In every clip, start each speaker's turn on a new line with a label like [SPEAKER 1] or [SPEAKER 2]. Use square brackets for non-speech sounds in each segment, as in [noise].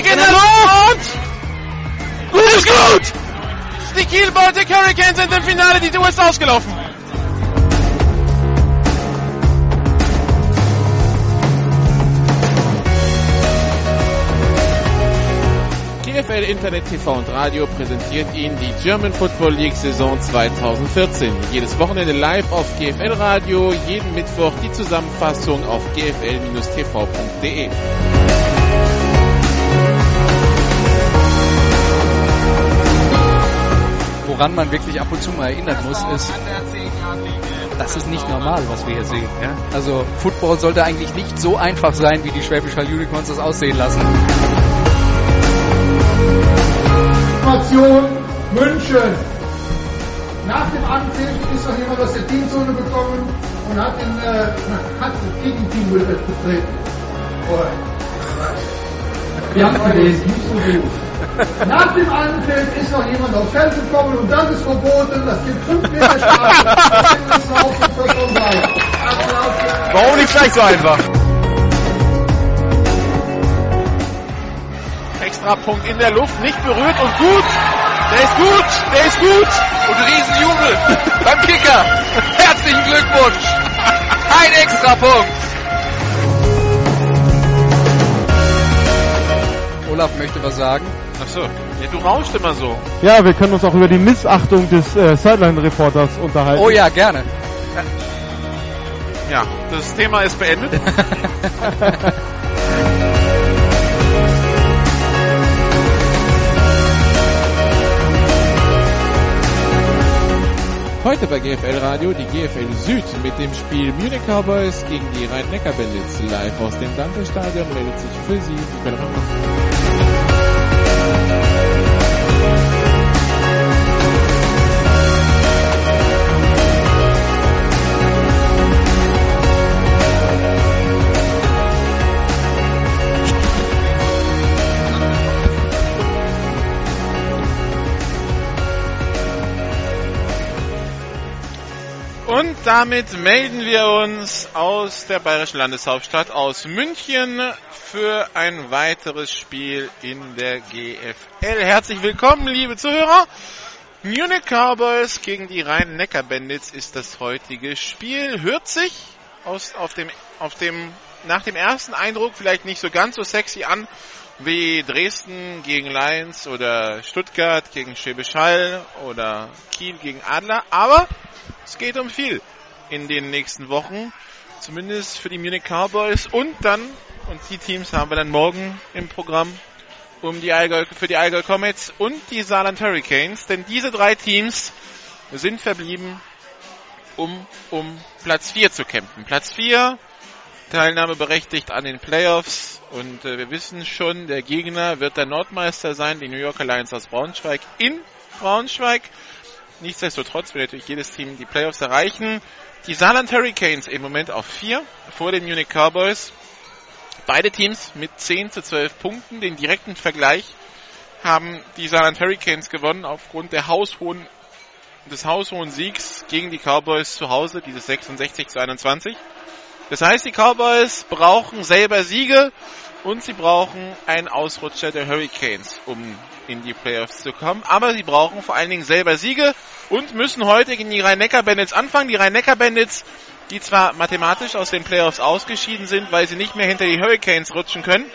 [SPEAKER 1] In der Luft! Gut ist gut! Die Kiel Baltic Hurricanes sind im Finale, die ist ausgelaufen. GFL Internet TV und Radio präsentiert Ihnen die German Football League Saison 2014. Jedes Wochenende live auf GFL Radio, jeden Mittwoch die Zusammenfassung auf gfl-tv.de.
[SPEAKER 2] woran man wirklich ab und zu mal erinnern muss, ist, das ist nicht normal, was wir hier sehen. Ja? Also Football sollte eigentlich nicht so einfach sein, wie die Schwäbisch Hall Unicorns das aussehen lassen.
[SPEAKER 3] Information München. Nach dem Anpfiff ist noch jemand aus der Teamzone gekommen und hat, den, äh, hat das Gegenteam betreten. Wir haben es gelesen, nicht so gut. Nach dem Anpfiff ist noch jemand aufs Feld gekommen und das ist verboten. Das gibt 5 Meter Strafe.
[SPEAKER 1] Warum nicht gleich so einfach? Extra Punkt in der Luft, nicht berührt und gut. Der ist gut, der ist gut.
[SPEAKER 4] Und Riesenjubel beim Kicker. Herzlichen Glückwunsch. Ein Extrapunkt.
[SPEAKER 2] Olaf möchte was sagen.
[SPEAKER 1] Ach so, ja, du rauschst immer so.
[SPEAKER 5] Ja, wir können uns auch über die Missachtung des äh, Sideline-Reporters unterhalten.
[SPEAKER 2] Oh ja, gerne.
[SPEAKER 1] Ja, das Thema ist beendet. [laughs] Heute bei GFL Radio die GFL Süd mit dem Spiel Munich Cowboys gegen die Rhein-Neckar-Bandits. Live aus dem Dante-Stadion meldet sich für Sie Rambach. Thank you. Und damit melden wir uns aus der bayerischen Landeshauptstadt, aus München, für ein weiteres Spiel in der GFL. Herzlich willkommen, liebe Zuhörer. Munich Cowboys gegen die Rhein-Neckar-Bandits ist das heutige Spiel. Hört sich aus, auf dem, auf dem, nach dem ersten Eindruck vielleicht nicht so ganz so sexy an wie Dresden gegen Lions oder Stuttgart gegen Schwäbisch Hall oder Kiel gegen Adler, aber es geht um viel in den nächsten Wochen, zumindest für die Munich Cowboys und dann, und die Teams haben wir dann morgen im Programm, um die Allgäu, für die Allgäu Comets und die Saarland Hurricanes, denn diese drei Teams sind verblieben, um, um Platz 4 zu kämpfen. Platz 4, Teilnahme berechtigt an den Playoffs und äh, wir wissen schon, der Gegner wird der Nordmeister sein, die New Yorker Lions aus Braunschweig in Braunschweig. Nichtsdestotrotz will natürlich jedes Team die Playoffs erreichen. Die Saarland Hurricanes im Moment auf 4 vor den Munich Cowboys. Beide Teams mit 10 zu 12 Punkten. Den direkten Vergleich haben die Saarland Hurricanes gewonnen aufgrund der haushohen, des haushohen Siegs gegen die Cowboys zu Hause, dieses 66 zu 21. Das heißt, die Cowboys brauchen selber Siege und sie brauchen einen Ausrutscher der Hurricanes, um in die Playoffs zu kommen. Aber sie brauchen vor allen Dingen selber Siege und müssen heute gegen die Rhein-Neckar-Bandits anfangen. Die Rhein-Neckar-Bandits, die zwar mathematisch aus den Playoffs ausgeschieden sind, weil sie nicht mehr hinter die Hurricanes rutschen können,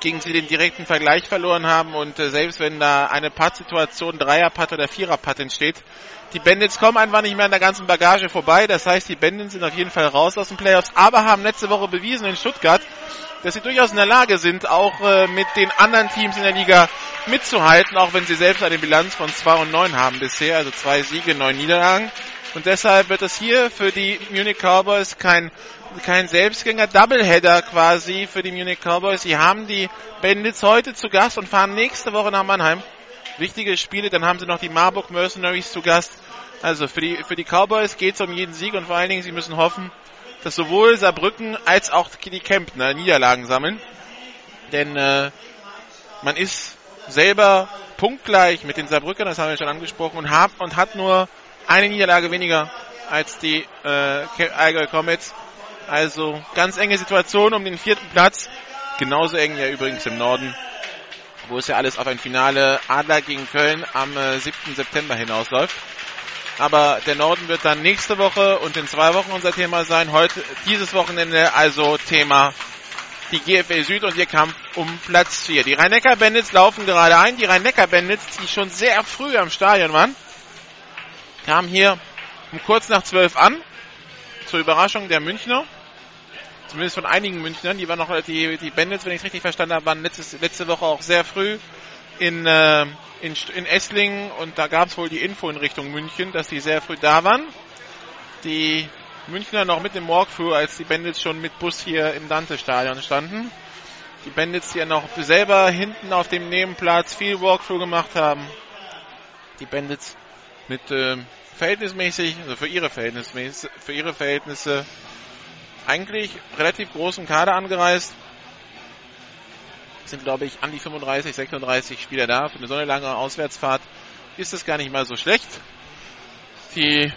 [SPEAKER 1] gegen sie den direkten Vergleich verloren haben und äh, selbst wenn da eine Putt-Situation, Dreier-Putt oder Vierer-Putt entsteht, die Bandits kommen einfach nicht mehr an der ganzen Bagage vorbei. Das heißt, die Bandits sind auf jeden Fall raus aus den Playoffs, aber haben letzte Woche bewiesen in Stuttgart, dass sie durchaus in der Lage sind, auch äh, mit den anderen Teams in der Liga mitzuhalten, auch wenn sie selbst eine Bilanz von 2 und 9 haben bisher, also zwei Siege, neun Niederlagen. Und deshalb wird es hier für die Munich Cowboys kein, kein Selbstgänger, Doubleheader quasi für die Munich Cowboys. Sie haben die Bandits heute zu Gast und fahren nächste Woche nach Mannheim. Wichtige Spiele, dann haben sie noch die Marburg Mercenaries zu Gast. Also für die, für die Cowboys geht es um jeden Sieg und vor allen Dingen, sie müssen hoffen, dass sowohl Saarbrücken als auch die Kemptner Niederlagen sammeln. Denn äh, man ist selber punktgleich mit den Saarbrückern, das haben wir schon angesprochen, und, hab, und hat nur eine Niederlage weniger als die äh, Allgäu Comets. Also ganz enge Situation um den vierten Platz. Genauso eng ja übrigens im Norden wo es ja alles auf ein Finale Adler gegen Köln am äh, 7. September hinausläuft. Aber der Norden wird dann nächste Woche und in zwei Wochen unser Thema sein. Heute, dieses Wochenende also Thema die GFL Süd und ihr Kampf um Platz 4. Die Rhein-Neckar-Bandits laufen gerade ein. Die Rhein-Neckar-Bandits, die schon sehr früh am Stadion waren, kamen hier um kurz nach zwölf an. Zur Überraschung der Münchner. Zumindest von einigen Münchnern. Die waren noch, die, die Bandits, wenn ich es richtig verstanden habe, waren letztes, letzte Woche auch sehr früh in, äh, in, in Esslingen und da gab es wohl die Info in Richtung München, dass die sehr früh da waren. Die Münchner noch mit dem Walkthrough, als die Bandits schon mit Bus hier im Dante-Stadion standen. Die Bandits, die ja noch selber hinten auf dem Nebenplatz viel Walkthrough gemacht haben. Die Bandits mit äh, verhältnismäßig, also für ihre Verhältnisse, für ihre Verhältnisse eigentlich relativ großen Kader angereist sind, glaube ich, an die 35, 36 Spieler da. Für eine so eine lange Auswärtsfahrt ist es gar nicht mal so schlecht. Die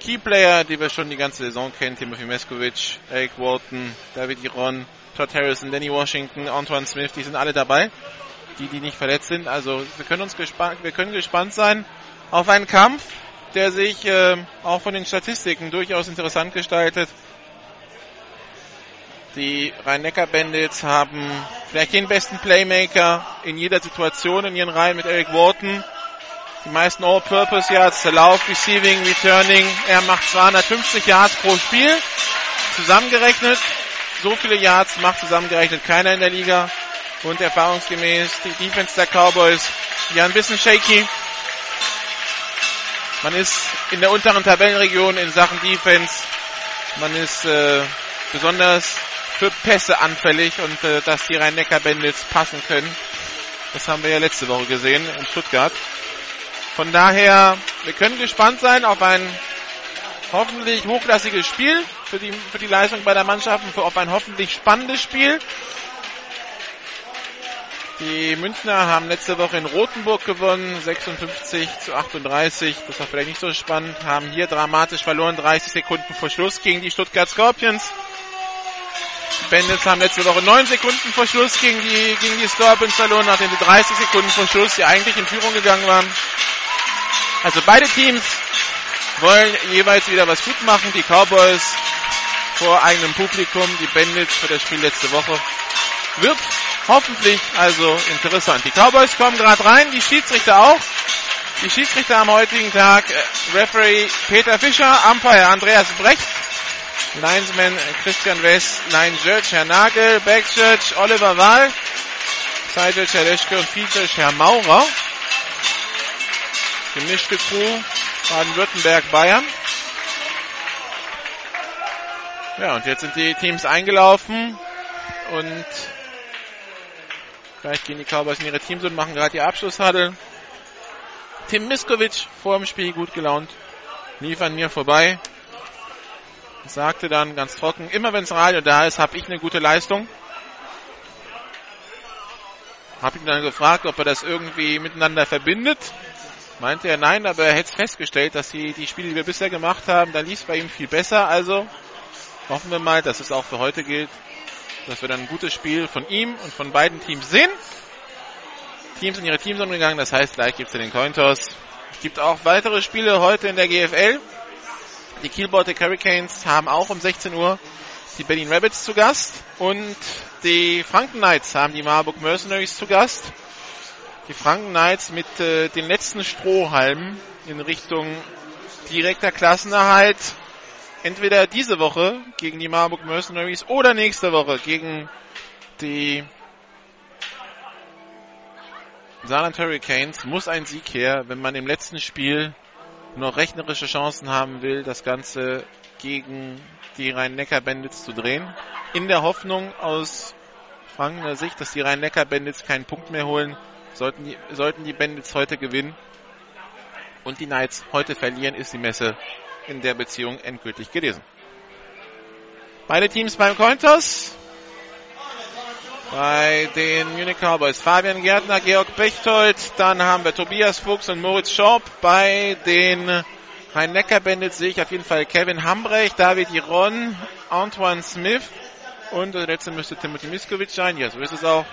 [SPEAKER 1] Keyplayer, die wir schon die ganze Saison kennen, Timothy Meskovic, Eric Walton, David Iron, Todd Harrison, Danny Washington, Antoine Smith, die sind alle dabei. Die, die nicht verletzt sind. Also wir können uns gespannt, wir können gespannt sein auf einen Kampf, der sich äh, auch von den Statistiken durchaus interessant gestaltet. Die Rhein-Neckar-Bandits haben vielleicht den besten Playmaker in jeder Situation in ihren Reihen mit Eric Wharton. Die meisten All-Purpose Yards, Lauf, Receiving, Returning. Er macht 250 Yards pro Spiel. Zusammengerechnet. So viele Yards macht zusammengerechnet keiner in der Liga. Und erfahrungsgemäß die Defense der Cowboys ja ein bisschen shaky. Man ist in der unteren Tabellenregion in Sachen Defense. Man ist äh, besonders für Pässe anfällig und äh, dass die Rhein-Neckar-Bandits passen können. Das haben wir ja letzte Woche gesehen in Stuttgart. Von daher, wir können gespannt sein auf ein hoffentlich hochklassiges Spiel für die, für die Leistung bei der Mannschaft und für, auf ein hoffentlich spannendes Spiel. Die Münchner haben letzte Woche in Rothenburg gewonnen, 56 zu 38. Das war vielleicht nicht so spannend. Haben hier dramatisch verloren, 30 Sekunden vor Schluss gegen die Stuttgart Scorpions. Bandits haben letzte Woche 9 Sekunden vor Schluss gegen die, gegen die Scorpions verloren, nachdem sie 30 Sekunden vor Schluss die eigentlich in Führung gegangen waren. Also beide Teams wollen jeweils wieder was gut machen. Die Cowboys vor eigenem Publikum, die Bandits für das Spiel letzte Woche. Wird hoffentlich also interessant. Die Cowboys kommen gerade rein, die Schiedsrichter auch. Die Schiedsrichter am heutigen Tag, äh, Referee Peter Fischer, Umpire Andreas Brecht, Linesman Christian West, Line Judge Herr Nagel, Back Judge Oliver Wahl, Side Judge Herr Leschke und Field Judge Herr Maurer. Gemischte Crew Baden-Württemberg, Bayern. Ja, und jetzt sind die Teams eingelaufen und vielleicht gehen die Cowboys in ihre Teams und machen gerade die Abschlusshuddle. Tim Miskovic vor dem Spiel gut gelaunt, lief an mir vorbei sagte dann ganz trocken, immer wenn das Radio da ist, habe ich eine gute Leistung. Habe ihn dann gefragt, ob er das irgendwie miteinander verbindet. Meinte er nein, aber er hätte festgestellt, dass die, die Spiele, die wir bisher gemacht haben, da lief es bei ihm viel besser. Also hoffen wir mal, dass es auch für heute gilt, dass wir dann ein gutes Spiel von ihm und von beiden Teams sehen. Teams in ihre Teams umgegangen, das heißt, gleich gibt es den Cointos. Es gibt auch weitere Spiele heute in der GFL. Die Kiel Baltic Hurricanes haben auch um 16 Uhr die Berlin Rabbits zu Gast und die Franken Knights haben die Marburg Mercenaries zu Gast. Die Franken Knights mit äh, den letzten Strohhalmen in Richtung direkter Klassenerhalt. Entweder diese Woche gegen die Marburg Mercenaries oder nächste Woche gegen die Saarland Hurricanes muss ein Sieg her, wenn man im letzten Spiel noch rechnerische Chancen haben will, das Ganze gegen die Rhein-Neckar-Bandits zu drehen. In der Hoffnung aus Frankener Sicht, dass die Rhein-Neckar-Bandits keinen Punkt mehr holen, sollten die, sollten die Bandits heute gewinnen und die Knights heute verlieren, ist die Messe in der Beziehung endgültig gelesen. Beide Teams beim Cointos. Bei den Munich Cowboys Fabian Gärtner, Georg Bechtold, dann haben wir Tobias Fuchs und Moritz Schorb. Bei den Rhein-Neckar-Bandits sehe ich auf jeden Fall Kevin Hambrecht, David Iron, Antoine Smith und der letzte müsste Timothy Miskovic sein. Ja, so ist es auch.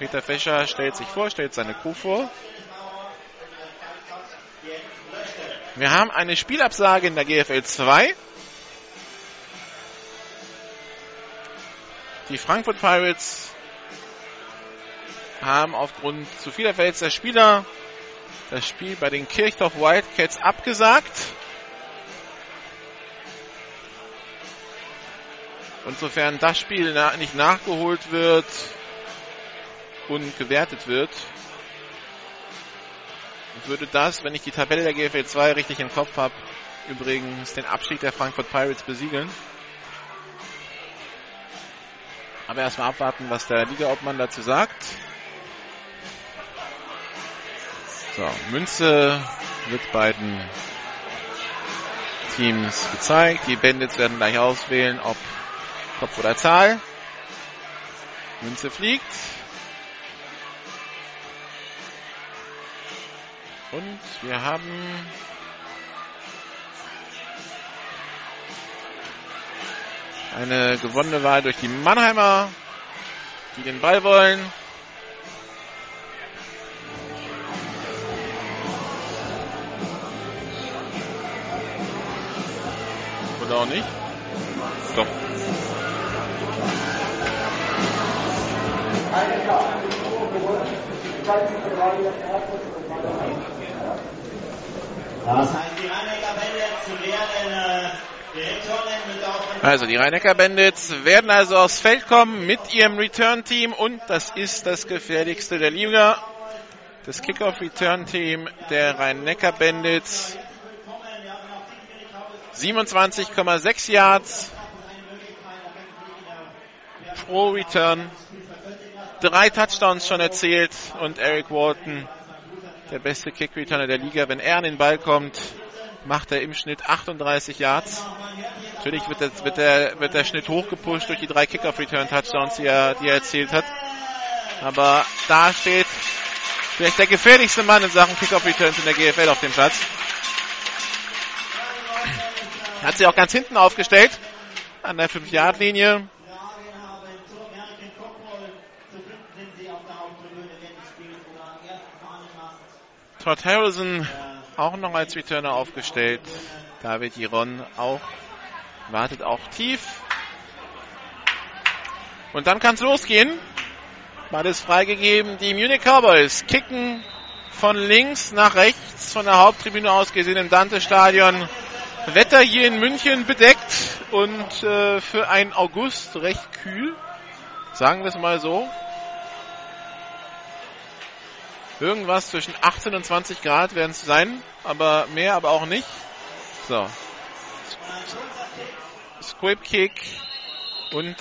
[SPEAKER 1] Peter Fischer stellt sich vor, stellt seine Crew vor. Wir haben eine Spielabsage in der GFL 2. Die Frankfurt Pirates haben aufgrund zu vieler verletzter Spieler das Spiel bei den Kirchdorf Wildcats abgesagt. Und sofern das Spiel nicht nachgeholt wird und gewertet wird, würde das, wenn ich die Tabelle der GFL 2 richtig im Kopf habe, übrigens den Abstieg der Frankfurt Pirates besiegeln. Aber erstmal abwarten, was der Ligaobmann dazu sagt. So, Münze wird beiden Teams gezeigt. Die Bandits werden gleich auswählen, ob Kopf oder Zahl. Münze fliegt. Und wir haben eine gewonnene Wahl durch die Mannheimer, die den Ball wollen. Oder auch nicht? Doch. Also die Rhein-Neckar Bandits werden also aufs Feld kommen mit ihrem Return-Team und das ist das gefährlichste der Liga. Das Kickoff-Return-Team der Rhein-Neckar Bandits 27,6 Yards pro Return. Drei Touchdowns schon erzielt und Eric Walton, der beste Kick-Returner der Liga, wenn er an den Ball kommt, macht er im Schnitt 38 Yards. Natürlich wird, das, wird, der, wird der Schnitt hochgepusht durch die drei Kickoff-Return-Touchdowns, die er, die er erzielt hat. Aber da steht vielleicht der gefährlichste Mann in Sachen Kickoff-Returns in der GFL auf dem Platz. Hat sie auch ganz hinten aufgestellt. An der 5-Yard-Linie. Todd Harrison auch noch als Returner aufgestellt. David Giron auch wartet auch tief. Und dann kann es losgehen. Ball ist freigegeben. Die Munich Cowboys kicken von links nach rechts von der Haupttribüne aus gesehen im Dante-Stadion. Wetter hier in München bedeckt und äh, für einen August recht kühl. Sagen wir es mal so. Irgendwas zwischen 18 und 20 Grad werden es sein, aber mehr, aber auch nicht. So. Squib Kick und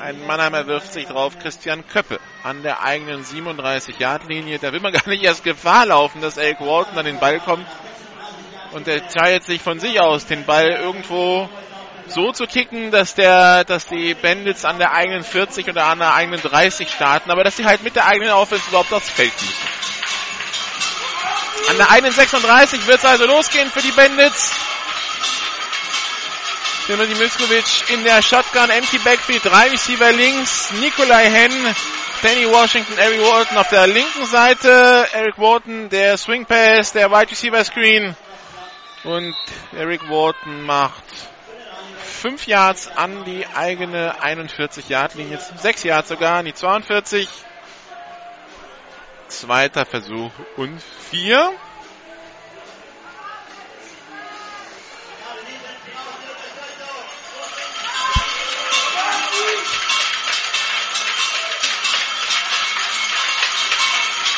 [SPEAKER 1] ein Mannheimer wirft sich drauf, Christian Köppe an der eigenen 37-Yard-Linie. Da will man gar nicht erst Gefahr laufen, dass Elk Walton an den Ball kommt und er entscheidet sich von sich aus, den Ball irgendwo so zu kicken, dass der, dass die Bandits an der eigenen 40 oder an der eigenen 30 starten, aber dass sie halt mit der eigenen Offense überhaupt aufs Feld müssen. An der eigenen 36 wird es also losgehen für die Bandits. Timothy Miskovic in der Shotgun, Empty Backfield, drei Receiver links, Nikolai Henn, Danny Washington, Eric Walton auf der linken Seite, Eric Walton, der Swing Pass, der Wide Receiver Screen und Eric Walton macht 5 Yards an die eigene 41 Yard Linie, 6 Yards sogar an die 42. Zweiter Versuch und 4.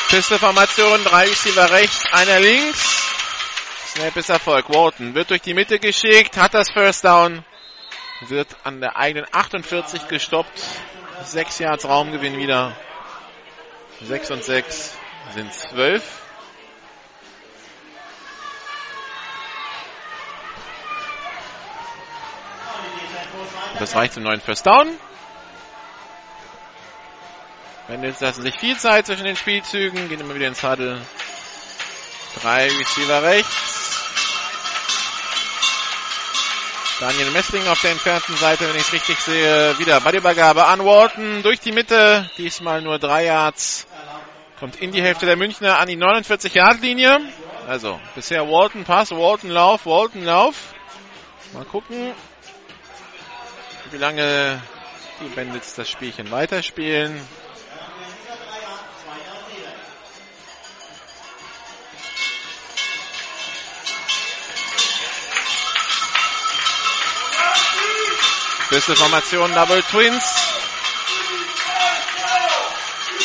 [SPEAKER 1] Pisteformation, drei Receiver rechts, einer links. Snap ist Erfolg. Wharton wird durch die Mitte geschickt, hat das First Down, wird an der eigenen 48 gestoppt. Sechs Yards Raumgewinn wieder. Sechs und sechs sind zwölf. Das reicht zum neuen First Down. Jetzt lassen sich viel Zeit zwischen den Spielzügen, gehen immer wieder ins Huddle. Drei Receiver rechts. Daniel Messling auf der entfernten Seite, wenn ich es richtig sehe. Wieder Ballübergabe an Walton durch die Mitte. Diesmal nur drei Yards. Kommt in die Hälfte der Münchner an die 49-Yard-Linie. Also bisher Walton Pass, Walton Lauf, Walton Lauf. Mal gucken, wie lange die Bandits das Spielchen weiterspielen. Beste Formation Double Twins.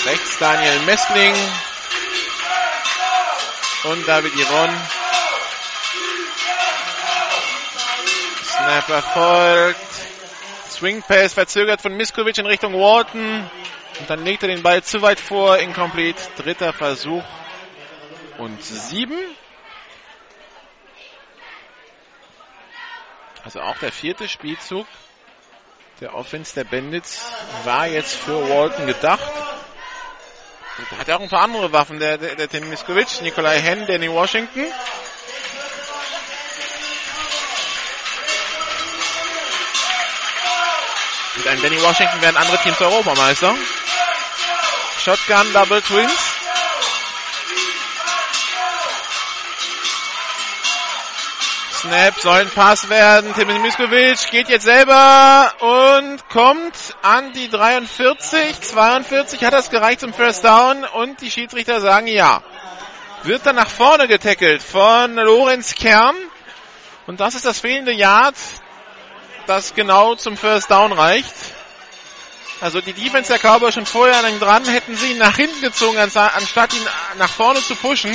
[SPEAKER 1] Rechts Daniel Messling und David Iron. Snap erfolgt. Swing Pass verzögert von Miskovic in Richtung Walton. Und dann legt er den Ball zu weit vor. Incomplete. Dritter Versuch. Und sieben. Also auch der vierte Spielzug der Offense der Bandits war jetzt für Walton gedacht. Und hat ja auch ein paar andere Waffen, der, der, der Tim Miskovic, Nikolai Henn, Danny Washington. Mit einem Danny Washington werden andere Teams Europameister. Shotgun Double Twins. Snap soll ein Pass werden. Timothy Miskovic geht jetzt selber und kommt an die 43. 42 hat das gereicht zum First Down und die Schiedsrichter sagen ja. Wird dann nach vorne getackelt von Lorenz Kern. Und das ist das fehlende Yard, das genau zum First Down reicht. Also die Defense der Cowboys schon vorher dran, hätten sie ihn nach hinten gezogen, anstatt ihn nach vorne zu pushen.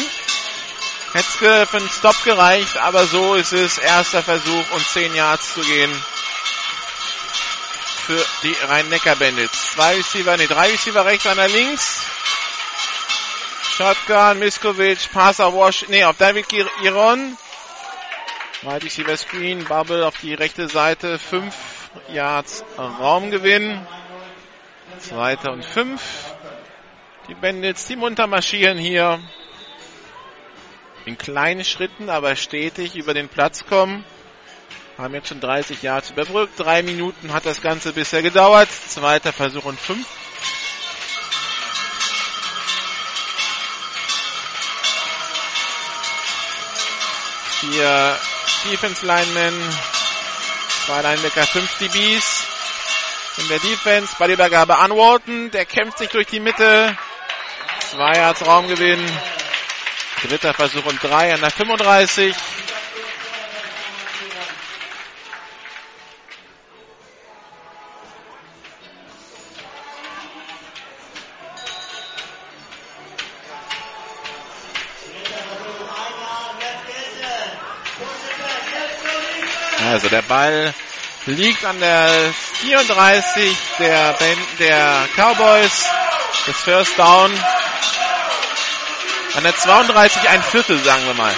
[SPEAKER 1] Hätte für einen Stop gereicht, aber so ist es. Erster Versuch und 10 Yards zu gehen für die Rhein-Neckar-Bandits. Zwei Receiver, nee, drei Receiver rechts, einer links. Shotgun, Miskovic, Pass auf Wash, nee, auf David Iron. Wide Receiver Screen, Bubble auf die rechte Seite, 5 Yards Raumgewinn. Zweiter und 5. Die Bandits, die munter marschieren hier in kleinen Schritten, aber stetig über den Platz kommen. Haben jetzt schon 30 Yards überbrückt. Drei Minuten hat das Ganze bisher gedauert. Zweiter Versuch und fünf. Vier Defense Linemen, zwei Linebacker, fünf DBs. In der Defense, bei der Übergabe an Walton, der kämpft sich durch die Mitte. Zwei Yards Raumgewinn. Dritter Versuch und drei an der 35. Also der Ball liegt an der 34 der, Band, der Cowboys. Das First Down an der 32 ein Viertel, sagen wir mal.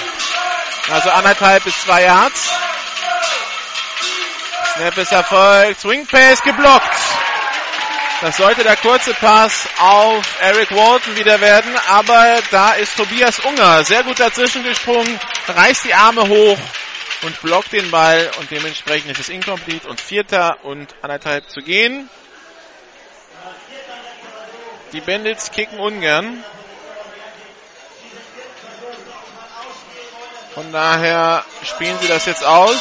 [SPEAKER 1] Also anderthalb bis zwei Yards. Snap ist erfolgt. Swing Pace geblockt. Das sollte der kurze Pass auf Eric Walton wieder werden, aber da ist Tobias Unger sehr gut dazwischen gesprungen, reißt die Arme hoch und blockt den Ball und dementsprechend ist es incomplete und vierter und anderthalb zu gehen. Die Bandits kicken ungern. Von daher spielen sie das jetzt aus.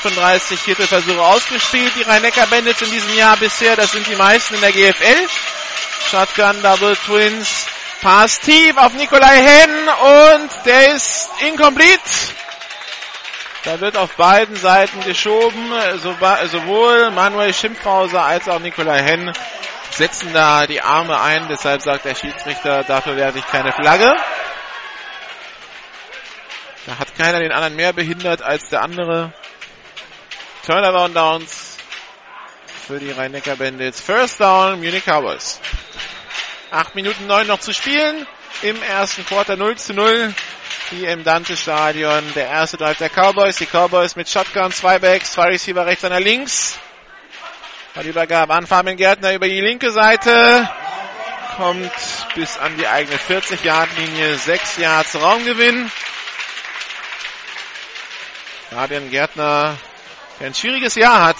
[SPEAKER 1] 38 Viertelversuche ausgespielt, die Rhein-Neckar-Bandits in diesem Jahr bisher. Das sind die meisten in der GFL. Shotgun, Double Twins, Pass tief auf Nikolai Henn und der ist incomplete. Da wird auf beiden Seiten geschoben, sowohl Manuel Schimpfhauser als auch Nikolai Henn setzen da die Arme ein. Deshalb sagt der Schiedsrichter, dafür werde ich keine Flagge. Da hat keiner den anderen mehr behindert als der andere. Turnaround Downs für die Rhein-Neckar Bandits. First Down, Munich Cowboys. Acht Minuten neun noch zu spielen. Im ersten Quarter 0 zu 0. Hier im Dante Stadion. Der erste Drive der Cowboys. Die Cowboys mit Shotgun, zwei Backs, zwei Receiver rechts, einer links. Die Übergabe an Fabian Gärtner über die linke Seite. Kommt bis an die eigene 40-Yard-Linie. 6 Yards Raumgewinn. Fabian Gärtner, der ein schwieriges Jahr hat.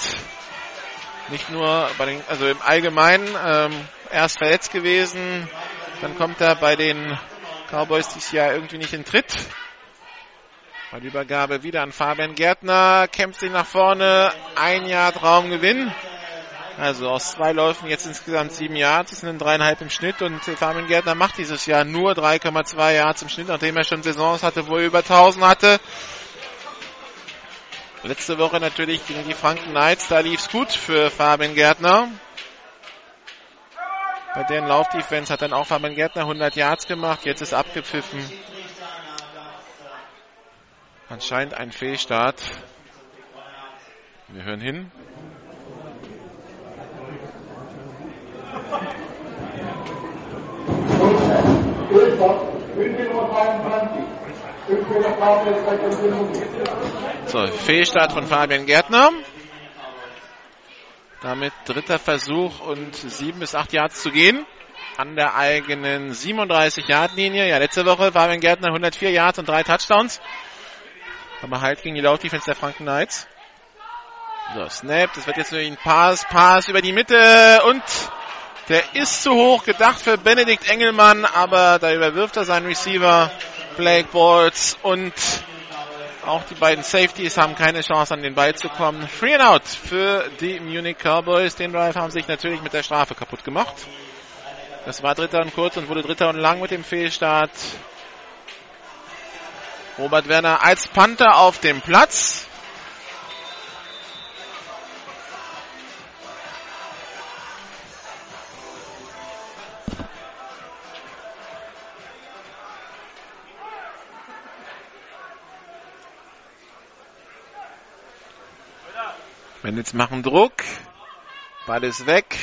[SPEAKER 1] Nicht nur bei den, also im Allgemeinen, ähm, erst verletzt gewesen, dann kommt er bei den Cowboys dieses Jahr irgendwie nicht in Tritt. Bei der Übergabe wieder an Fabian Gärtner, kämpft sich nach vorne, ein Jahr Traumgewinn. Also aus zwei Läufen jetzt insgesamt sieben Yards, das sind dreieinhalb im Schnitt und Fabian Gärtner macht dieses Jahr nur 3,2 Yards im Schnitt, nachdem er schon Saisons hatte, wo er über 1000 hatte. Letzte Woche natürlich gegen die Franken Knights, da lief's gut für Fabian Gärtner. Bei deren Laufdefense hat dann auch Fabian Gärtner 100 Yards gemacht, jetzt ist abgepfiffen. Anscheinend ein Fehlstart. Wir hören hin. So, Fehlstart von Fabian Gärtner. Damit dritter Versuch und sieben bis acht Yards zu gehen. An der eigenen 37-Yard-Linie. Ja, letzte Woche Fabian Gärtner 104 Yards und drei Touchdowns. Aber halt gegen die Laufdefense der Franken Knights. So, Snap. Das wird jetzt nur ein Pass, Pass über die Mitte und der ist zu hoch gedacht für Benedikt Engelmann, aber da überwirft er seinen Receiver Blake Balls und auch die beiden Safeties haben keine Chance an den Ball zu kommen. Free and out für die Munich Cowboys. Den Drive haben sich natürlich mit der Strafe kaputt gemacht. Das war Dritter und kurz und wurde Dritter und lang mit dem Fehlstart. Robert Werner als Panther auf dem Platz. Bandits machen Druck. Ball ist weg.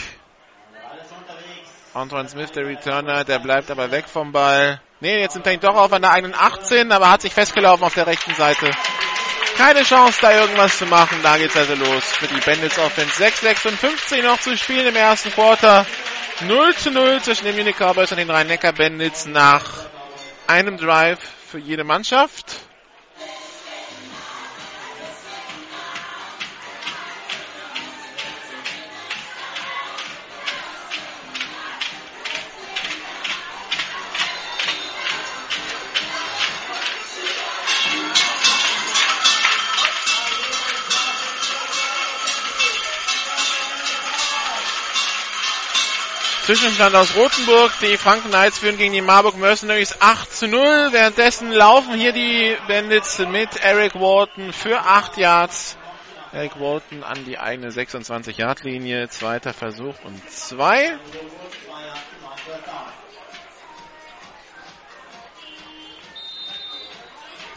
[SPEAKER 1] Antoine Smith, der Returner, der bleibt aber weg vom Ball. Nee, jetzt sind er doch auf an der eigenen 18, aber hat sich festgelaufen auf der rechten Seite. Keine Chance, da irgendwas zu machen. Da geht's also los für die Bandits Offense. 6,56 noch zu spielen im ersten Quarter. 0 zu 0 zwischen den Munich Cowboys und den Rhein-Neckar Bandits nach einem Drive für jede Mannschaft. Zwischenstand aus Rothenburg. Die Franken Knights führen gegen die Marburg Mercenaries 8 zu 0. Währenddessen laufen hier die Bandits mit Eric Wharton für 8 Yards. Eric Wharton an die eigene 26-Yard-Linie. Zweiter Versuch und 2.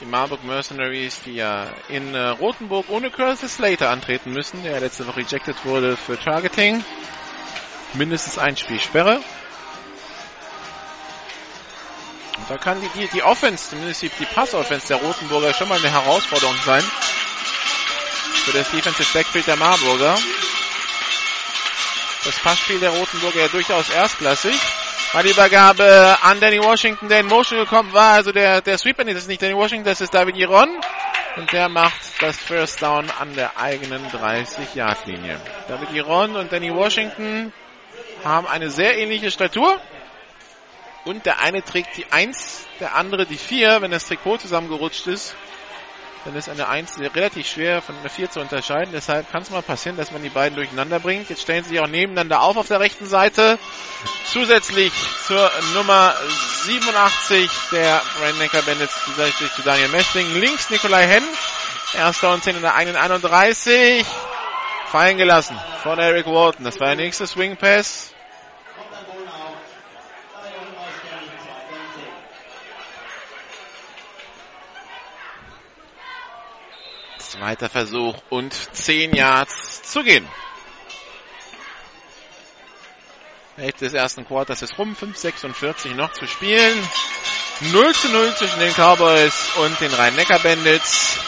[SPEAKER 1] Die Marburg Mercenaries, die ja in äh, Rothenburg ohne Curtis Slater antreten müssen, der letzte Woche rejected wurde für Targeting mindestens ein Spiel Sperre. Und da kann die, die, die Offense, zumindest die, die Pass-Offense der Rotenburger schon mal eine Herausforderung sein. Für das Defensive Backfield der Marburger. Das Passspiel der Rotenburger ja durchaus erstklassig. War die Übergabe an Danny Washington, der in Motion gekommen war. Also der, der Sweeper, das ist nicht Danny Washington, das ist David Iron. Und der macht das First Down an der eigenen 30-Yard-Linie. David Iron und Danny Washington haben eine sehr ähnliche Statur. Und der eine trägt die 1, der andere die 4. Wenn das Trikot zusammengerutscht ist, dann ist eine 1 relativ schwer von einer 4 zu unterscheiden. Deshalb kann es mal passieren, dass man die beiden durcheinander bringt. Jetzt stellen sie sich auch nebeneinander auf auf der rechten Seite. Zusätzlich zur Nummer 87 der Rhein-Neckar Bandits zusätzlich zu Daniel Messling. Links Nikolai Henn. Erster und 10 in der 31. Fallen gelassen von Eric Walton. Das war der nächste Swing Pass. Zweiter Versuch und 10 Yards zu gehen. Hälfte des ersten Quarters ist rum, 5,46 noch zu spielen. 0 zu 0 zwischen den Cowboys und den Rhein-Neckar-Bandits.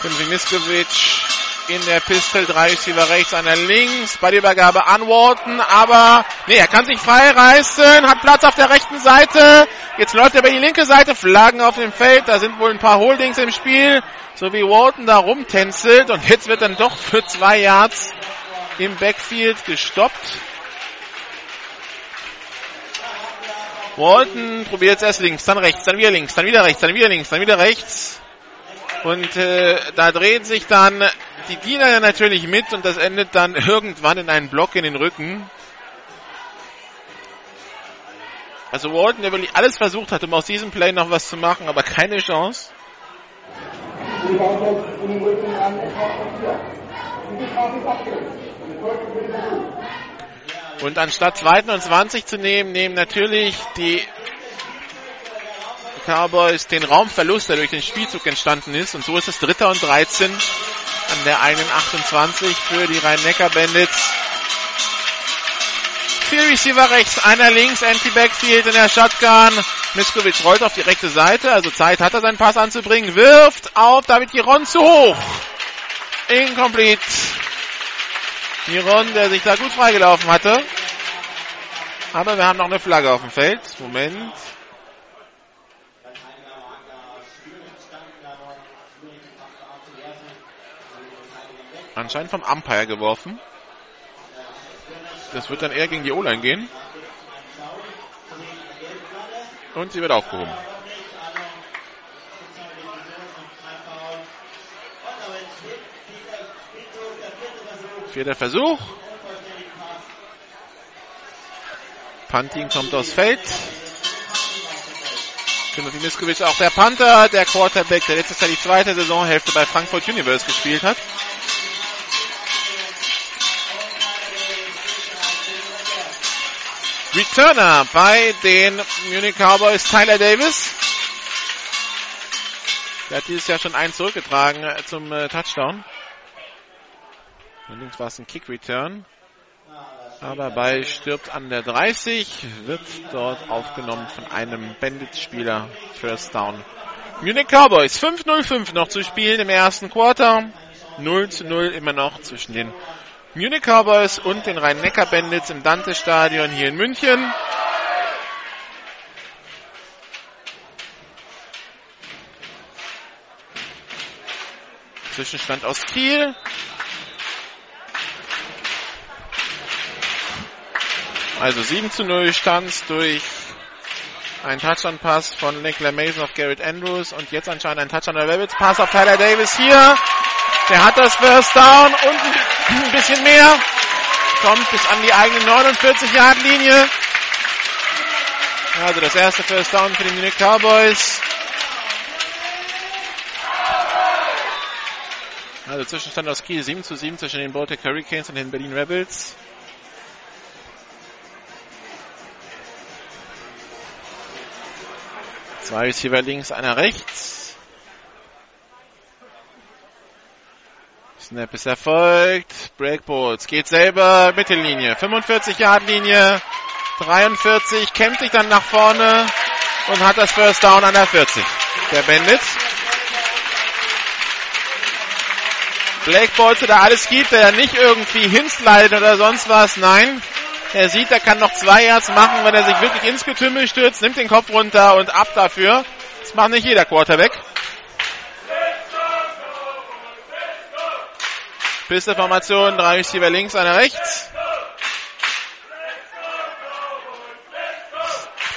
[SPEAKER 1] Künfig Miskovic in der Pistol, drei Receiver rechts, einer links, bei der Übergabe an Walton, aber nee, er kann sich frei reißen, hat Platz auf der rechten Seite, Jetzt läuft er über die linke Seite, Flaggen auf dem Feld, da sind wohl ein paar Holdings im Spiel, so wie Walton da rumtänzelt und jetzt wird dann doch für zwei Yards im Backfield gestoppt. Walton probiert jetzt erst links, dann rechts, dann wieder links, dann wieder rechts, dann wieder links, dann wieder rechts. Und äh, da dreht sich dann die Diener natürlich mit und das endet dann irgendwann in einen Block in den Rücken. Also Walton, der wirklich alles versucht hat, um aus diesem Play noch was zu machen, aber keine Chance. Und anstatt 22 zu nehmen, nehmen natürlich die Cowboys den Raumverlust, der durch den Spielzug entstanden ist. Und so ist es Dritter und 13 an der einen 28 für die Rhein-Neckar-Bandits. Vier Receiver rechts, einer links, Anti-Backfield in der Shotgun. Miskovic rollt auf die rechte Seite, also Zeit hat er seinen Pass anzubringen, wirft auf David Giron zu hoch. Incomplete. Giron, der sich da gut freigelaufen hatte. Aber wir haben noch eine Flagge auf dem Feld. Moment. Anscheinend vom Umpire geworfen. Das wird dann eher gegen die O-Line gehen. Und sie wird aufgehoben. Vierter Versuch. Pantin kommt aufs Feld. Timothy Miskovic auch der Panther, der Quarterback, der letztes Jahr die zweite Saisonhälfte bei Frankfurt Universe gespielt hat. Returner bei den Munich Cowboys, Tyler Davis. Der hat dieses Jahr schon einen zurückgetragen äh, zum äh, Touchdown. Allerdings war es ein Kick-Return. Aber Ball stirbt an der 30, wird dort aufgenommen von einem Bandit-Spieler. First Down. Munich Cowboys 5-0-5 noch zu spielen im ersten Quarter. 0 zu 0 immer noch zwischen den Munich Cowboys und den Rhein-Neckar-Bandits im Dante-Stadion hier in München. Zwischenstand aus Kiel. Also 7 zu 0 stand durch ein Touchdown-Pass von Nicola Mason auf Garrett Andrews und jetzt anscheinend ein Touchdown der Rabbits. Pass auf Tyler Davis hier. Der hat das First Down und ein bisschen mehr. Kommt bis an die eigene 49-Yard-Linie. Also das erste First Down für die Munich Cowboys. Also Zwischenstand aus Kiel 7 zu 7 zwischen den Baltic Hurricanes und den Berlin Rebels. Zwei Receiver links, einer rechts. Snap ist erfolgt. Breakballs geht selber Mittellinie. 45 Yard Linie. 43 kämpft sich dann nach vorne und hat das First Down an der 40. Der Bandits. Blake Balls, der alles gibt, der nicht irgendwie hinslidet oder sonst was. Nein, er sieht, er kann noch zwei Yards machen, wenn er sich wirklich ins Getümmel stürzt, nimmt den Kopf runter und ab dafür. Das macht nicht jeder Quarterback. Pisteformation, drei Receiver links, einer rechts.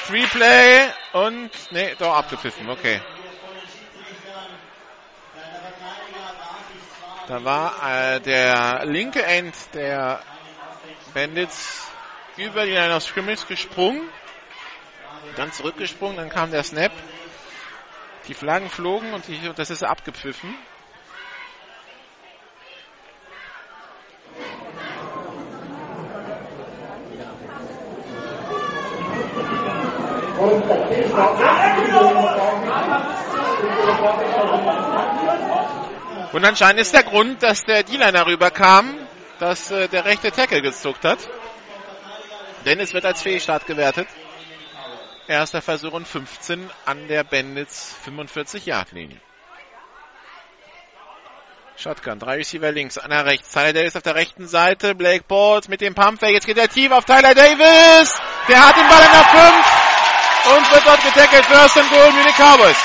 [SPEAKER 1] Free Play und, nee, doch abgepfiffen, okay. Da war äh, der linke End der Bandits über die Line of Scrimmage gesprungen. Dann zurückgesprungen, dann kam der Snap. Die Flaggen flogen und, die, und das ist abgepfiffen. Und anscheinend ist der Grund, dass der D-Liner rüberkam, dass äh, der rechte Tackle gezuckt hat. Denn es wird als Fehlstart gewertet. Erster Versuch und 15 an der Bandits 45-Yard-Linie. Shotgun, drei Receiver links, einer rechts. Tyler Davis auf der rechten Seite. Blake Balls mit dem Pumpfake. Jetzt geht er tief auf Tyler Davis. Der hat den Ball an der 5. und wird dort getackelt. First and Goal, Munich Cowboys.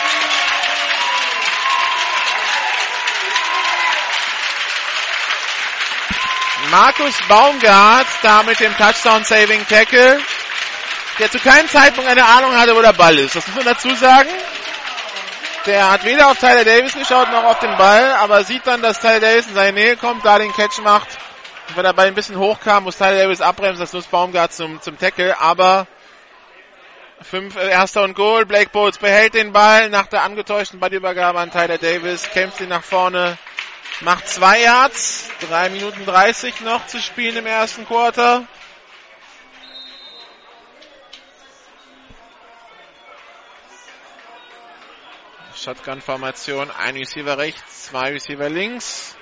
[SPEAKER 1] Markus Baumgart da mit dem Touchdown Saving Tackle, der zu keinem Zeitpunkt eine Ahnung hatte, wo der Ball ist. Das muss man dazu sagen. Der hat weder auf Tyler Davis geschaut noch auf den Ball, aber sieht dann, dass Tyler Davis in seine Nähe kommt, da den Catch macht. Und wenn der Ball ein bisschen hochkam, muss Tyler Davis abbremsen, das nutzt Baumgart zum, zum Tackle, aber fünf, äh, erster und Goal, Blake Bowles behält den Ball nach der angetäuschten Ballübergabe an Tyler Davis, kämpft ihn nach vorne, macht zwei Yards, drei Minuten dreißig noch zu spielen im ersten Quarter. Shotgun-Formation, ein Receiver rechts, zwei Receiver links.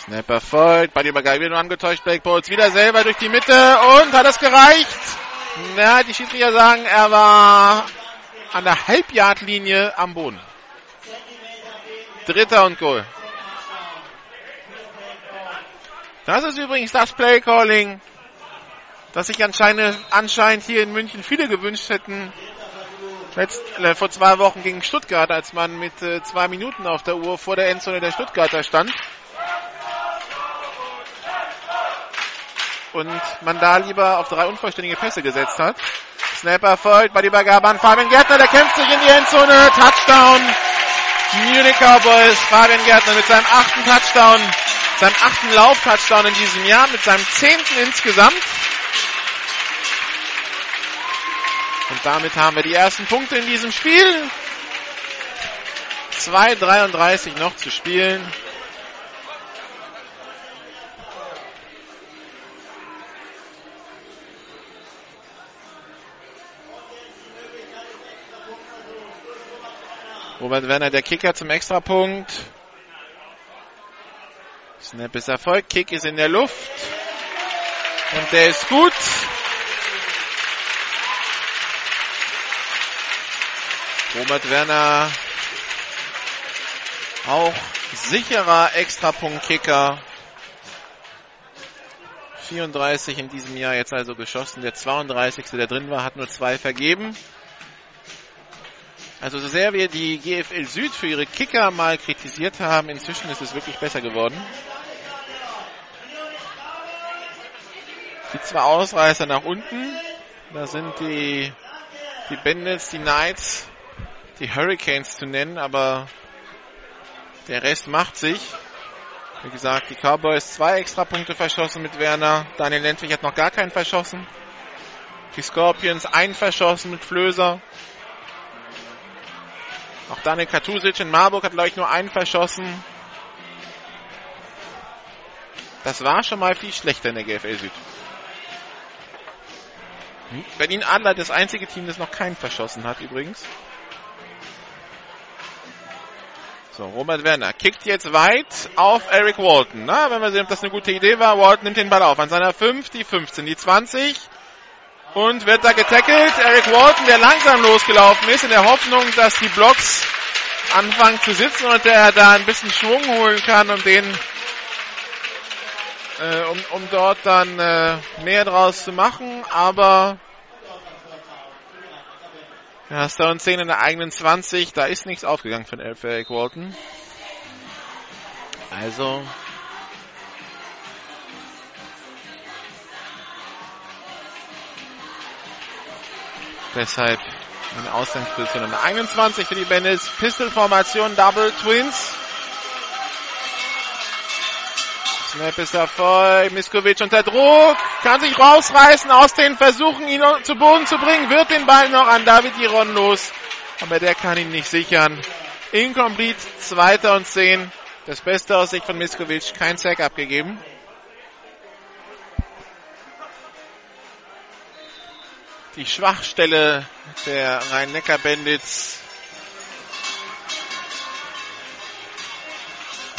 [SPEAKER 1] Snapper folgt, bei Übergabe wieder nur angetäuscht, Blake Bowles wieder selber durch die Mitte und hat es gereicht. Na, die Schiedsrichter sagen, er war an der Halbjahrlinie am Boden. Dritter und Goal. Das ist übrigens das Playcalling, das sich anscheinend, anscheinend hier in München viele gewünscht hätten. Letzt, äh, vor zwei Wochen gegen Stuttgart, als man mit äh, zwei Minuten auf der Uhr vor der Endzone der Stuttgarter stand. Und man da lieber auf drei unvollständige Pässe gesetzt hat. Snapper folgt bei der Übergabe an Fabian Gärtner, der kämpft sich in die Endzone. Touchdown. Munich Cowboys. Fabian Gärtner mit seinem achten Touchdown, seinem achten Lauf-Touchdown in diesem Jahr, mit seinem zehnten insgesamt. Und damit haben wir die ersten Punkte in diesem Spiel. 2,33 noch zu spielen. Robert Werner, der Kicker zum Extrapunkt. Snap ist Erfolg, Kick ist in der Luft. Und der ist gut. Robert Werner auch sicherer Extrapunkt-Kicker. 34 in diesem Jahr jetzt also geschossen. Der 32. der drin war, hat nur zwei vergeben. Also so sehr wir die GFL Süd für ihre Kicker mal kritisiert haben, inzwischen ist es wirklich besser geworden. Die zwei Ausreißer nach unten, da sind die, die Bandits, die Knights, die Hurricanes zu nennen, aber der Rest macht sich. Wie gesagt, die Cowboys zwei extra Punkte verschossen mit Werner. Daniel Lentwig hat noch gar keinen verschossen. Die Scorpions einen verschossen mit Flöser. Auch Daniel Katusic in Marburg hat, glaube ich, nur einen verschossen. Das war schon mal viel schlechter in der GFL Süd. Berlin Adler das einzige Team, das noch keinen verschossen hat, übrigens. So, Robert Werner kickt jetzt weit auf Eric Walton. Na, wenn wir sehen, ob das eine gute Idee war. Walton nimmt den Ball auf. An seiner 5, die 15, die 20 und wird da getackelt. Eric Walton, der langsam losgelaufen ist, in der Hoffnung, dass die Blocks anfangen zu sitzen und der da ein bisschen Schwung holen kann, um den, äh, um, um dort dann äh, mehr draus zu machen. Aber ja, Stone 10 in der eigenen 20, da ist nichts aufgegangen von Eric Walton. Also Deshalb eine Ausgangsposition Nummer 21 für die Bandits. Pistol-Formation, Double Twins. Snap ist Erfolg. Miskovic unter Druck. Kann sich rausreißen aus den Versuchen, ihn zu Boden zu bringen. Wird den Ball noch an David Iron los. Aber der kann ihn nicht sichern. Incomplete. Zweiter und zehn. Das Beste aus Sicht von Miskovic. Kein Sack abgegeben. die Schwachstelle der Rhein-Neckar-Bandits.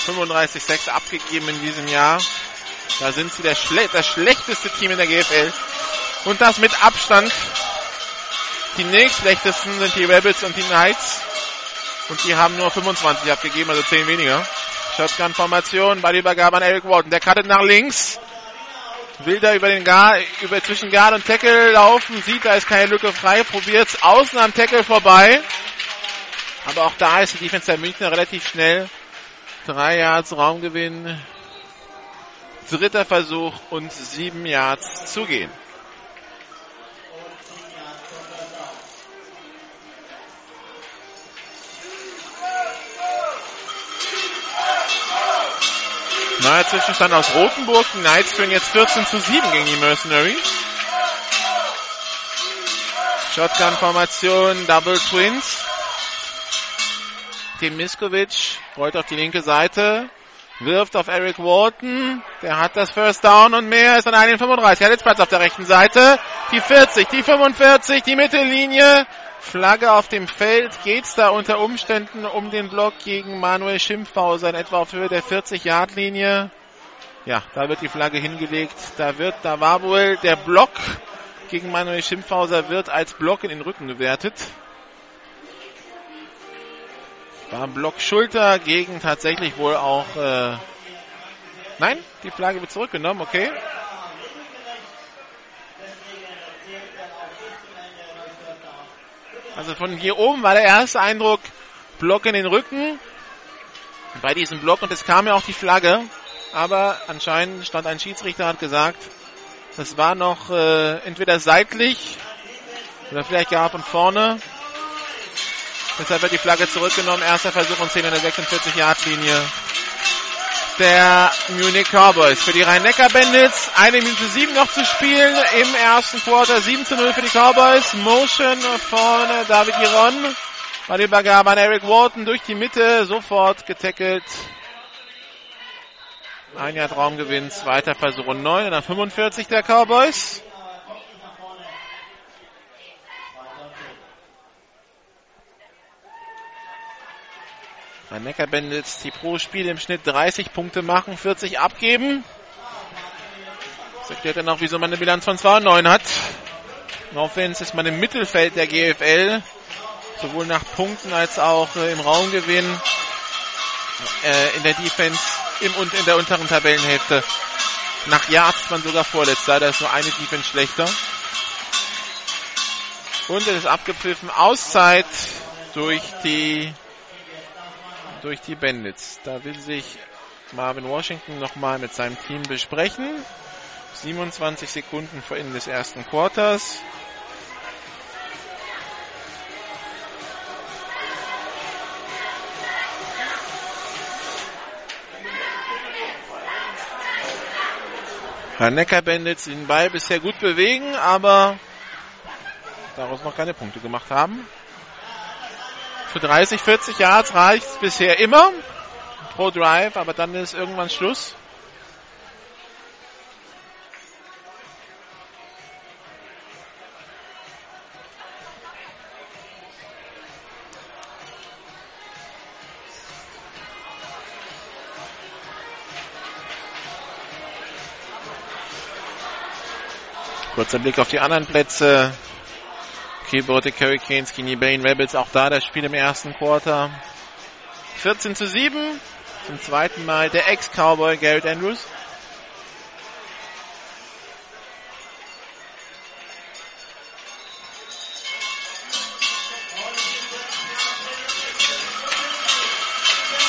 [SPEAKER 1] 35-6 abgegeben in diesem Jahr. Da sind sie Schle das schlechteste Team in der GFL. Und das mit Abstand. Die nächstschlechtesten sind die Rebels und die Knights. Und die haben nur 25 abgegeben, also 10 weniger. Shotgun-Formation, Ballübergabe an Eric Walton. Der cuttet nach links. Will da über den Guard, über zwischen Guard und Tackle laufen, sieht, da ist keine Lücke frei, probiert's außen am Tackle vorbei. Aber auch da ist die Defense der Münchner relativ schnell. Drei Yards Raumgewinn. Dritter Versuch und sieben Yards zu gehen. Neuer Zwischenstand aus Rothenburg. Die Knights führen jetzt 14 zu 7 gegen die Mercenaries. Shotgun-Formation, Double Twins. Tim Miskovic rollt auf die linke Seite, wirft auf Eric Walton. Der hat das First Down und mehr, ist an 1,35. Er hat jetzt Platz auf der rechten Seite. Die 40, die 45, die Mittellinie. Flagge auf dem Feld. Geht's da unter Umständen um den Block gegen Manuel Schimpfhauser in etwa auf Höhe der 40-Yard-Linie? Ja, da wird die Flagge hingelegt. Da wird, da war wohl der Block gegen Manuel Schimpfhauser wird als Block in den Rücken gewertet. War Block Schulter gegen tatsächlich wohl auch, äh, nein, die Flagge wird zurückgenommen, okay. Also von hier oben war der erste Eindruck Block in den Rücken. Bei diesem Block und es kam ja auch die Flagge. Aber anscheinend stand ein Schiedsrichter, hat gesagt, das war noch äh, entweder seitlich oder vielleicht gar von vorne. Deshalb wird die Flagge zurückgenommen. Erster Versuch und 10 in der 46-Yard-Linie der Munich Cowboys. Für die Rhein-Neckar-Bandits eine Minute sieben noch zu spielen im ersten Quarter. 7 zu 0 für die Cowboys. Motion von David Giron. Bei der Übergabe an Eric Walton durch die Mitte. Sofort getackelt. Ein Jahr Traumgewinn. Zweiter Versuch und 9 in der 45 der Cowboys. Bei Neckar Bandits, die pro Spiel im Schnitt 30 Punkte machen, 40 abgeben. Das erklärt dann auch, wieso man eine Bilanz von 2 und 9 hat. In Offense ist man im Mittelfeld der GFL. Sowohl nach Punkten als auch äh, im Raumgewinn. Äh, in der Defense im und in der unteren Tabellenhälfte. Nach Yards man sogar vorletzter. Da ist nur eine Defense schlechter. Und es ist abgepfiffen. Auszeit durch die durch die Bandits. Da will sich Marvin Washington nochmal mit seinem Team besprechen. 27 Sekunden vor Ende des ersten Quarters. Neckar Bandits den Ball bisher gut bewegen, aber daraus noch keine Punkte gemacht haben. Für 30, 40 Yards reicht es bisher immer pro Drive, aber dann ist irgendwann Schluss. Kurzer Blick auf die anderen Plätze. Keyboard Hurricanes gegen die Bane Rebels. Auch da das Spiel im ersten Quarter. 14 zu 7. Zum zweiten Mal der Ex-Cowboy Garrett Andrews.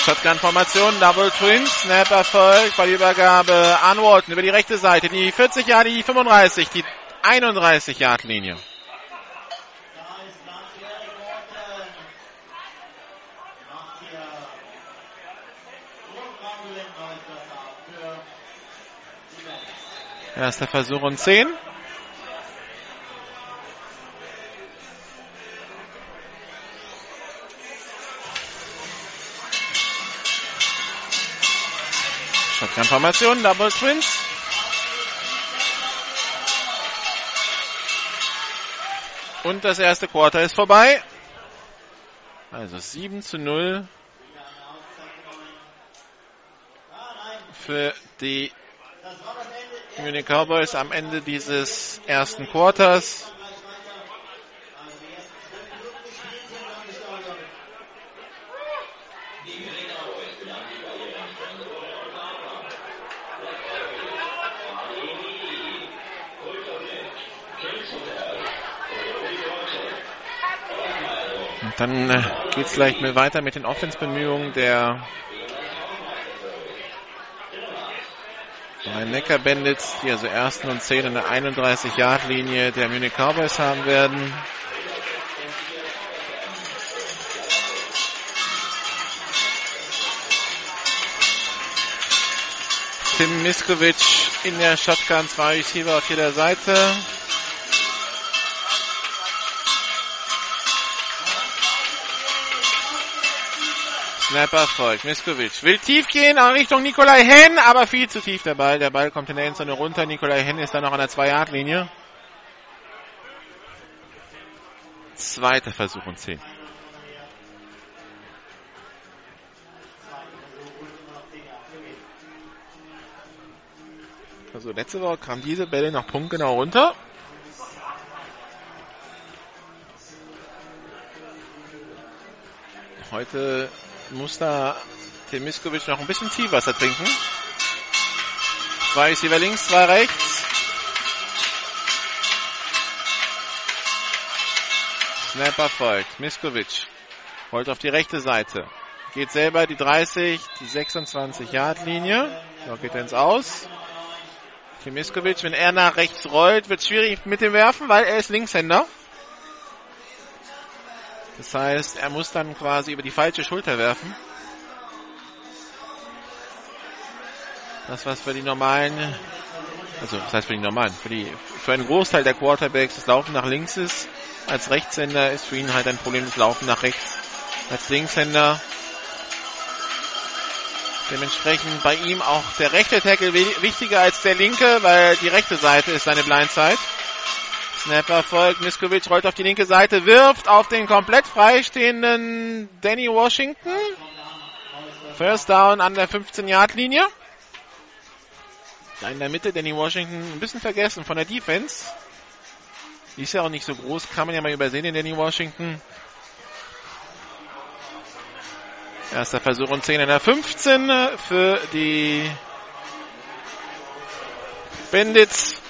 [SPEAKER 1] Shotgun-Formation, Double Twins, Snap Erfolg, bei Übergabe an Walton über die rechte Seite, die 40 Jahre, die 35, die 31 Yard Linie. Erster Versuch und 10. Shotgun-Formation, Double Twins. Und das erste Quarter ist vorbei. Also 7 zu 0 für die Munich Cowboys am Ende dieses ersten Quarters. Und dann äh, geht's gleich mal weiter mit den Offensbemühungen der Rhein-Neckar Bandits, die also ersten und zehn in der 31-Yard-Linie der Munich Cowboys haben werden. Tim Miskovic in der Shotgun, zwei Receiver auf jeder Seite. Snapper folgt. Miskovic will tief gehen in Richtung Nikolai Henn, aber viel zu tief der Ball. Der Ball kommt in der Endzone runter. Nikolai Henn ist dann noch an der 2-Yard-Linie. Zweiter Versuch und 10. Also letzte Woche kamen diese Bälle noch punktgenau runter. Heute muss da Temiskovic noch ein bisschen Zielwasser trinken. Zwei Receiver links, zwei rechts. Snapper folgt. Miskovic rollt auf die rechte Seite. Geht selber die 30, die 26 Yard Linie. So geht er ins Aus. Timiskovic, wenn er nach rechts rollt, wird es schwierig mit dem Werfen, weil er ist Linkshänder. Das heißt, er muss dann quasi über die falsche Schulter werfen. Das, was für die normalen, also das heißt für die normalen, für, die, für einen Großteil der Quarterbacks das Laufen nach links ist, als Rechtshänder ist für ihn halt ein Problem das Laufen nach rechts. Als Linkshänder dementsprechend bei ihm auch der rechte Tackle wichtiger als der linke, weil die rechte Seite ist seine Blindside. Snapper folgt, Miskovic rollt auf die linke Seite, wirft auf den komplett freistehenden Danny Washington. First down an der 15-Yard-Linie. Da in der Mitte Danny Washington ein bisschen vergessen von der Defense. Die ist ja auch nicht so groß, kann man ja mal übersehen in Danny Washington. Erster Versuch und 10 in der 15 für die Bandits.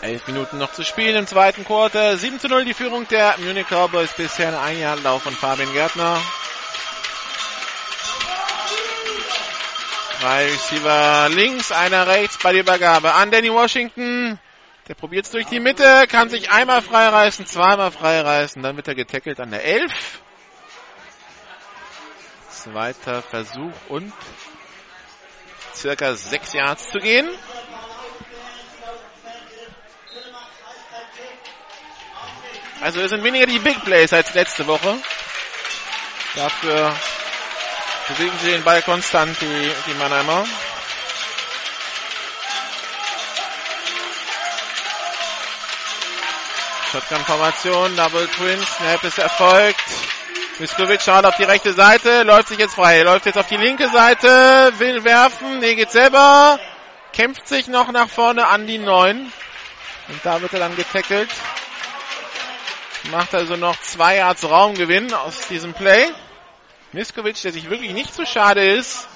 [SPEAKER 1] Elf Minuten noch zu spielen im zweiten Quarter. 7 zu 0 die Führung der Munich Cowboys. Bisher ein Einjahrlauf von Fabian Gärtner. Drei Receiver links, einer rechts bei der Übergabe an Danny Washington. Der probiert es durch die Mitte, kann sich einmal freireißen, zweimal freireißen, dann wird er getackelt an der 11. Zweiter Versuch und circa 6 Yards zu gehen. Also es sind weniger die Big Plays als letzte Woche. Dafür bewegen sie den Ball konstant, die, die Mannheimer. Shotgun-Formation, Double Twin, Snap ist erfolgt. Miskovic schaut auf die rechte Seite, läuft sich jetzt frei, läuft jetzt auf die linke Seite, will werfen, nee, geht selber, kämpft sich noch nach vorne an die 9. Und da wird er dann getackelt. Macht also noch zwei Yards Raumgewinn aus diesem Play. Miskovic, der sich wirklich nicht so schade ist,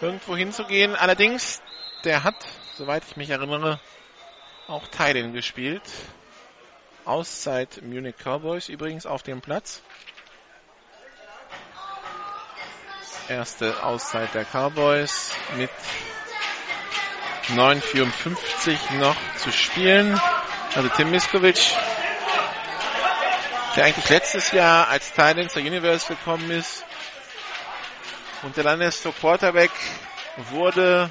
[SPEAKER 1] irgendwo hinzugehen. Allerdings, der hat, soweit ich mich erinnere, auch Teilen gespielt. Auszeit Munich Cowboys übrigens auf dem Platz. Erste Auszeit der Cowboys mit 9,54 noch zu spielen. Also Tim Miskovic der eigentlich letztes Jahr als Teil zur Universe gekommen ist und der dann erst zur Quarterback wurde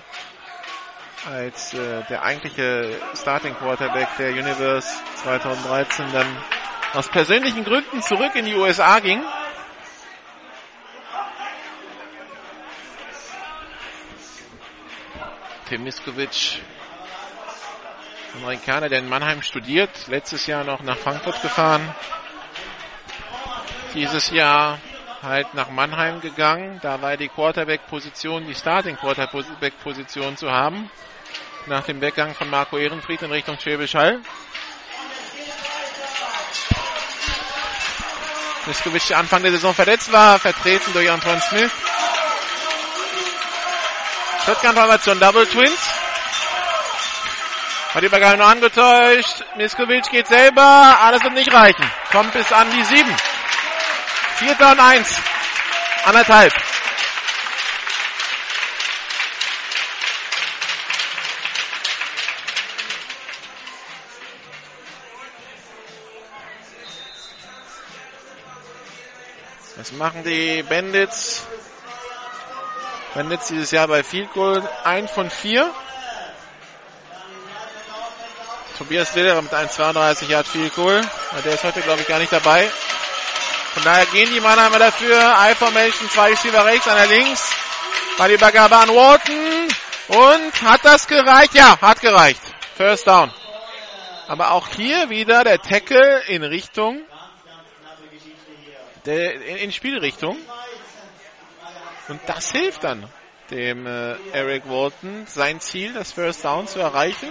[SPEAKER 1] als äh, der eigentliche Starting Quarterback der Universe 2013 dann aus persönlichen Gründen zurück in die USA ging. Tim Miskovic, Amerikaner, der in Mannheim studiert, letztes Jahr noch nach Frankfurt gefahren, dieses Jahr halt nach Mannheim gegangen. Da war die Quarterback-Position, die Starting Quarterback-Position zu haben. Nach dem Weggang von Marco Ehrenfried in Richtung Schwäbisch Hall. Miskovic, der Anfang der Saison verletzt war, vertreten durch Antoine Smith. Shotgun-Formation Double Twins. Hat die Übergabe nur angetäuscht. Miskovic geht selber. Alles wird nicht reichen. Kommt bis an die 7. Vierter und eins. Anderthalb. Was machen die Bandits? Bandits dieses Jahr bei Field Goal 1 von 4. Tobias Lederer mit 1,32 Yard Field Goal. Der ist heute, glaube ich, gar nicht dabei. Von daher gehen die Mannheimer dafür. I-Formation, zwei Receiver rechts, einer links. Die Übergabe an Walton. Und hat das gereicht? Ja, hat gereicht. First down. Aber auch hier wieder der Tackle in Richtung, der, in, in Spielrichtung. Und das hilft dann dem äh, Eric Walton, sein Ziel, das First Down zu erreichen.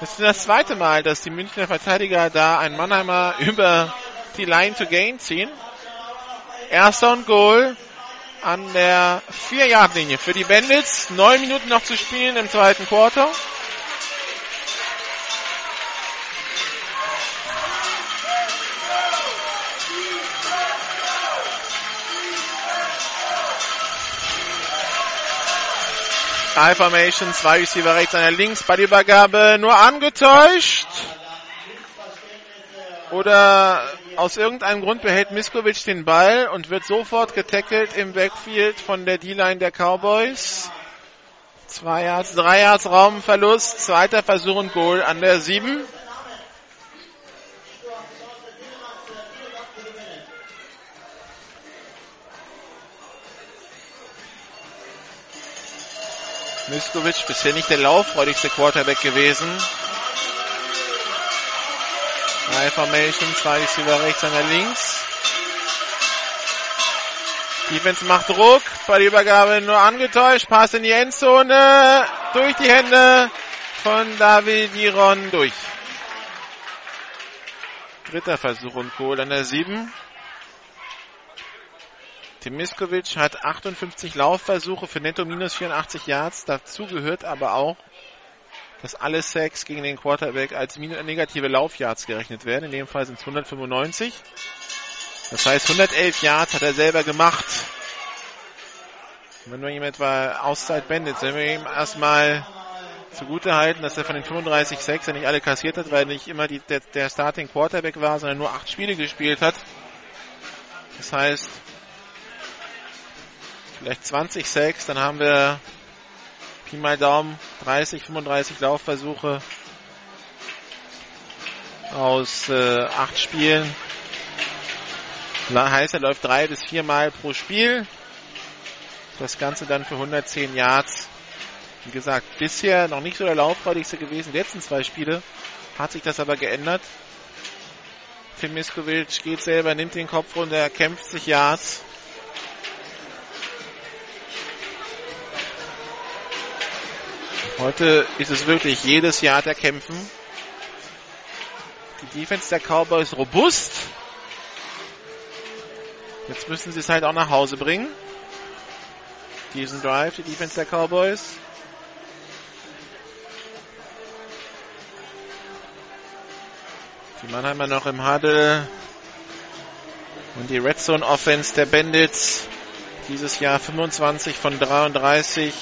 [SPEAKER 1] Das ist das zweite Mal, dass die Münchner Verteidiger da einen Mannheimer [laughs] über die Line to Gain ziehen. Erster und Goal an der 4-Yard-Linie für die Bandits. Neun Minuten noch zu spielen im zweiten Quarter. I-Formation, zwei Receiver rechts, einer links, bei der Übergabe nur angetäuscht. Oder aus irgendeinem Grund behält Miskovic den Ball und wird sofort getackelt im Backfield von der D-Line der Cowboys. Zwei Yards, drei Yards Raumverlust, zweiter Versuch und Goal an der sieben. Miskovic bisher nicht der lauffreudigste Quarterback gewesen. High Formation, zwei Receiver rechts, einer links. Defense macht Druck, bei der Übergabe nur angetäuscht, Pass in die Endzone, durch die Hände von David Diron durch. Dritter Versuch und Goal an der 7. Tim Miskovic hat 58 Laufversuche für netto minus 84 Yards. Dazu gehört aber auch, dass alle Sacks gegen den Quarterback als negative Laufyards gerechnet werden. In dem Fall sind es 195. Das heißt, 111 Yards hat er selber gemacht. wenn wir ihm etwa Auszeit Bandits, wenn wir ihm erstmal zugute halten, dass er von den 35 Sacks nicht alle kassiert hat, weil nicht immer die, der, der Starting Quarterback war, sondern nur acht Spiele gespielt hat. Das heißt, vielleicht 20 Sacks, dann haben wir Pi mal Daumen 30, 35 Laufversuche aus äh, acht Spielen. Heißt, er läuft drei bis viermal pro Spiel. Das Ganze dann für 110 Yards. Wie gesagt, bisher noch nicht so der lauffreudigste gewesen. Die letzten zwei Spiele hat sich das aber geändert. Tim Miskovic geht selber, nimmt den Kopf runter, kämpft sich Yards. Heute ist es wirklich jedes Jahr der Kämpfen. Die Defense der Cowboys robust. Jetzt müssen sie es halt auch nach Hause bringen. Diesen Drive, die Defense der Cowboys. Die Mannheimer noch im Huddle. Und die Red Zone Offense der Bandits. Dieses Jahr 25 von 33.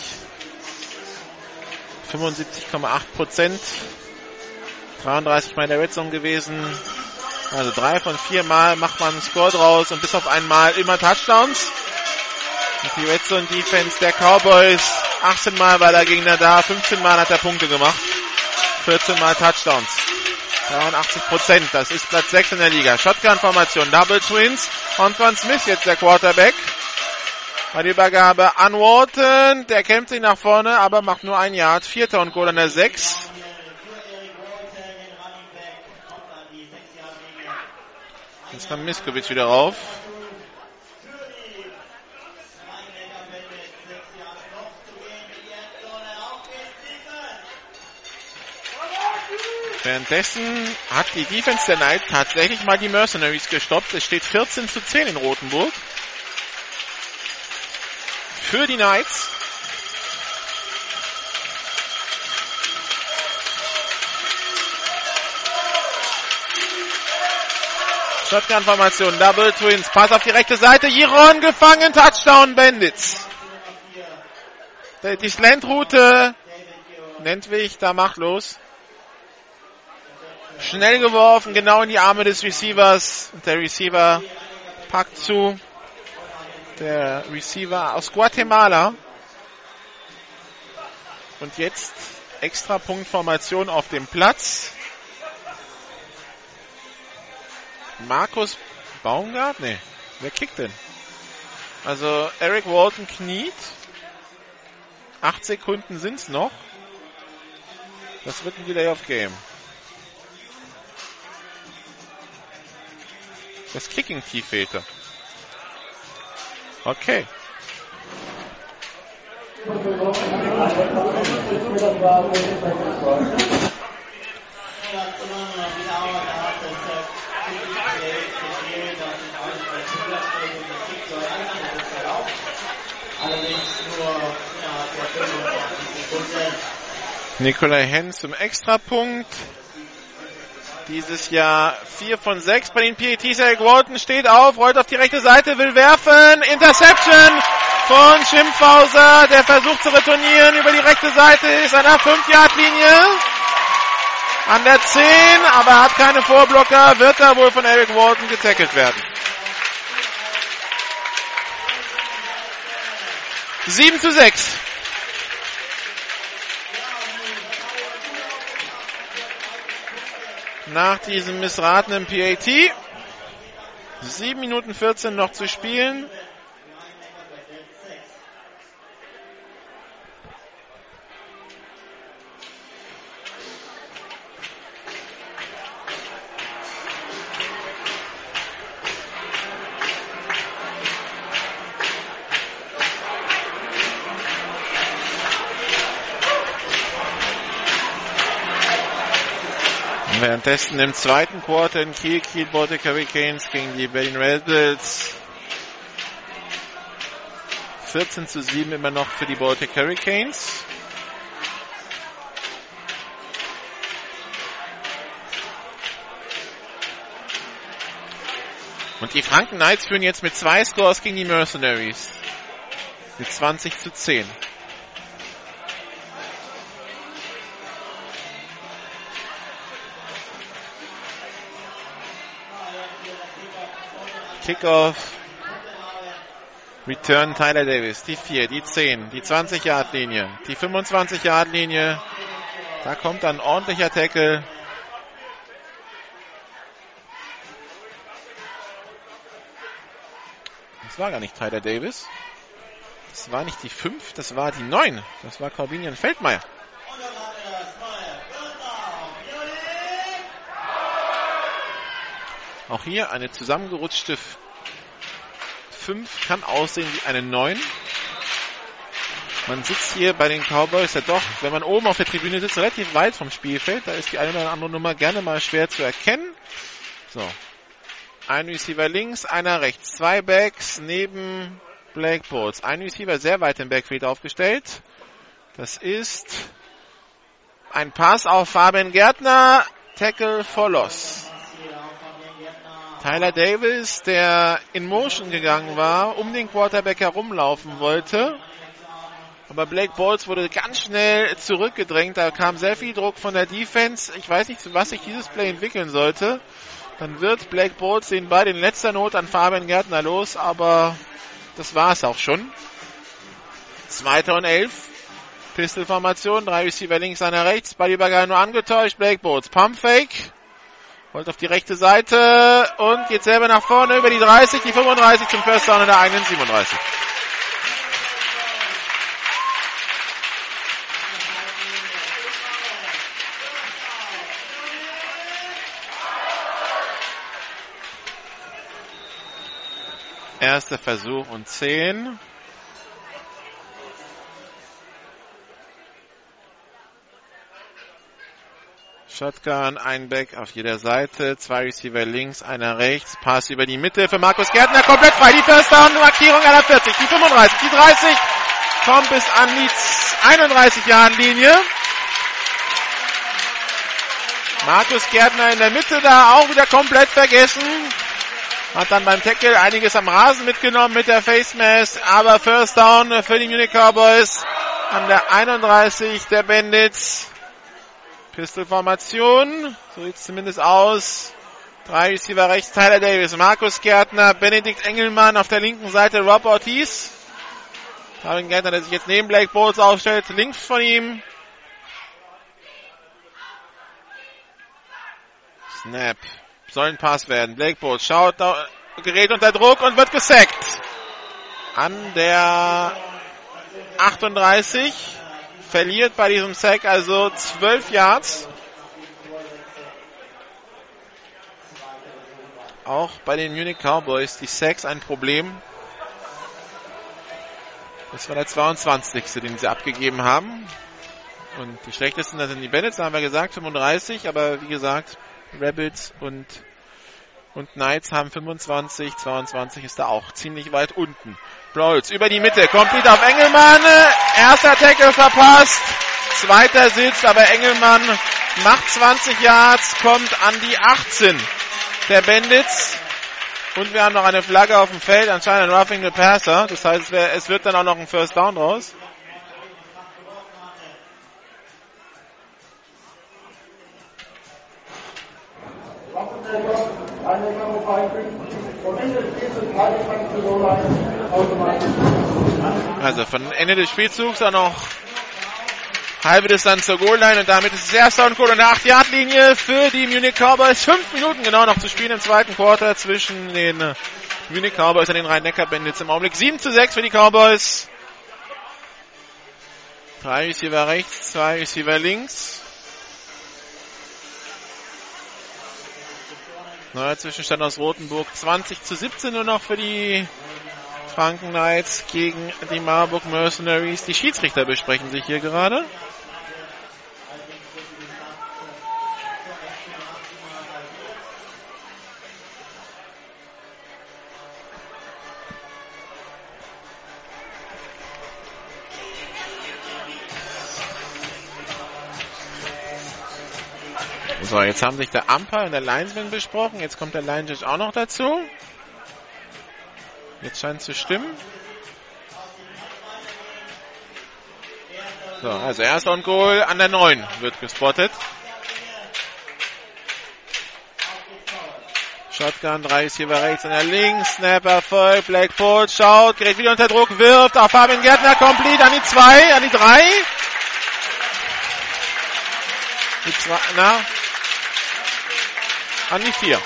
[SPEAKER 1] 75,8 Prozent. 33 Mal in der Red Zone gewesen. Also drei von vier Mal macht man einen Score draus und bis auf einmal immer Touchdowns. Und die Red Zone Defense der Cowboys 18 Mal war der Gegner da, 15 Mal hat er Punkte gemacht. 14 Mal Touchdowns. 83 Prozent, das ist Platz 6 in der Liga. Shotgun-Formation, Double Twins. Antoine Smith jetzt der Quarterback. Bei der Übergabe an Wharton. Der kämpft sich nach vorne, aber macht nur ein Yard. Vierter und Goal an der 6. Jetzt kommt Miskovic wieder rauf. Währenddessen hat die Defense der Knight tatsächlich mal die Mercenaries gestoppt. Es steht 14 zu 10 in Rothenburg für die Knights. Shotgun-Formation, Double Twins, Pass auf die rechte Seite, Jiron gefangen, Touchdown Bandits. Die Slant-Route, nennt Nentwig da machtlos. Schnell geworfen, genau in die Arme des Receivers. Der Receiver packt zu. Der Receiver aus Guatemala. Und jetzt extra Punktformation auf dem Platz. Markus Baumgart? Nee. Wer kickt denn? Also Eric Walton kniet. Acht Sekunden sind's noch. Das wird ein Delay of Game. Das Kicking Key fehlte. Okay. Nikolai Henn zum Extrapunkt. Dieses Jahr 4 von 6 bei den PATs. Eric Walton steht auf, rollt auf die rechte Seite, will werfen. Interception von Schimpfhauser. Der versucht zu retournieren über die rechte Seite, ist an der 5-Yard-Linie. An der 10, aber hat keine Vorblocker, wird da wohl von Eric Walton getackelt werden. 7 zu 6. nach diesem missratenen PAT. 7 Minuten 14 noch zu spielen. Währenddessen im zweiten Quarter in Kiel, Kiel Baltic Hurricanes gegen die Berlin Rebels. 14 zu 7 immer noch für die Baltic Hurricanes. Und die Franken Knights führen jetzt mit zwei Scores gegen die Mercenaries. Mit 20 zu 10. Kickoff. Return Tyler Davis. Die 4, die 10, die 20-Yard-Linie, die 25-Yard-Linie. Da kommt dann ordentlicher Tackle. Das war gar nicht Tyler Davis. Das war nicht die 5, das war die 9. Das war Corbinian Feldmeier. Auch hier eine zusammengerutschte 5 kann aussehen wie eine 9. Man sitzt hier bei den Cowboys ja doch, wenn man oben auf der Tribüne sitzt, relativ weit vom Spielfeld. Da ist die eine oder andere Nummer gerne mal schwer zu erkennen. So. Ein Receiver links, einer rechts. Zwei Backs neben Bowles. Ein Receiver sehr weit im Backfield aufgestellt. Das ist ein Pass auf Fabian Gärtner. Tackle for Loss. Tyler Davis, der in Motion gegangen war, um den Quarterback herumlaufen wollte. Aber Blake Balls wurde ganz schnell zurückgedrängt. Da kam sehr viel Druck von der Defense. Ich weiß nicht, zu was sich dieses Play entwickeln sollte. Dann wird Blake Balls den Ball in letzter Not an Fabian Gärtner los, aber das war es auch schon. Zweiter und elf. Pistol-Formation, drei Receiver links, einer rechts. Ballübergang nur angetäuscht. Blake Pump Fake. Holt auf die rechte Seite und geht selber nach vorne über die 30, die 35 zum First Down in der eigenen 37. Erster Versuch und 10. Shotgun, ein Back auf jeder Seite, zwei Receiver links, einer rechts, Pass über die Mitte für Markus Gärtner, komplett frei, die First Down, Markierung der 40, die 35, die 30, kommt bis an die 31 Jahren Linie. Markus Gärtner in der Mitte da auch wieder komplett vergessen. Hat dann beim Tackle einiges am Rasen mitgenommen mit der Face Mask, aber First Down für die Munich Cowboys an der 31 der Bandits. Pistol-Formation, so sieht es zumindest aus. Drei Receiver rechts, Tyler Davis, Markus Gärtner, Benedikt Engelmann auf der linken Seite, Rob Ortiz. Fabian Gärtner, der sich jetzt neben Blake Bowles aufstellt, links von ihm. Snap. Soll ein Pass werden. Blake Bowles schaut, gerät unter Druck und wird gesackt. An der 38. Verliert bei diesem Sack also 12 Yards. Auch bei den Munich Cowboys die Sacks ein Problem. Das war der 22. den sie abgegeben haben. Und die schlechtesten, das sind die da haben wir gesagt, 35, aber wie gesagt, Rebels und, und Knights haben 25, 22 ist da auch ziemlich weit unten. Brawls über die Mitte, komplett auf Engelmann, erster Tackle verpasst, zweiter sitzt, aber Engelmann macht 20 Yards, kommt an die 18 der Bandits. Und wir haben noch eine Flagge auf dem Feld, anscheinend ein Roughing the Passer. Das heißt, es wird dann auch noch ein First Down raus. Also von Ende des Spielzugs dann noch halbe Distanz zur Goal-Line und damit ist es erster und Goal an der 8-Yard-Linie für die Munich Cowboys. Fünf Minuten genau noch zu spielen im zweiten Quarter zwischen den Munich Cowboys und den Rhein-Neckar-Bandits im Augenblick. 7 zu 6 für die Cowboys. Drei Receiver rechts, zwei Receiver links. Neuer Zwischenstand aus Rotenburg. 20 zu 17 nur noch für die Franken Knights gegen die Marburg Mercenaries. Die Schiedsrichter besprechen sich hier gerade. So, jetzt haben sich der Umpire und der Linesman besprochen. Jetzt kommt der Line Judge auch noch dazu. Jetzt scheint es zu stimmen. So, also erster und Goal an der 9 wird gespottet. Shotgun, drei Receiver rechts, an der links, Snapper voll, Blackpool schaut, gerät wieder unter Druck, wirft auf Fabian Gärtner, komplett an die 2, an die 3. Die zwei, na, an die 4.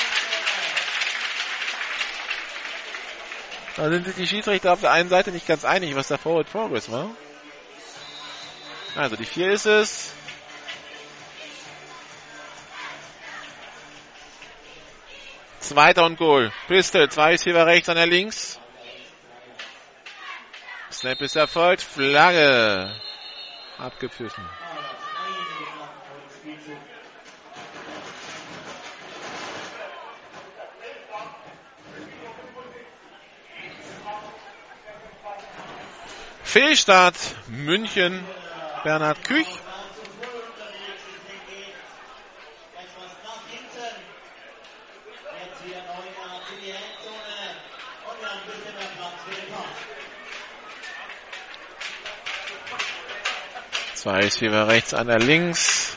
[SPEAKER 1] Da sind sich die Schiedsrichter auf der einen Seite nicht ganz einig, was der Forward Progress war. Also die 4 ist es. Zweiter und Goal. Pistol, zwei ist hier rechts, an der links. Snap ist erfolgt. Flagge. Abgepfiffen. Fehlstart München. Bernhard Küch. Zwei Receiver rechts, einer links.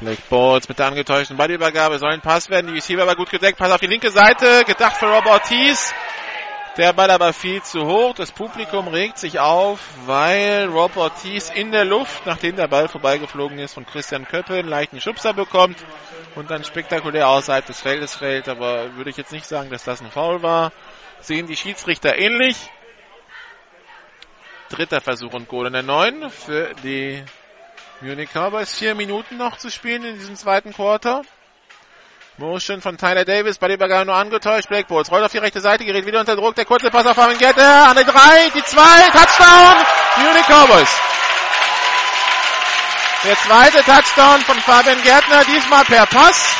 [SPEAKER 1] Black Balls mit der angetäuschten Ballübergabe soll ein Pass werden. Die Receiver war gut gedeckt. Pass auf die linke Seite. Gedacht für Robert Ortiz. Der Ball aber viel zu hoch. Das Publikum regt sich auf, weil Rob Ortiz in der Luft, nachdem der Ball vorbeigeflogen ist, von Christian Köppe einen leichten Schubser bekommt und dann spektakulär außerhalb des Feldes fällt. Aber würde ich jetzt nicht sagen, dass das ein Foul war. Sehen die Schiedsrichter ähnlich. Dritter Versuch und Goal in der 9 für die Munich Cowboys. Vier Minuten noch zu spielen in diesem zweiten Quarter. Motion von Tyler Davis, bei der Übergabe nur angetäuscht. Blackboards rollt auf die rechte Seite, gerät wieder unter Druck. Der kurze Pass auf Fabian Gette an die 3, die 2, Touchdown, Munich Cowboys. Der zweite Touchdown von Fabian Gärtner, diesmal per Pass.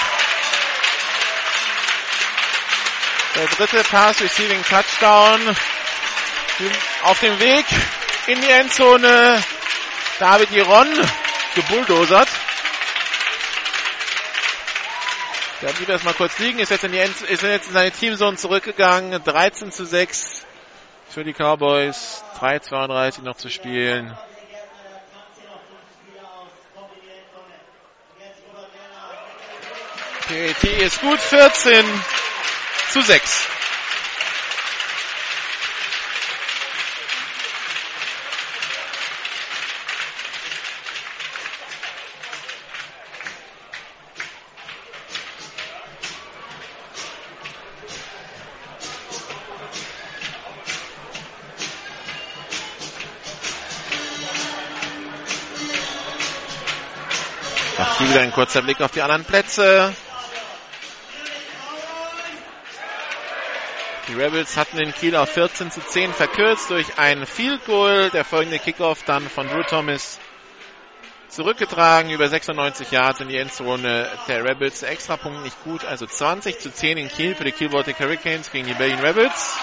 [SPEAKER 1] Der dritte Pass, Receiving Touchdown. Auf dem Weg in die Endzone. David Iron gebulldozert. Der blieb erstmal kurz liegen, ist jetzt in, die End ist jetzt in seine Teamzone zurückgegangen. 13 zu 6 für die Cowboys. 3,32 noch zu spielen. PAT ist gut, 14 zu 6. wieder ein kurzer Blick auf die anderen Plätze. Die Rebels hatten den Kiel auf 14 zu 10 verkürzt durch ein Field Goal. Der folgende Kickoff dann von Drew Thomas zurückgetragen über 96 Yards in die Endzone der Rebels. Extrapunkt nicht gut, also 20 zu 10 in Kiel für die Kiel Baltic Hurricanes gegen die Berlin Rebels.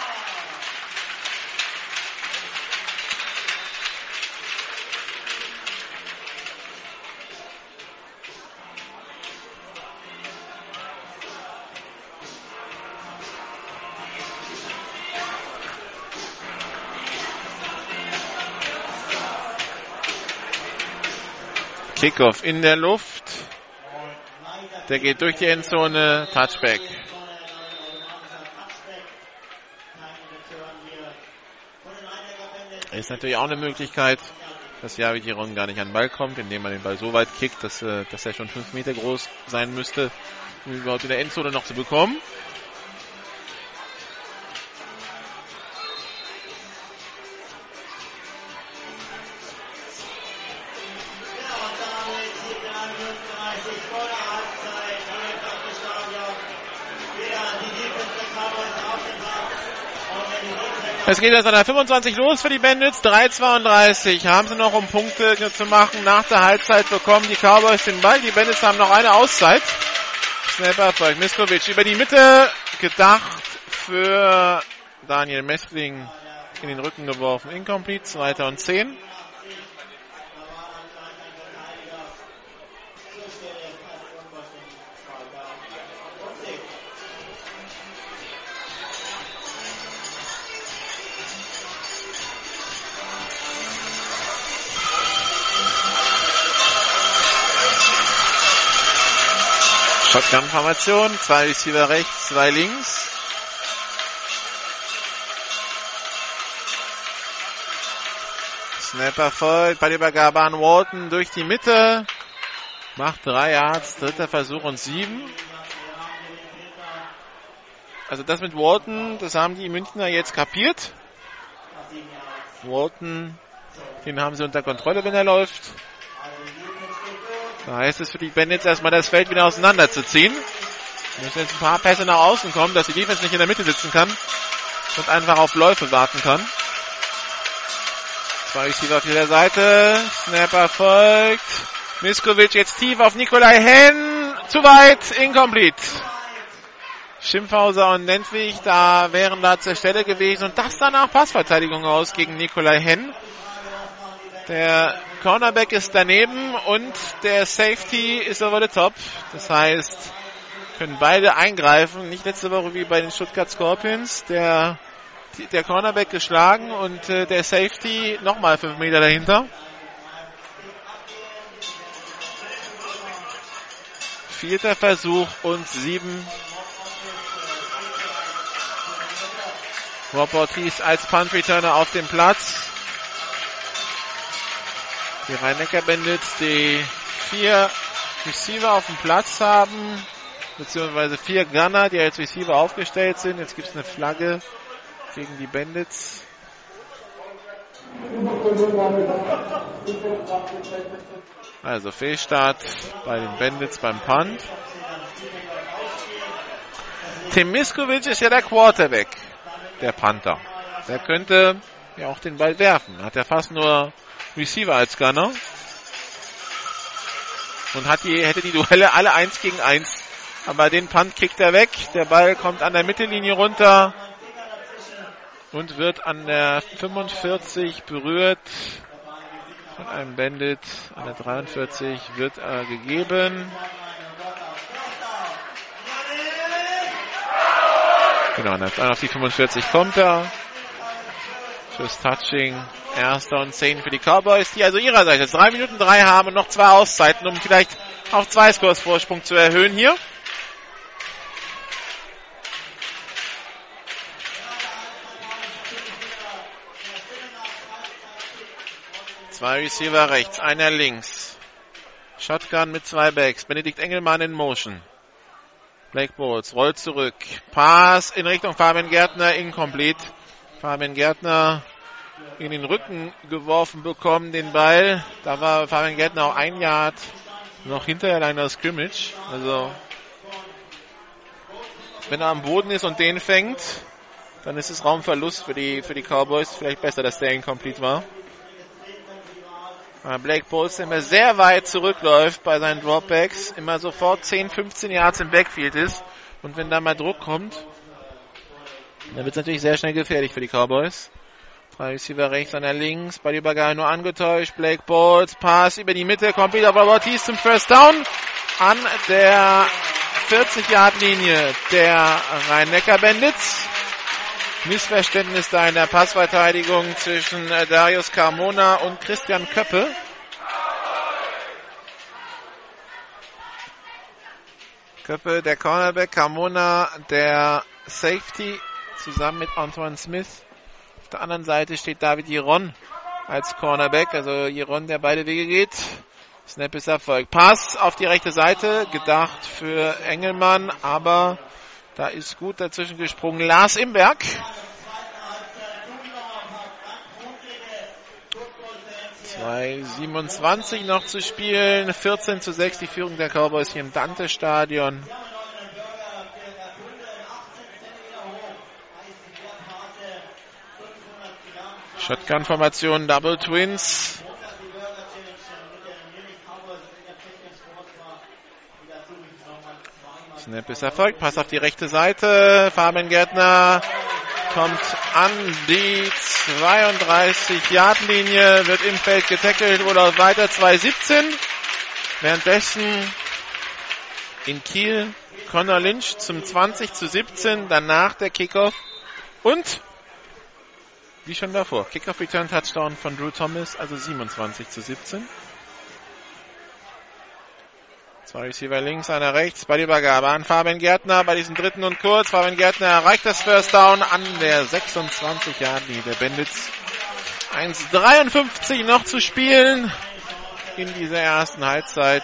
[SPEAKER 1] Kickoff in der Luft. Der geht durch die Endzone. Touchback. Ist natürlich auch eine Möglichkeit, dass Javigiron gar nicht an den Ball kommt, indem man den Ball so weit kickt, dass, äh, dass er schon 5 Meter groß sein müsste, um ihn überhaupt in der Endzone noch zu bekommen. Es geht jetzt an der 25 los für die Bandits. 3,32 haben sie noch, um Punkte zu machen. Nach der Halbzeit bekommen die Cowboys den Ball. Die Bandits haben noch eine Auszeit. Snapper folgt Miskovic über die Mitte. Gedacht für Daniel Messling in den Rücken geworfen. Incomplete. 2010. Shotgun-Formation. Zwei Receiver rechts, zwei links. Snapper voll. Ballübergabe an Walton durch die Mitte. Macht drei Yards. Dritter Versuch und sieben. Also das mit Walton, das haben die Münchner jetzt kapiert. Walton, den haben sie unter Kontrolle, wenn er läuft. Da heißt es für die Bandits erstmal das Feld wieder auseinanderzuziehen. Müssen jetzt ein paar Pässe nach außen kommen, dass die Defense nicht in der Mitte sitzen kann und einfach auf Läufe warten kann. Zwei Receiver auf jeder Seite. Snapper folgt. Miskovic jetzt tief auf Nikolai Henn. Zu weit. Incomplete. Schimpfhauser und Nentwig da wären da zur Stelle gewesen und das danach Passverteidigung aus gegen Nikolai Henn. Der Cornerback ist daneben und der Safety ist over the top. Das heißt, können beide eingreifen. Nicht letzte Woche wie bei den Stuttgart Scorpions. Der, der Cornerback geschlagen und äh, der Safety nochmal fünf Meter dahinter. Vierter Versuch und sieben. Rob Ortiz als Punt Returner auf dem Platz. Die Rhein-Neckar Bandits, die vier Receiver auf dem Platz haben, beziehungsweise vier Gunner, die als Receiver aufgestellt sind. Jetzt gibt es eine Flagge gegen die Bandits. Also Fehlstart bei den Bandits beim Punt. Tim Miskovic ist ja der Quarterback, der Panther. Der könnte ja auch den Ball werfen. Hat er fast nur Receiver als Gunner. Und hat die, hätte die Duelle alle eins gegen eins. Aber den Punt kickt er weg. Der Ball kommt an der Mittellinie runter und wird an der 45 berührt von einem Bandit. An der 43 wird er gegeben. Genau, auf die 45 kommt er. Fürs Touching. Erster und 10 für die Cowboys, die also ihrerseits jetzt 3 Minuten 3 haben und noch zwei Auszeiten, um vielleicht auf zwei Scores Vorsprung zu erhöhen hier. Zwei Receiver rechts, einer links. Shotgun mit zwei Backs. Benedikt Engelmann in Motion. Blake Bowles rollt zurück. Pass in Richtung Fabian Gärtner, incomplete. Fabian Gärtner in den Rücken geworfen bekommen, den Ball. Da war Fabian Gärtner auch ein Yard noch hinterher einer Scrimmage. Also, wenn er am Boden ist und den fängt, dann ist es Raumverlust für die, für die Cowboys. Vielleicht besser, dass der incomplete war. Blake Bowles immer sehr weit zurückläuft bei seinen Dropbacks, immer sofort 10, 15 Yards im Backfield ist. Und wenn da mal Druck kommt, dann wird es natürlich sehr schnell gefährlich für die Cowboys. Drei Receiver rechts, einer links, bei Übergabe nur angetäuscht. Blake Bowles, Pass über die Mitte, kommt wieder auf Ortiz zum First Down an der 40-Yard-Linie der Rhein-Neckar-Bandits. Missverständnis da in der Passverteidigung zwischen äh, Darius Carmona und Christian Köppe. Köppe, der Cornerback, Carmona, der Safety, zusammen mit Antoine Smith. Auf der anderen Seite steht David Jiron als Cornerback, also Jiron, der beide Wege geht. Snap ist Erfolg. Pass auf die rechte Seite, gedacht für Engelmann, aber da ist gut dazwischen gesprungen Lars Imberg. Zwei 27 noch zu spielen. 14 zu 6 die Führung der Cowboys hier im Dante-Stadion. Shotgun-Formation, Double Twins. Snap ist erfolgt. Pass auf die rechte Seite. Fabian Gärtner kommt an die 32-Yard-Linie, wird im Feld getackelt oder weiter 2-17. Währenddessen in Kiel Connor Lynch zum 20 zu 17, danach der Kickoff und wie schon davor, Kickoff Return Touchdown von Drew Thomas, also 27 zu 17. Zwei Receiver links, einer rechts. Bei der Übergabe an Fabian Gärtner bei diesem dritten und kurz. Fabian Gärtner erreicht das First Down an der 26 Yard Linie der Bandits. 1,53 noch zu spielen in dieser ersten Halbzeit.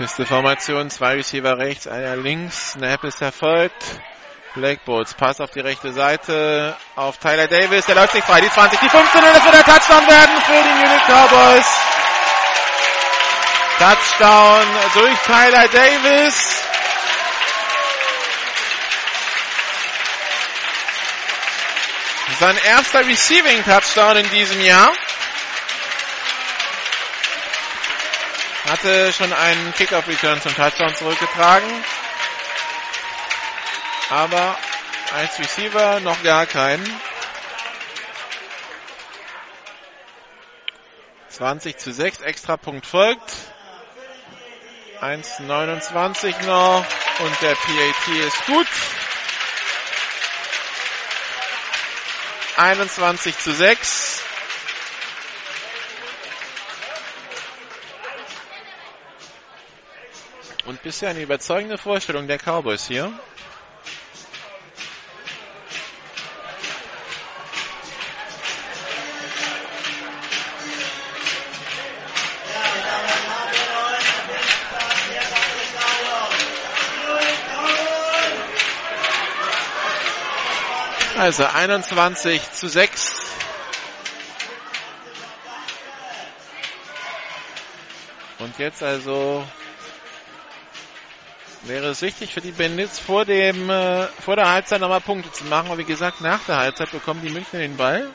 [SPEAKER 1] Pisteformation, zwei Receiver rechts, einer links. Snap ist erfolgt. Blackbolts, Pass auf die rechte Seite auf Tyler Davis. Der läuft sich frei. Die 20, die 15 und es wird ein Touchdown werden für die Munich Cowboys. Touchdown durch Tyler Davis. Sein erster Receiving Touchdown in diesem Jahr. Hatte schon einen Kickoff-Return zum Touchdown zurückgetragen. Aber als Receiver noch gar keinen. 20 zu 6, extra Punkt folgt. 1,29 noch und der PAT ist gut. 21 zu 6. Und bisher eine überzeugende Vorstellung der Cowboys hier. Also 21 zu 6. Und jetzt also wäre es wichtig für die Bandits vor dem äh, vor der Halbzeit nochmal Punkte zu machen. Aber wie gesagt, nach der Halbzeit bekommen die Münchner den Ball.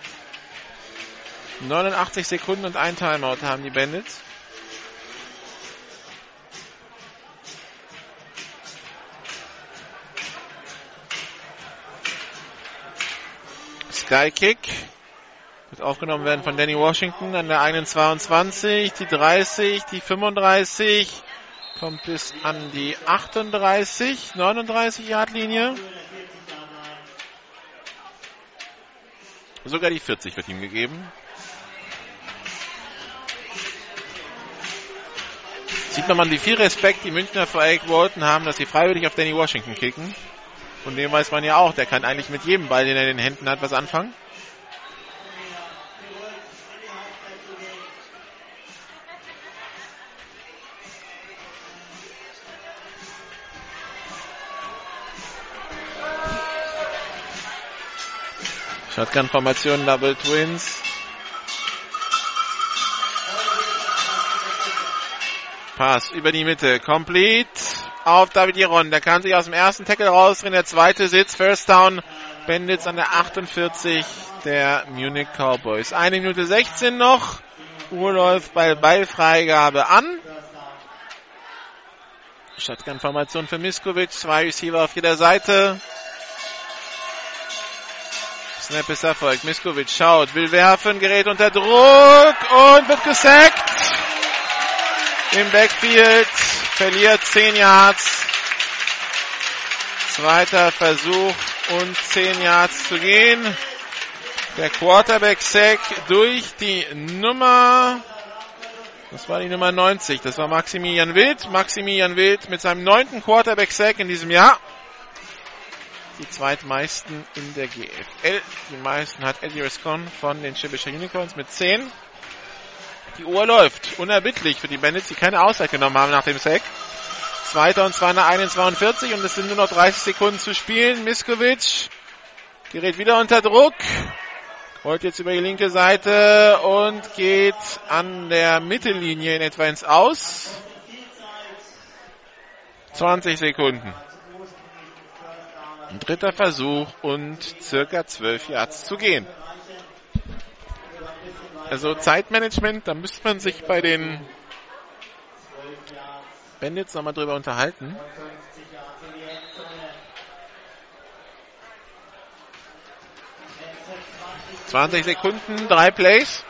[SPEAKER 1] 89 Sekunden und ein Timeout haben die Bandits. Sky Kick. Wird aufgenommen werden von Danny Washington an der eigenen 22, die 30, die 35. Kommt bis an die 38, 39 Yard Linie. Sogar die 40 wird ihm gegeben. Sieht man, wie viel Respekt die Münchner vor Eric Walton haben, dass sie freiwillig auf Danny Washington kicken. Von dem weiß man ja auch, der kann eigentlich mit jedem Ball, den er in den Händen hat, was anfangen. Shotgun-Formation, Double Twins. Pass über die Mitte, complete auf David Iron. Der kann sich aus dem ersten Tackle rausdrehen. Der zweite sitzt, First Down. Bandits an der 48 der Munich Cowboys. Eine Minute 16 noch. Uhr läuft bei Ballfreigabe an. Shotgun-Formation für Miskovic. Zwei Receiver auf jeder Seite. Snap ist erfolgt. Miskovic schaut, will werfen, gerät unter Druck und wird gesackt. Im Backfield verliert 10 Yards. Zweiter Versuch und 10 Yards zu gehen. Der Quarterback-Sack durch die Nummer, das war die Nummer 90, das war Maximilian Wild. Maximilian Wild mit seinem neunten Quarterback-Sack in diesem Jahr die zweitmeisten in der GFL. Die meisten hat Eddie Riscon von den Schibischer Unicorns mit 10. Die Uhr läuft. Unerbittlich für die Bandits, die keine Auszeit genommen haben nach dem Sack. Zweiter und zwar eine 1,42 und es sind nur noch 30 Sekunden zu spielen. Miskovic gerät wieder unter Druck. Rollt jetzt über die linke Seite und geht an der Mittellinie in etwa ins Aus. 20 Sekunden. Ein dritter Versuch und circa 12 Yards zu gehen. Also Zeitmanagement, da müsste man sich bei den Bandits nochmal drüber unterhalten. Zwanzig Sekunden, drei Plays.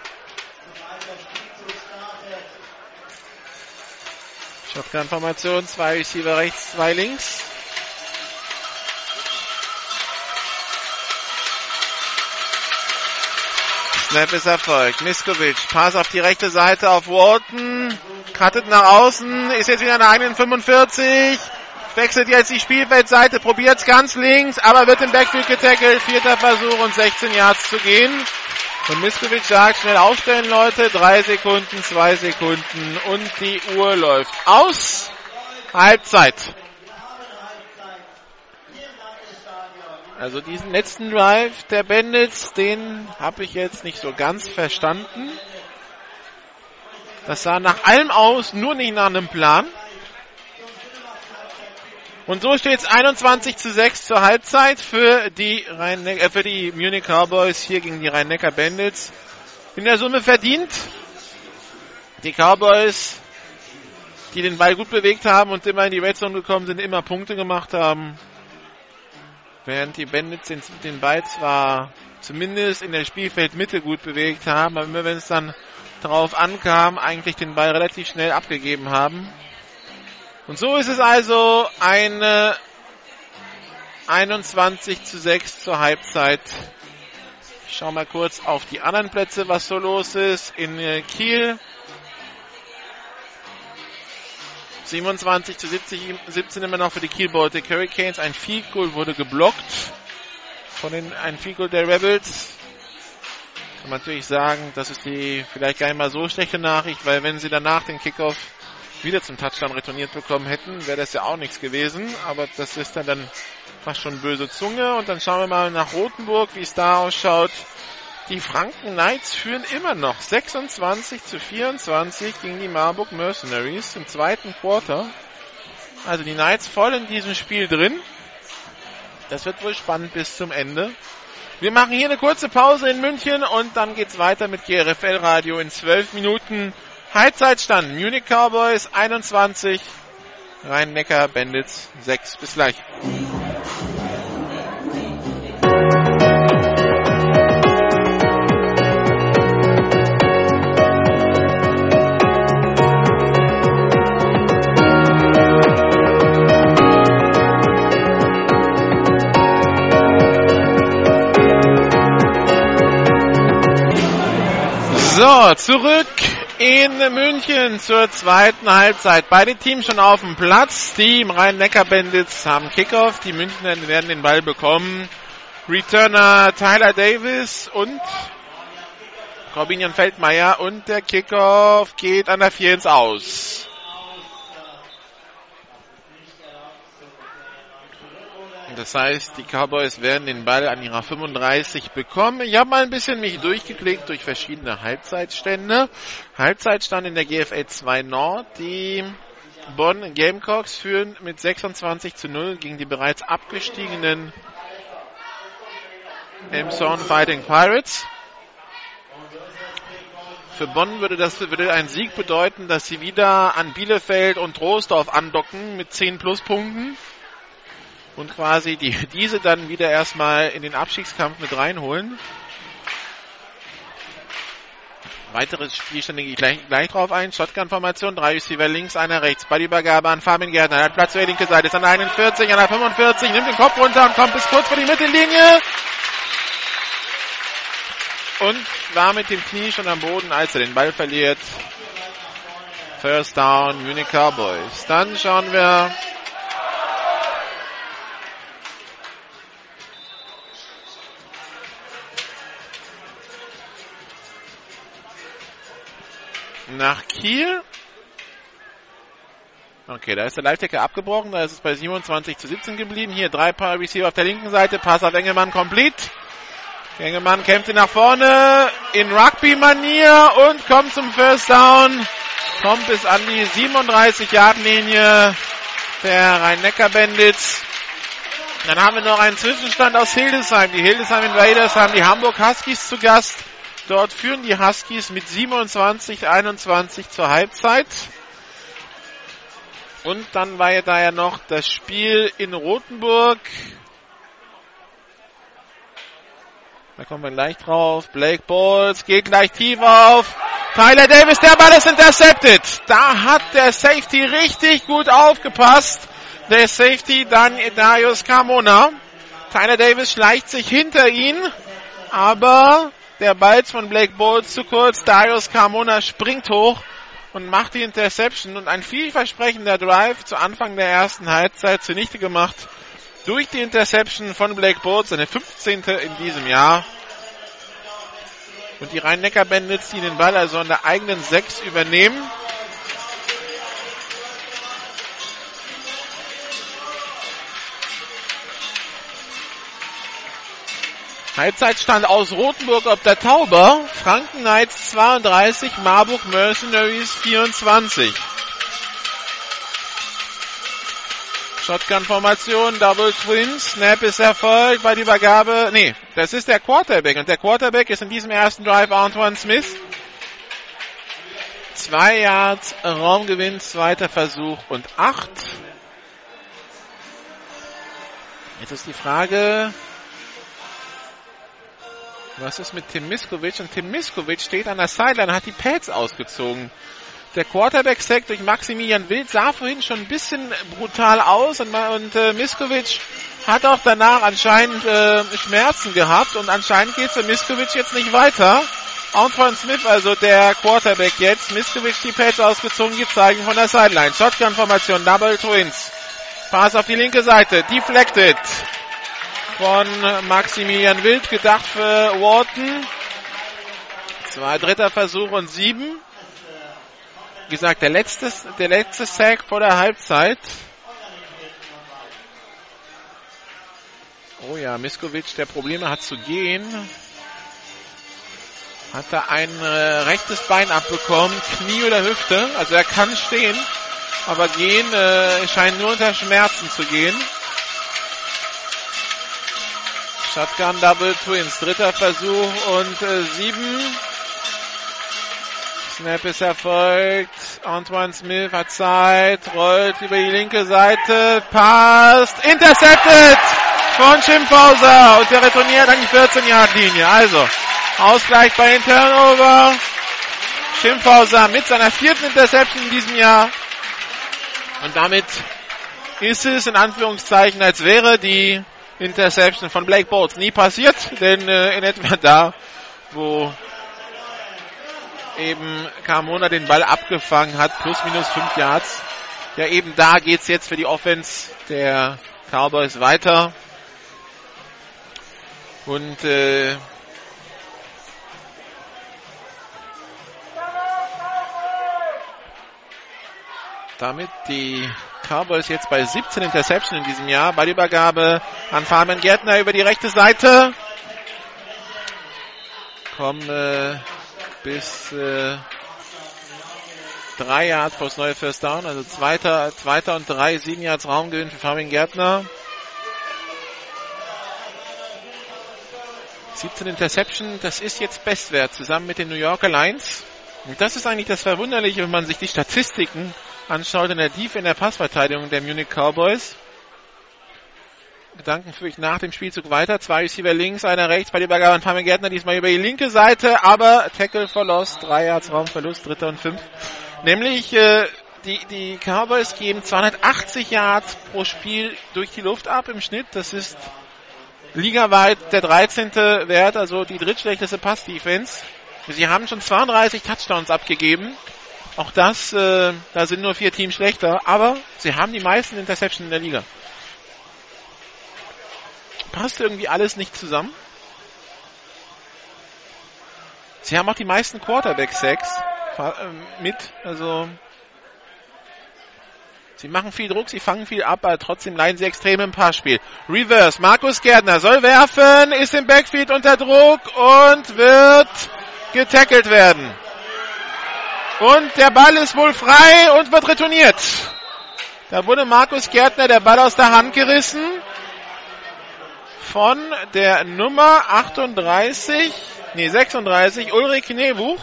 [SPEAKER 1] Shotgun-Formation, zwei Receiver rechts, zwei links. Snap ist erfolgt. Miskovic, Pass auf die rechte Seite auf Walton. Cuttet nach außen, ist jetzt wieder an der eigenen 45. Wechselt jetzt die Spielfeldseite, probiert ganz links, aber wird im Backfield getackelt. Vierter Versuch und 16 Yards zu gehen. Und Miskovic sagt, schnell aufstellen, Leute. Drei Sekunden, zwei Sekunden und die Uhr läuft aus. Halbzeit. Also diesen letzten Drive der Bandits, den habe ich jetzt nicht so ganz verstanden. Das sah nach allem aus, nur nicht nach einem Plan. Und so steht es 21 zu 6 zur Halbzeit für die, Rhein äh, für die Munich Cowboys hier gegen die Rhein-Neckar Bandits. In der Summe verdient. Die Cowboys, die den Ball gut bewegt haben und immer in die Red Zone gekommen sind, immer Punkte gemacht haben. Während die Bandits den, den Ball zwar zumindest in der Spielfeldmitte gut bewegt haben, aber immer wenn es dann darauf ankam, eigentlich den Ball relativ schnell abgegeben haben. Und so ist es also eine 21 zu 6 zur Halbzeit. Ich schau mal kurz auf die anderen Plätze, was so los ist. In äh, Kiel 27 zu 70, 17 immer noch für die Kiel Baltic Hurricanes. Ein Field Goal wurde geblockt von den, ein Field Goal der Rebels. Kann man natürlich sagen, das ist die vielleicht gar nicht mal so schlechte Nachricht, weil wenn sie danach den Kickoff wieder zum Touchdown retourniert bekommen hätten, wäre das ja auch nichts gewesen. Aber das ist dann, dann fast schon böse Zunge. Und dann schauen wir mal nach Rothenburg, wie es da ausschaut. Die Franken Knights führen immer noch 26 zu 24 gegen die Marburg Mercenaries im zweiten Quarter. Also die Knights voll in diesem Spiel drin. Das wird wohl spannend bis zum Ende. Wir machen hier eine kurze Pause in München und dann geht's weiter mit GRFL Radio in 12 Minuten. Halbzeitstand Munich Cowboys 21, Rhein-Neckar Bandits 6. Bis gleich. So, zurück in München zur zweiten Halbzeit. Beide Teams schon auf dem Platz. Die Rhein-Neckar-Bandits haben Kickoff. Die Münchner werden den Ball bekommen. Returner Tyler Davis und Corbinian Feldmeier und der Kickoff geht an der 4 ins Aus. Das heißt, die Cowboys werden den Ball an ihrer 35 bekommen. Ich habe mal ein bisschen mich durchgeklickt durch verschiedene Halbzeitstände. Halbzeitstand in der GFL 2 Nord. Die Bonn Gamecocks führen mit 26 zu 0 gegen die bereits abgestiegenen Elmshorn Fighting Pirates. Für Bonn würde das würde ein Sieg bedeuten, dass sie wieder an Bielefeld und Troisdorf andocken mit 10 Pluspunkten und quasi die, diese dann wieder erstmal in den Abstiegskampf mit reinholen. Weiteres Spielstände gehe ich gleich, gleich drauf ein. Shotgun-Formation, drei Receiver links, einer rechts. Ballübergabe an Fabian Gärtner. Er hat Platz für die linke Seite, ist an der 41, an der 45, nimmt den Kopf runter und kommt bis kurz vor die Mittellinie. Und war mit dem Knie schon am Boden, als er den Ball verliert. First down, Munich Cowboys. Dann schauen wir nach Kiel. Okay, da ist der Live-Tacker abgebrochen, da ist es bei 27 zu 17 geblieben. Hier drei Paar Receiver auf der linken Seite, Pass auf Engelmann complete. Engelmann kämpft nach vorne in Rugby-Manier und kommt zum First Down. Kommt bis an die 37-Yard-Linie der Rhein-Neckar-Bandits. Dann haben wir noch einen Zwischenstand aus Hildesheim. Die Hildesheim Invaders haben die Hamburg Huskies zu Gast. Dort führen die Huskies mit 27, 21 zur Halbzeit. Und dann war ja da ja noch das Spiel in Rothenburg. Da kommen wir gleich drauf. Blake Balls geht gleich tief auf. Tyler Davis, der Ball ist intercepted. Da hat der Safety richtig gut aufgepasst. Der Safety dann Darius Carmona. Tyler Davis schleicht sich hinter ihn, aber der Ball von Blake Bowles zu kurz. Darius Carmona springt hoch und macht die Interception und ein vielversprechender Drive zu Anfang der ersten Halbzeit zunichte gemacht durch die Interception von Blake Bowles, seine 15. in diesem Jahr. Und die Rhein-Neckar-Bandits, die den Ball also an der eigenen 6 übernehmen. Halbzeitstand aus Rothenburg ob der Tauber. Franken Knights 32, Marburg Mercenaries 24. Shotgun-Formation, Double Twins, Snap ist erfolgt bei der Übergabe. Nee, das ist der Quarterback. Und der Quarterback ist in diesem ersten Drive Antoine Smith. Zwei Yards, Raumgewinn, zweiter Versuch und acht. Jetzt ist die Frage, was ist mit Tim Miskovic? Und Tim Miskovic steht an der Sideline, hat die Pads ausgezogen. Der Quarterback-Sack durch Maximilian Wild sah vorhin schon ein bisschen brutal aus und, und äh, Miskovic hat auch danach anscheinend äh, Schmerzen gehabt und anscheinend geht für Miskovic jetzt nicht weiter. Antoine Smith, also der Quarterback jetzt. Miskovic die Pads ausgezogen, die zeigen von der Sideline. Shotgun-Formation, Double Twins. Pass auf die linke Seite, deflected von Maximilian Wild, gedacht für Wharton. Zwei dritter Versuch und sieben. Wie gesagt, der letzte, der letzte Sack vor der Halbzeit. Oh ja, Miskovic, der Probleme hat zu gehen. Hat da ein äh, rechtes Bein abbekommen, Knie oder Hüfte. Also er kann stehen, aber gehen äh, scheint nur unter Schmerzen zu gehen. Shotgun Double Twins. Dritter Versuch und äh, sieben. Snap ist erfolgt. Antoine Smith hat Zeit, rollt über die linke Seite, passt, intercepted von Schimpfhauser und der retourniert an die 14-Yard-Linie. Also, Ausgleich bei den Turnover. Schimpfhauser mit seiner vierten Interception in diesem Jahr. Und damit ist es in Anführungszeichen, als wäre die Interception von Blake Bowles nie passiert, [laughs] denn äh, in etwa da, wo eben Carmona den Ball abgefangen hat, plus minus 5 Yards. Ja, eben da geht's jetzt für die Offense der Cowboys weiter. Und äh, damit die Cowboys jetzt bei 17 Interception in diesem Jahr. Ballübergabe an Fabian Gärtner über die rechte Seite. Kommen äh, bis äh, drei Yards vor das neue First Down, also zweiter, zweiter und drei, sieben Yards Raumgewinn für Fabian Gärtner. 17 Interception, das ist jetzt Bestwert zusammen mit den New Yorker Lions. Und das ist eigentlich das Verwunderliche, wenn man sich die Statistiken anschaut in der Tiefe in der Passverteidigung der Munich Cowboys. Gedanken führe ich nach dem Spielzug weiter. Zwei Receiver links, einer rechts bei der Übergabe an Fabian Gärtner, diesmal über die linke Seite, aber Tackle verlost, drei Yards Raumverlust, dritter und fünf. Nämlich, äh, die, die Cowboys geben 280 Yards pro Spiel durch die Luft ab im Schnitt. Das ist ligaweit der 13. Wert, also die drittschlechteste Pass-Defense. Sie haben schon 32 Touchdowns abgegeben. Auch das, äh, da sind nur vier Teams schlechter, aber sie haben die meisten Interceptions in der Liga. Passt irgendwie alles nicht zusammen. Sie haben auch die meisten Quarterback-Sacks äh, mit, also Sie machen viel Druck, sie fangen viel ab, aber trotzdem leiden sie extrem im Passspiel. Reverse, Markus Gärtner soll werfen, ist im Backfield unter Druck und wird getackelt werden. Und der Ball ist wohl frei und wird retourniert. Da wurde Markus Gärtner der Ball aus der Hand gerissen von der Nummer 38, nee 36, Ulrich Knebuch.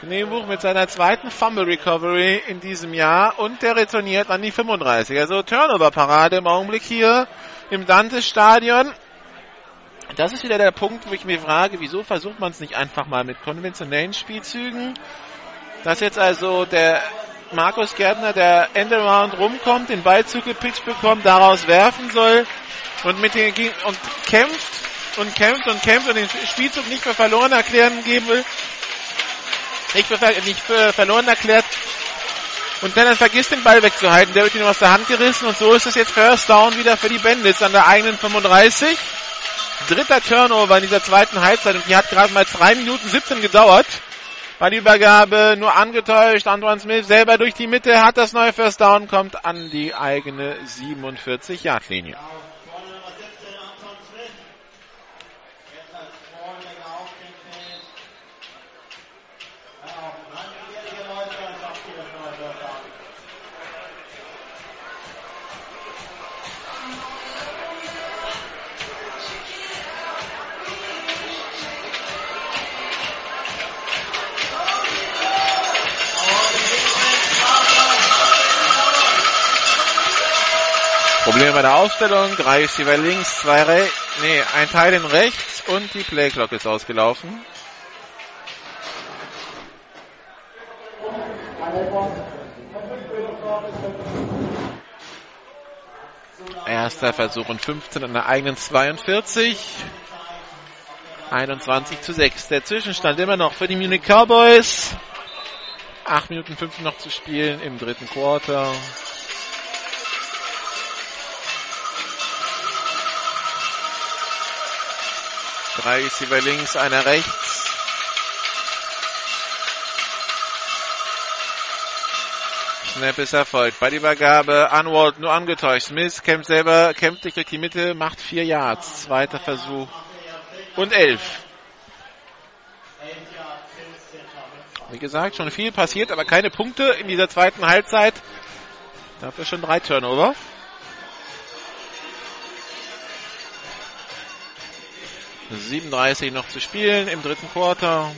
[SPEAKER 1] Knebuch mit seiner zweiten Fumble Recovery in diesem Jahr und der retourniert an die 35. Also Turnover-Parade im Augenblick hier im Dante-Stadion. Das ist wieder der Punkt, wo ich mir frage, wieso versucht man es nicht einfach mal mit konventionellen Spielzügen? Dass jetzt also der Markus Gärtner, der Endaround rumkommt, den Ball zugepitcht bekommt, daraus werfen soll und mit den und kämpft und kämpft und kämpft und den Spielzug nicht für verloren erklären geben will. Nicht für, nicht für verloren erklärt. Und dann, dann vergisst den Ball wegzuhalten. Der wird ihn aus der Hand gerissen und so ist es jetzt First Down wieder für die Bandits an der eigenen 35. Dritter Turnover in dieser zweiten Halbzeit und die hat gerade mal 3 Minuten 17 gedauert. Bei der Übergabe nur angetäuscht. Antoine Smith selber durch die Mitte hat das neue First Down, kommt an die eigene 47 Probleme bei der Aufstellung. Drei Receiver links, zwei Re nee, ein Teil in rechts und die Playclock ist ausgelaufen. Erster Versuch und 15 an der eigenen 42. 21 zu 6. Der Zwischenstand immer noch für die Munich Cowboys. 8 Minuten 5 noch zu spielen im dritten Quarter. Drei Receiver links, einer rechts. Snap ist erfolgt. Bei der Übergabe Unwald nur angetäuscht. Smith kämpft selber, kämpft durch die Mitte, macht vier Yards. Zweiter Versuch. Und elf. Wie gesagt, schon viel passiert, aber keine Punkte in dieser zweiten Halbzeit. Dafür schon drei Turnover. 37 noch zu spielen im dritten Quarter.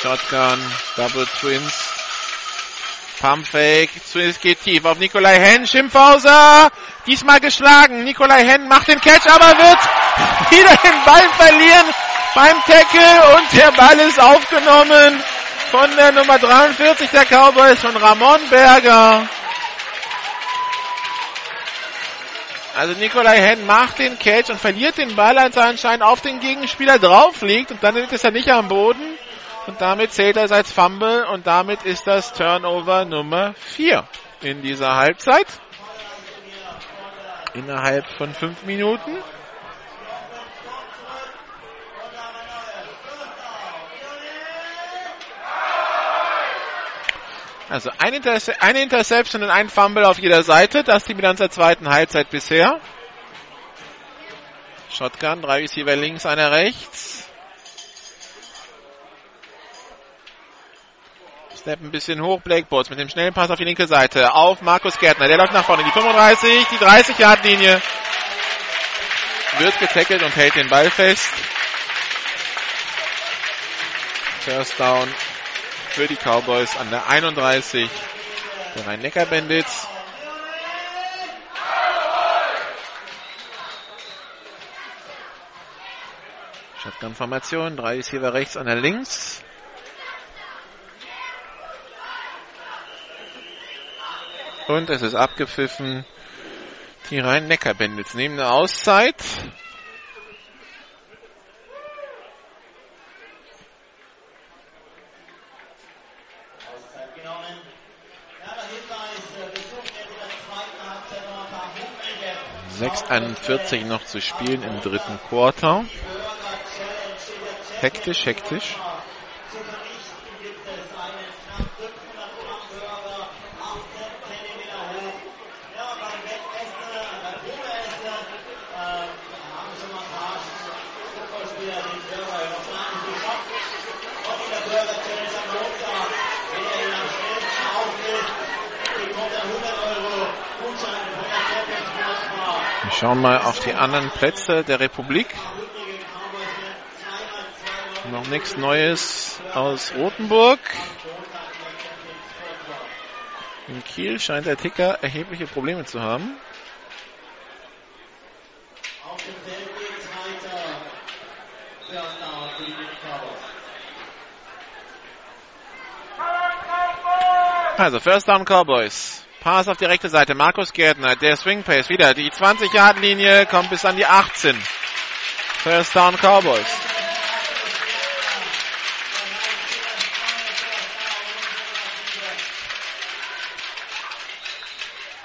[SPEAKER 1] Shotgun, Double Twins. Pump Fake, Twins geht tief auf Nikolai Henn, Schimpfhauser, diesmal geschlagen. Nikolai Henn macht den Catch, aber wird [laughs] wieder den Ball verlieren beim Tackle und der Ball ist aufgenommen von der Nummer 43 der Cowboys, von Ramon Berger. Also Nikolai Henn macht den Catch und verliert den Ball, als er anscheinend auf den Gegenspieler draufliegt und dann liegt es ja nicht am Boden. Und damit zählt er es als Fumble und damit ist das Turnover Nummer 4 in dieser Halbzeit. Innerhalb von 5 Minuten. Also eine, Interce eine Interception und ein Fumble auf jeder Seite. Das ist die Bilanz der zweiten Halbzeit bisher. Shotgun, drei Receiver links, einer rechts. Snap ein bisschen hoch, Blake Bolts mit dem schnellen Pass auf die linke Seite. Auf Markus Gärtner, der läuft nach vorne. Die 35, die 30-Yard-Linie. Wird getackelt und hält den Ball fest. First down für die Cowboys an der 31 der Rhein-Neckar-Bandits. Shotgun-Formation, drei Receiver rechts, einer links. Und es ist abgepfiffen. Die Rhein-Neckar-Bandits nehmen eine Auszeit. Sechs noch zu spielen im dritten Quarter. Hektisch, hektisch. Schauen mal auf die anderen Plätze der Republik. Noch nichts Neues aus Rothenburg. In Kiel scheint der Ticker erhebliche Probleme zu haben. Also First Down Cowboys. Pass auf die rechte Seite. Markus Gärtner, der Swing Pace wieder. Die 20-Yard-Linie kommt bis an die 18. First Down Cowboys.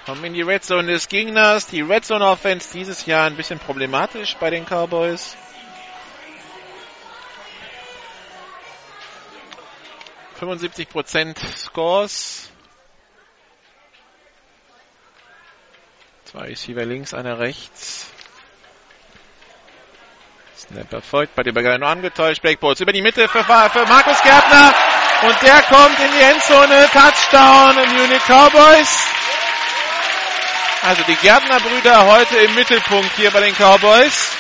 [SPEAKER 1] Kommen in die Red Zone des Gegners. Die Red Zone Offense dieses Jahr ein bisschen problematisch bei den Cowboys. 75% Scores. Zwei Receiver links, einer rechts. Snap erfolgt, bei dem Berger nur angetäuscht. Blackboards über die Mitte für, für Markus Gärtner. Und der kommt in die Endzone. Touchdown Munich Cowboys. Also die Gärtner-Brüder heute im Mittelpunkt hier bei den Cowboys.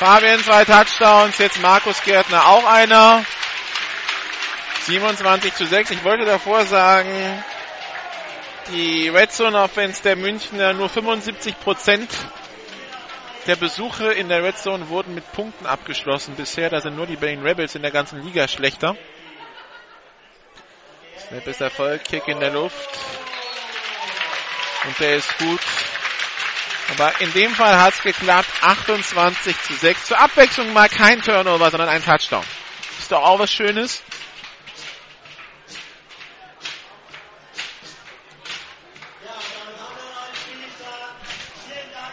[SPEAKER 1] Fabian zwei Touchdowns, jetzt Markus Gärtner auch einer. 27 zu 6. Ich wollte davor sagen, die Red Zone Offense der Münchner nur 75 Prozent der Besuche in der Red Zone wurden mit Punkten abgeschlossen bisher. Da sind nur die Berlin Rebels in der ganzen Liga schlechter. Snap ist Erfolg, Kick in der Luft. Und der ist gut. Aber in dem Fall hat es geklappt. 28 zu 6. Zur Abwechslung mal kein Turnover, sondern ein Touchdown. Ist doch auch was Schönes.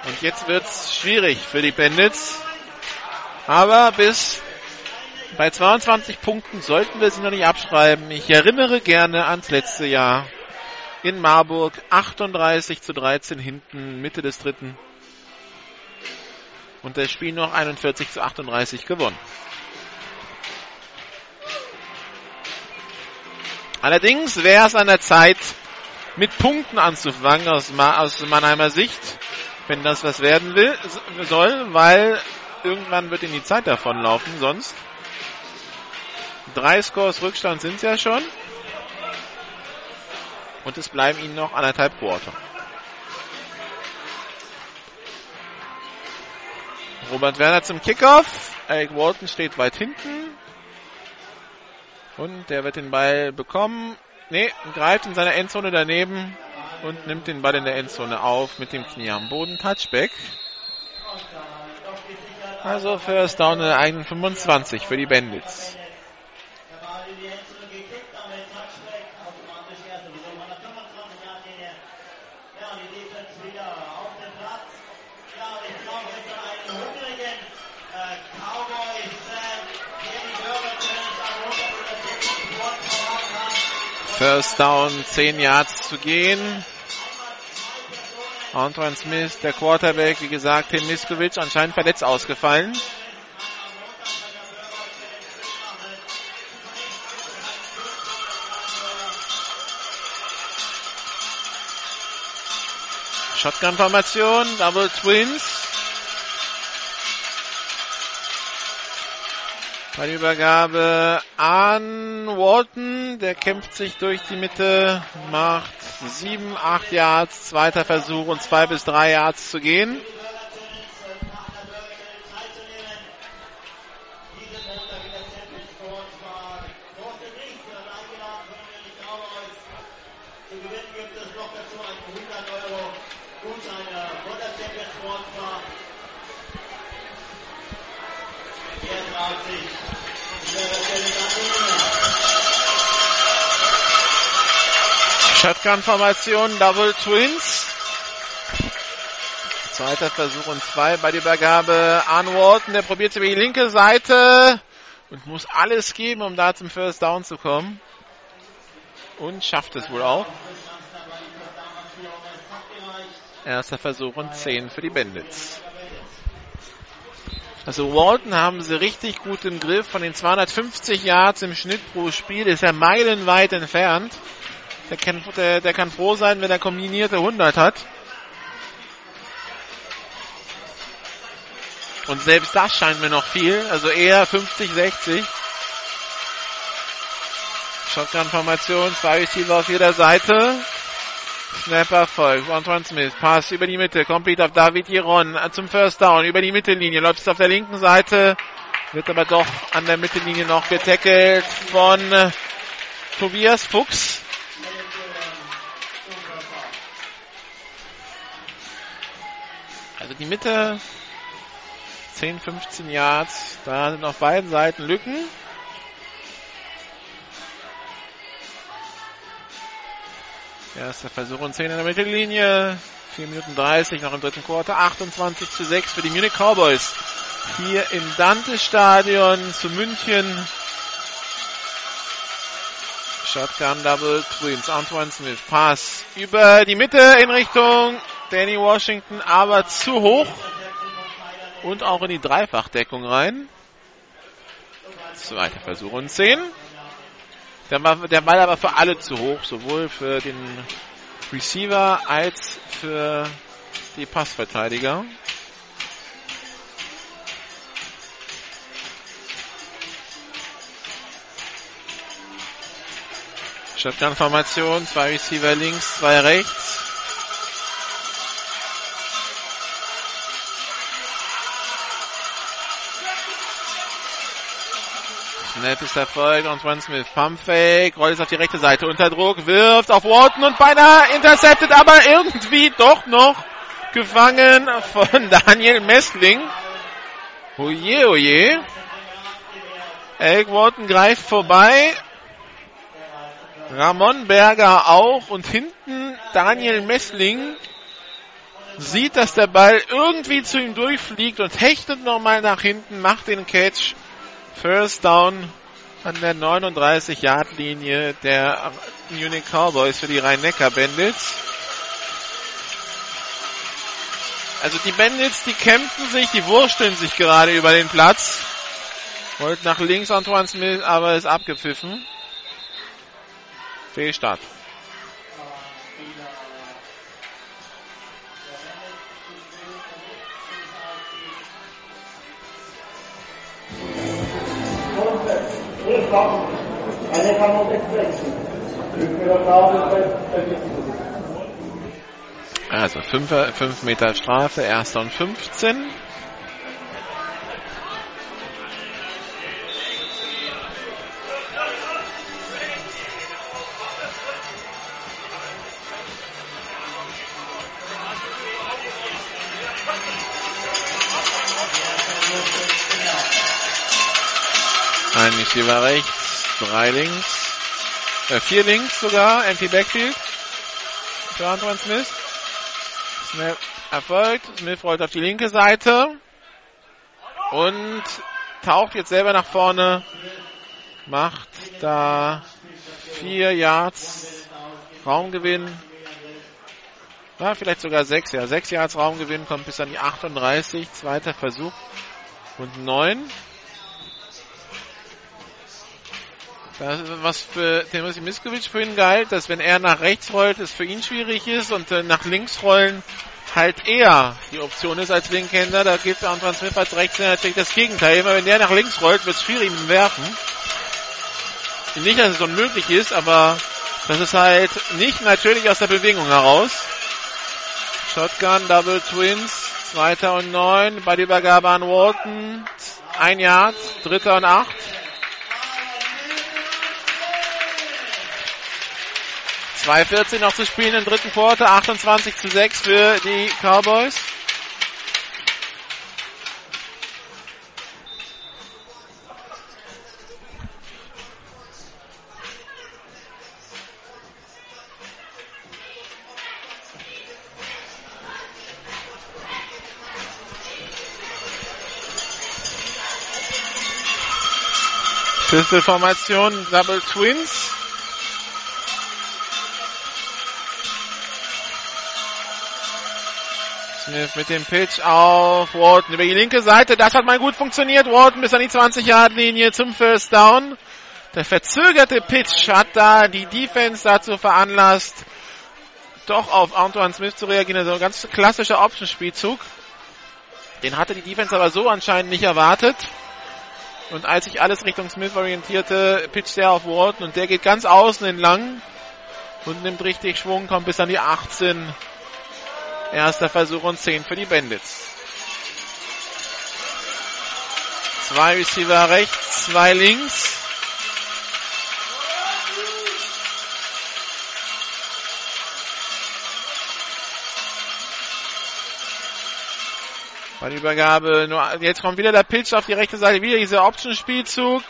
[SPEAKER 1] Und jetzt wird's schwierig für die Bandits. Aber bis bei 22 Punkten sollten wir sie noch nicht abschreiben. Ich erinnere gerne ans letzte Jahr in Marburg. 38 zu 13 hinten, Mitte des dritten. Und das Spiel noch 41 zu 38 gewonnen. Allerdings wäre es an der Zeit, mit Punkten anzufangen aus, aus Mannheimer Sicht wenn das was werden will, soll, weil irgendwann wird in die Zeit davonlaufen, sonst. Drei Scores Rückstand sind es ja schon. Und es bleiben ihnen noch anderthalb Quarter. Robert Werner zum Kickoff. Eric Walton steht weit hinten. Und der wird den Ball bekommen. Ne, greift in seiner Endzone daneben. Und nimmt den Ball in der Endzone auf mit dem Knie am Boden. Touchback. Also First Down in der eigenen 25 für die Bandits. First Down, 10 Yards zu gehen. Antoine Smith, der Quarterback, wie gesagt, Tim Miskovic, anscheinend verletzt ausgefallen. Shotgun-Formation, Double Twins. Bei der Übergabe an Walton, der kämpft sich durch die Mitte, macht 7, 8 Yards, zweiter Versuch und 2 bis 3 Yards zu gehen. Shotgun-Formation, Double Twins. Zweiter Versuch und zwei bei der Übergabe an Walton. Der probiert über die linke Seite und muss alles geben, um da zum First Down zu kommen. Und schafft es wohl auch. Erster Versuch und 10 für die Bandits. Also Walton haben sie richtig gut im Griff. Von den 250 Yards im Schnitt pro Spiel ist er meilenweit entfernt. Der kann, der, der kann froh sein, wenn er kombinierte 100 hat. Und selbst das scheint mir noch viel. Also eher 50, 60. Shotgun-Formation, zwei Receiver auf jeder Seite. Snapper folgt. Antoine Smith. Pass über die Mitte. Complete auf David Iron zum First Down. Über die Mittellinie. Läuft es auf der linken Seite. Wird aber doch an der Mittellinie noch getackelt von Tobias Fuchs. Also die Mitte 10, 15 Yards. Da sind auf beiden Seiten Lücken. Erster Versuch und 10 in der Mittellinie. 4 Minuten 30 noch im dritten Quarter. 28 zu 6 für die Munich Cowboys. Hier im Dante-Stadion zu München. Shotgun Double Twins. Antoine Smith. Pass über die Mitte in Richtung Danny Washington, aber zu hoch. Und auch in die Dreifachdeckung rein. Zweiter Versuch und 10. Der, der Ball aber für alle zu hoch, sowohl für den Receiver als für die Passverteidiger. Shotgun-Formation, zwei Receiver links, zwei rechts. Snap ist erfolgt. Antoine Smith, Pump Fake, rollt es auf die rechte Seite unter Druck, wirft auf Wharton und beinahe intercepted, aber irgendwie doch noch gefangen von [laughs] Daniel Messling. Oje, oje. Eric Wharton greift vorbei. Ramon Berger auch und hinten Daniel Messling sieht, dass der Ball irgendwie zu ihm durchfliegt und hechtet nochmal nach hinten, macht den Catch First Down an der 39-Yard-Linie der Munich Cowboys für die Rhein-Neckar-Bandits. Also die Bandits, die kämpfen sich, die wursteln sich gerade über den Platz. Wollt nach links Antoine Smith, aber ist abgepfiffen. Fehlstart. Also 5 Meter Strafe, erster und 15. Ein Receiver rechts, drei links, äh, vier links sogar, Empty Backfield. Für Antoine Smith. Snap erfolgt. Smith rollt auf die linke Seite. Und taucht jetzt selber nach vorne. Macht da vier Yards Raumgewinn. Ja, vielleicht sogar sechs, ja. Sechs Yards Raumgewinn kommt bis an die 38. Zweiter Versuch und neun. Das was für Timothy Miskovic vorhin galt, dass wenn er nach rechts rollt, es für ihn schwierig ist und äh, nach links rollen halt eher die Option ist als Linkhänder. Da gibt Antoine Smith als Rechtshänder natürlich das Gegenteil. Immer wenn der nach links rollt, wird es schwierig dem Werfen. Nicht, dass es unmöglich ist, aber das ist halt nicht natürlich aus der Bewegung heraus. Shotgun, Double Twins, zweiter und neun, bei der Übergabe an Walton, ein Yard, dritter und acht. 2,14 noch zu spielen im dritten Quarter, 28 zu 6 für die Cowboys. Pistol-Formation, Double Twins. Smith mit dem Pitch auf Walton über die linke Seite. Das hat mal gut funktioniert. Walton bis an die 20-Yard-Linie zum First Down. Der verzögerte Pitch hat da die Defense dazu veranlasst, doch auf Antoine Smith zu reagieren. Also ein ganz klassischer Option-Spielzug. Den hatte die Defense aber so anscheinend nicht erwartet. Und als sich alles Richtung Smith orientierte, pitcht er auf Walton und der geht ganz außen entlang und nimmt richtig Schwung, kommt bis an die 18 Erster Versuch und 10 für die Bandits. Zwei Receiver rechts, zwei links. Bei der Übergabe, nur, jetzt kommt wieder der Pitch auf die rechte Seite, wieder dieser Option-Spielzug.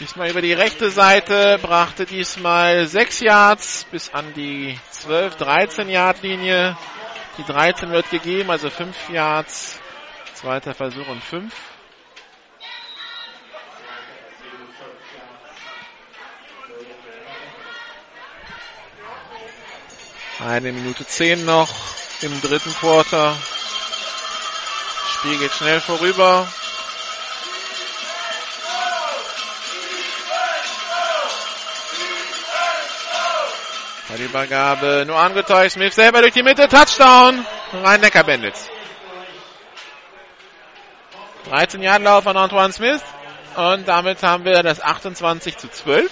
[SPEAKER 1] Diesmal über die rechte Seite, brachte diesmal 6 Yards bis an die 12, 13 Yard Linie. Die 13 wird gegeben, also 5 Yards. Zweiter Versuch und 5. Eine Minute 10 noch im dritten Quarter. Spiel geht schnell vorüber. Bei der Übergabe nur angetäuscht. Smith selber durch die Mitte. Touchdown. Rhein-Neckar Bandits. 13 Jahre Lauf von Antoine Smith. Und damit haben wir das 28 zu 12.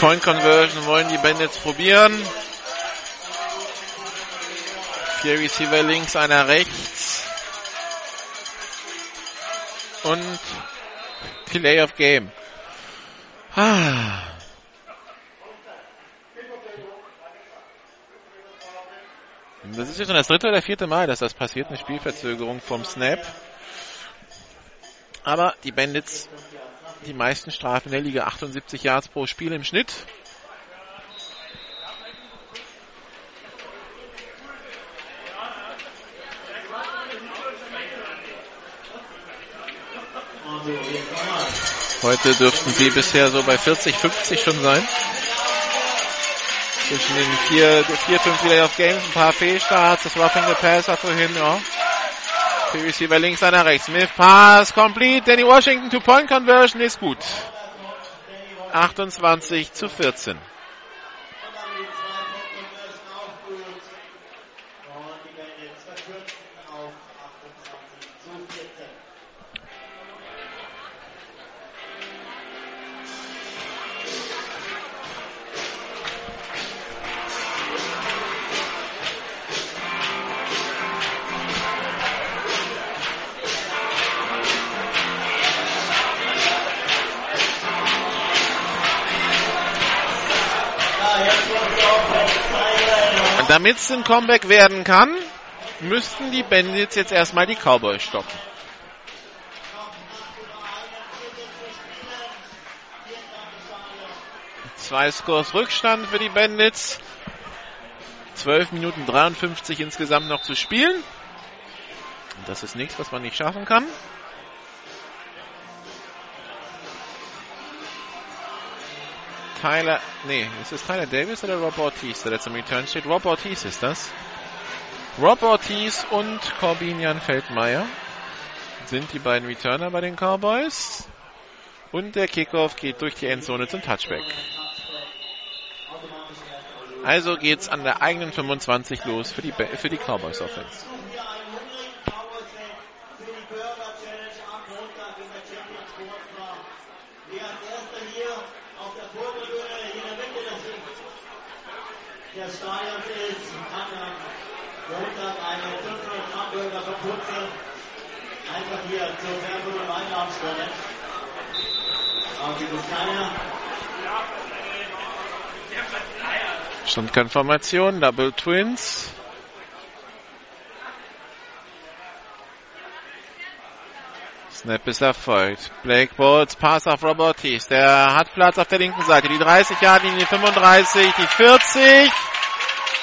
[SPEAKER 1] Two-Point-Conversion wollen die Bandits probieren. Vier Receiver links, einer rechts. Und Delay of Game. Ah. Das ist jetzt schon das dritte oder vierte Mal, dass das passiert, eine Spielverzögerung vom Snap. Aber die Bandits die meisten Strafen der Liga, 78 Yards pro Spiel im Schnitt. Heute dürften sie bisher so bei 40, 50 schon sein. Zwischen den vier, vier fünf Delay of Games, ein paar Fehlstarts, das Roughing the Passer vorhin, ja. Für Receiver links, einer rechts. Smith Pass complete. Danny Washington Two-Point Conversion ist gut. 28 zu 14. Damit es ein Comeback werden kann, müssten die Bandits jetzt erstmal die Cowboys stoppen. Zwei Scores Rückstand für die Bandits. 12 Minuten 53 insgesamt noch zu spielen. Und das ist nichts, was man nicht schaffen kann. Tyler, nee, ist es Tyler Davis oder Rob Ortiz, der zum Return steht? Rob Ortiz ist das. Rob Ortiz und Corbinian Feldmeier sind die beiden Returner bei den Cowboys. Und der Kickoff geht durch die Endzone zum Touchback. Also geht's an der eigenen 25 los für die, für die Cowboys Offense.
[SPEAKER 6] Stadion ist an Montag eine 500 Hamburger verputze. Einfach hier zur Werbung und Einnahmsstelle. Aber dieses kleine
[SPEAKER 1] Shotgun-Formation, Double Twins. Snap ist erfolgt. Blake Bowles, Pass auf Robert Thies. Der hat Platz auf der linken Seite. Die 30 Jahre, die 35, die 40.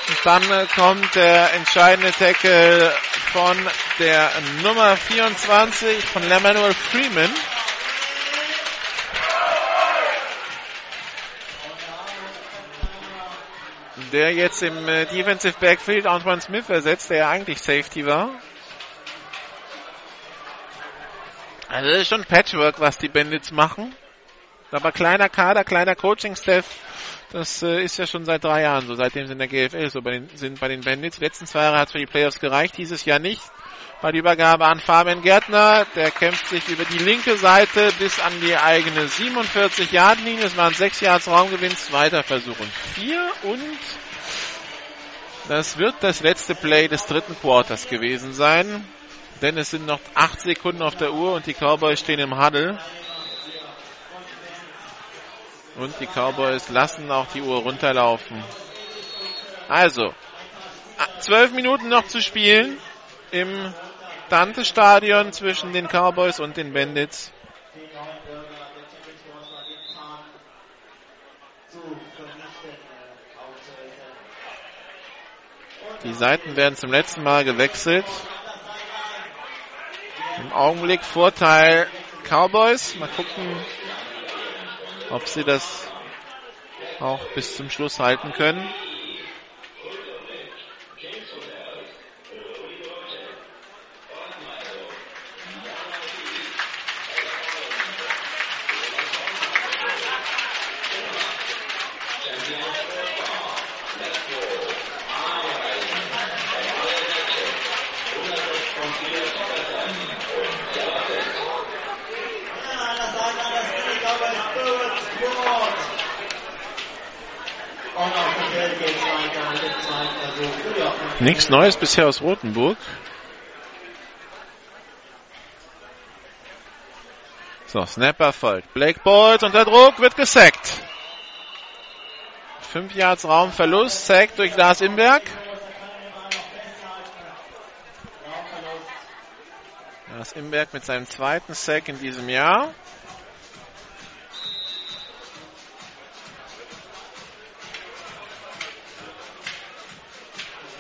[SPEAKER 1] Und dann kommt der entscheidende Tackle von der Nummer 24 von Lemanuel Freeman. Der jetzt im äh, Defensive Backfield Antoine Smith ersetzt, der ja eigentlich Safety war. Also das ist schon Patchwork, was die Bandits machen. Aber kleiner Kader, kleiner Coaching-Staff, das äh, ist ja schon seit drei Jahren so, seitdem sie in der GFL so bei den, sind bei den Bandits. Die letzten zwei Jahre hat es für die Playoffs gereicht, dieses Jahr nicht. Bei der Übergabe an Fabian Gärtner, der kämpft sich über die linke Seite bis an die eigene 47 Yard linie Es waren sechs Yards Raumgewinn, zweiter Versuch und vier und das wird das letzte Play des dritten Quarters gewesen sein, denn es sind noch acht Sekunden auf der Uhr und die Cowboys stehen im Huddle. Und die Cowboys lassen auch die Uhr runterlaufen. Also, zwölf Minuten noch zu spielen im Dante-Stadion zwischen den Cowboys und den Bandits. Die Seiten werden zum letzten Mal gewechselt. Im Augenblick Vorteil Cowboys. Mal gucken, ob sie das auch bis zum Schluss halten können. Nichts Neues bisher aus Rothenburg. So, Snapper folgt. Blake Bolt unter Druck, wird gesackt. Fünf Yards Raumverlust, Sack durch Lars Imberg. Lars Imberg mit seinem zweiten Sack in diesem Jahr.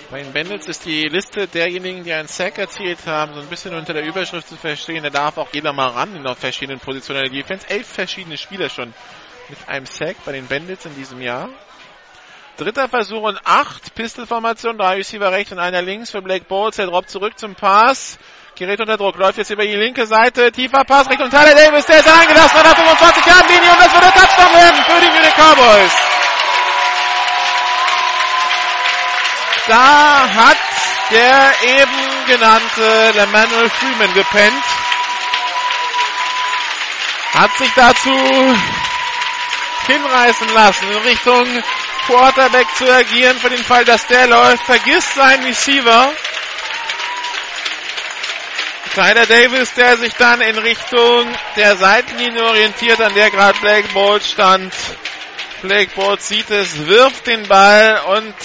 [SPEAKER 1] Bei den Bandits ist die Liste derjenigen, die einen Sack erzielt haben, so ein bisschen unter der Überschrift zu verstehen. Da darf auch jeder mal ran in der verschiedenen Positionen der Defense. Elf verschiedene Spieler schon mit einem Sack bei den Bandits in diesem Jahr. Dritter Versuch und acht. Pistol-Formation, drei Receiver rechts und einer links für Blake Bowles. Der droppt zurück zum Pass. Gerät unter Druck, läuft jetzt über die linke Seite. Tiefer Pass Richtung Tyler Davis. Der ist eingelassen der 25 Yard linie und das wird ein Touchdown werden für die Munich Cowboys. Da hat der eben genannte Emmanuel Freeman gepennt. Hat sich dazu hinreißen lassen, in Richtung Quarterback zu agieren, für den Fall, dass der läuft. Vergisst seinen Receiver. Tyler Davis, der sich dann in Richtung der Seitenlinie orientiert, an der gerade Blake Bolt stand, Blakeboard sieht es, wirft den Ball und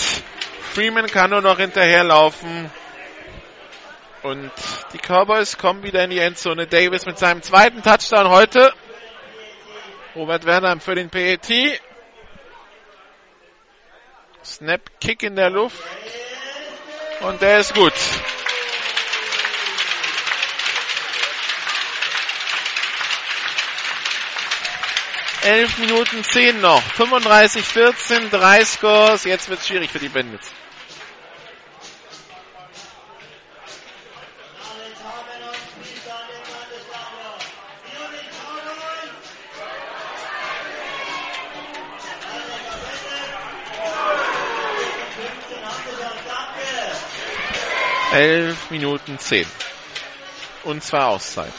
[SPEAKER 1] Freeman kann nur noch hinterherlaufen. Und die Cowboys kommen wieder in die Endzone. Davis mit seinem zweiten Touchdown heute. Robert Werner für den PET. Snap, Kick in der Luft. Und der ist gut. Elf Minuten zehn noch. 35, 14, drei Scores. Jetzt wird es schwierig für die Bandits. Elf Minuten zehn. Und zwei Auszeiten.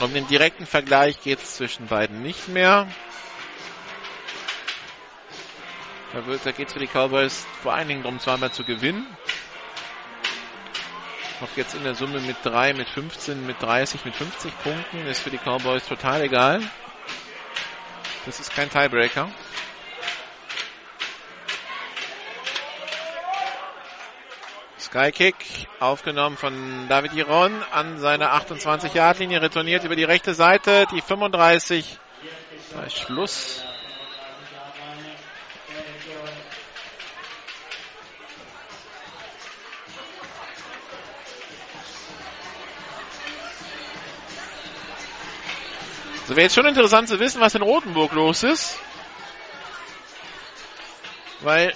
[SPEAKER 1] Um den direkten Vergleich geht es zwischen beiden nicht mehr. Da, da geht es für die Cowboys vor allen Dingen darum, zweimal zu gewinnen. Ob jetzt in der Summe mit 3, mit 15, mit 30, mit 50 Punkten, ist für die Cowboys total egal. Das ist kein Tiebreaker. Skykick, aufgenommen von David Iron an seiner 28-Yard-Linie, retourniert über die rechte Seite, die 35. Bei Schluss. So wäre jetzt schon interessant zu wissen, was in Rotenburg los ist. Weil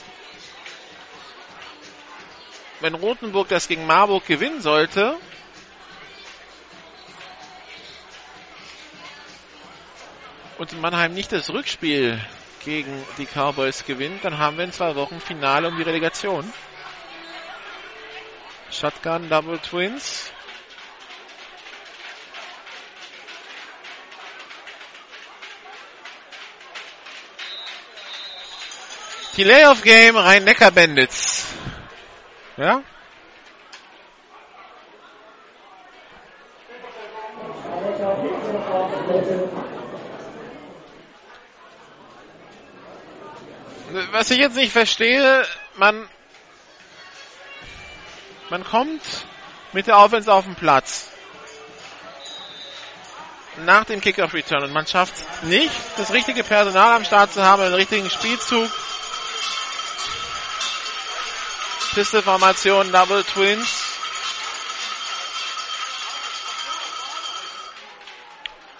[SPEAKER 1] wenn Rothenburg das gegen Marburg gewinnen sollte, und Mannheim nicht das Rückspiel gegen die Cowboys gewinnt, dann haben wir in zwei Wochen Finale um die Relegation. Shotgun Double Twins. Die Layoff Game Rhein-Neckar Bandits. Ja? Was ich jetzt nicht verstehe, man, man kommt mit der Offense auf den Platz. Nach dem Kickoff-Return und man schafft nicht, das richtige Personal am Start zu haben, den richtigen Spielzug Pisteformation Double Twins.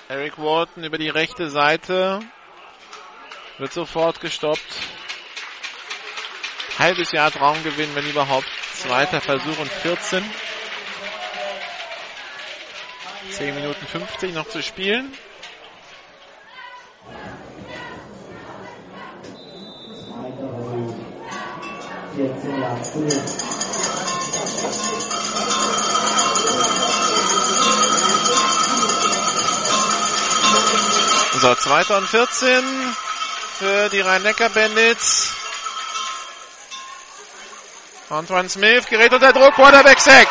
[SPEAKER 1] Eric Wharton über die rechte Seite. Wird sofort gestoppt. Halbes Jahr Traumgewinn, wenn überhaupt. Zweiter Versuch und 14. 10 Minuten 50 noch zu spielen. So, 2. und 14 für die Rhein-Neckar-Bandits. Antoine Smith gerät unter Druck, Quarterback-Sack.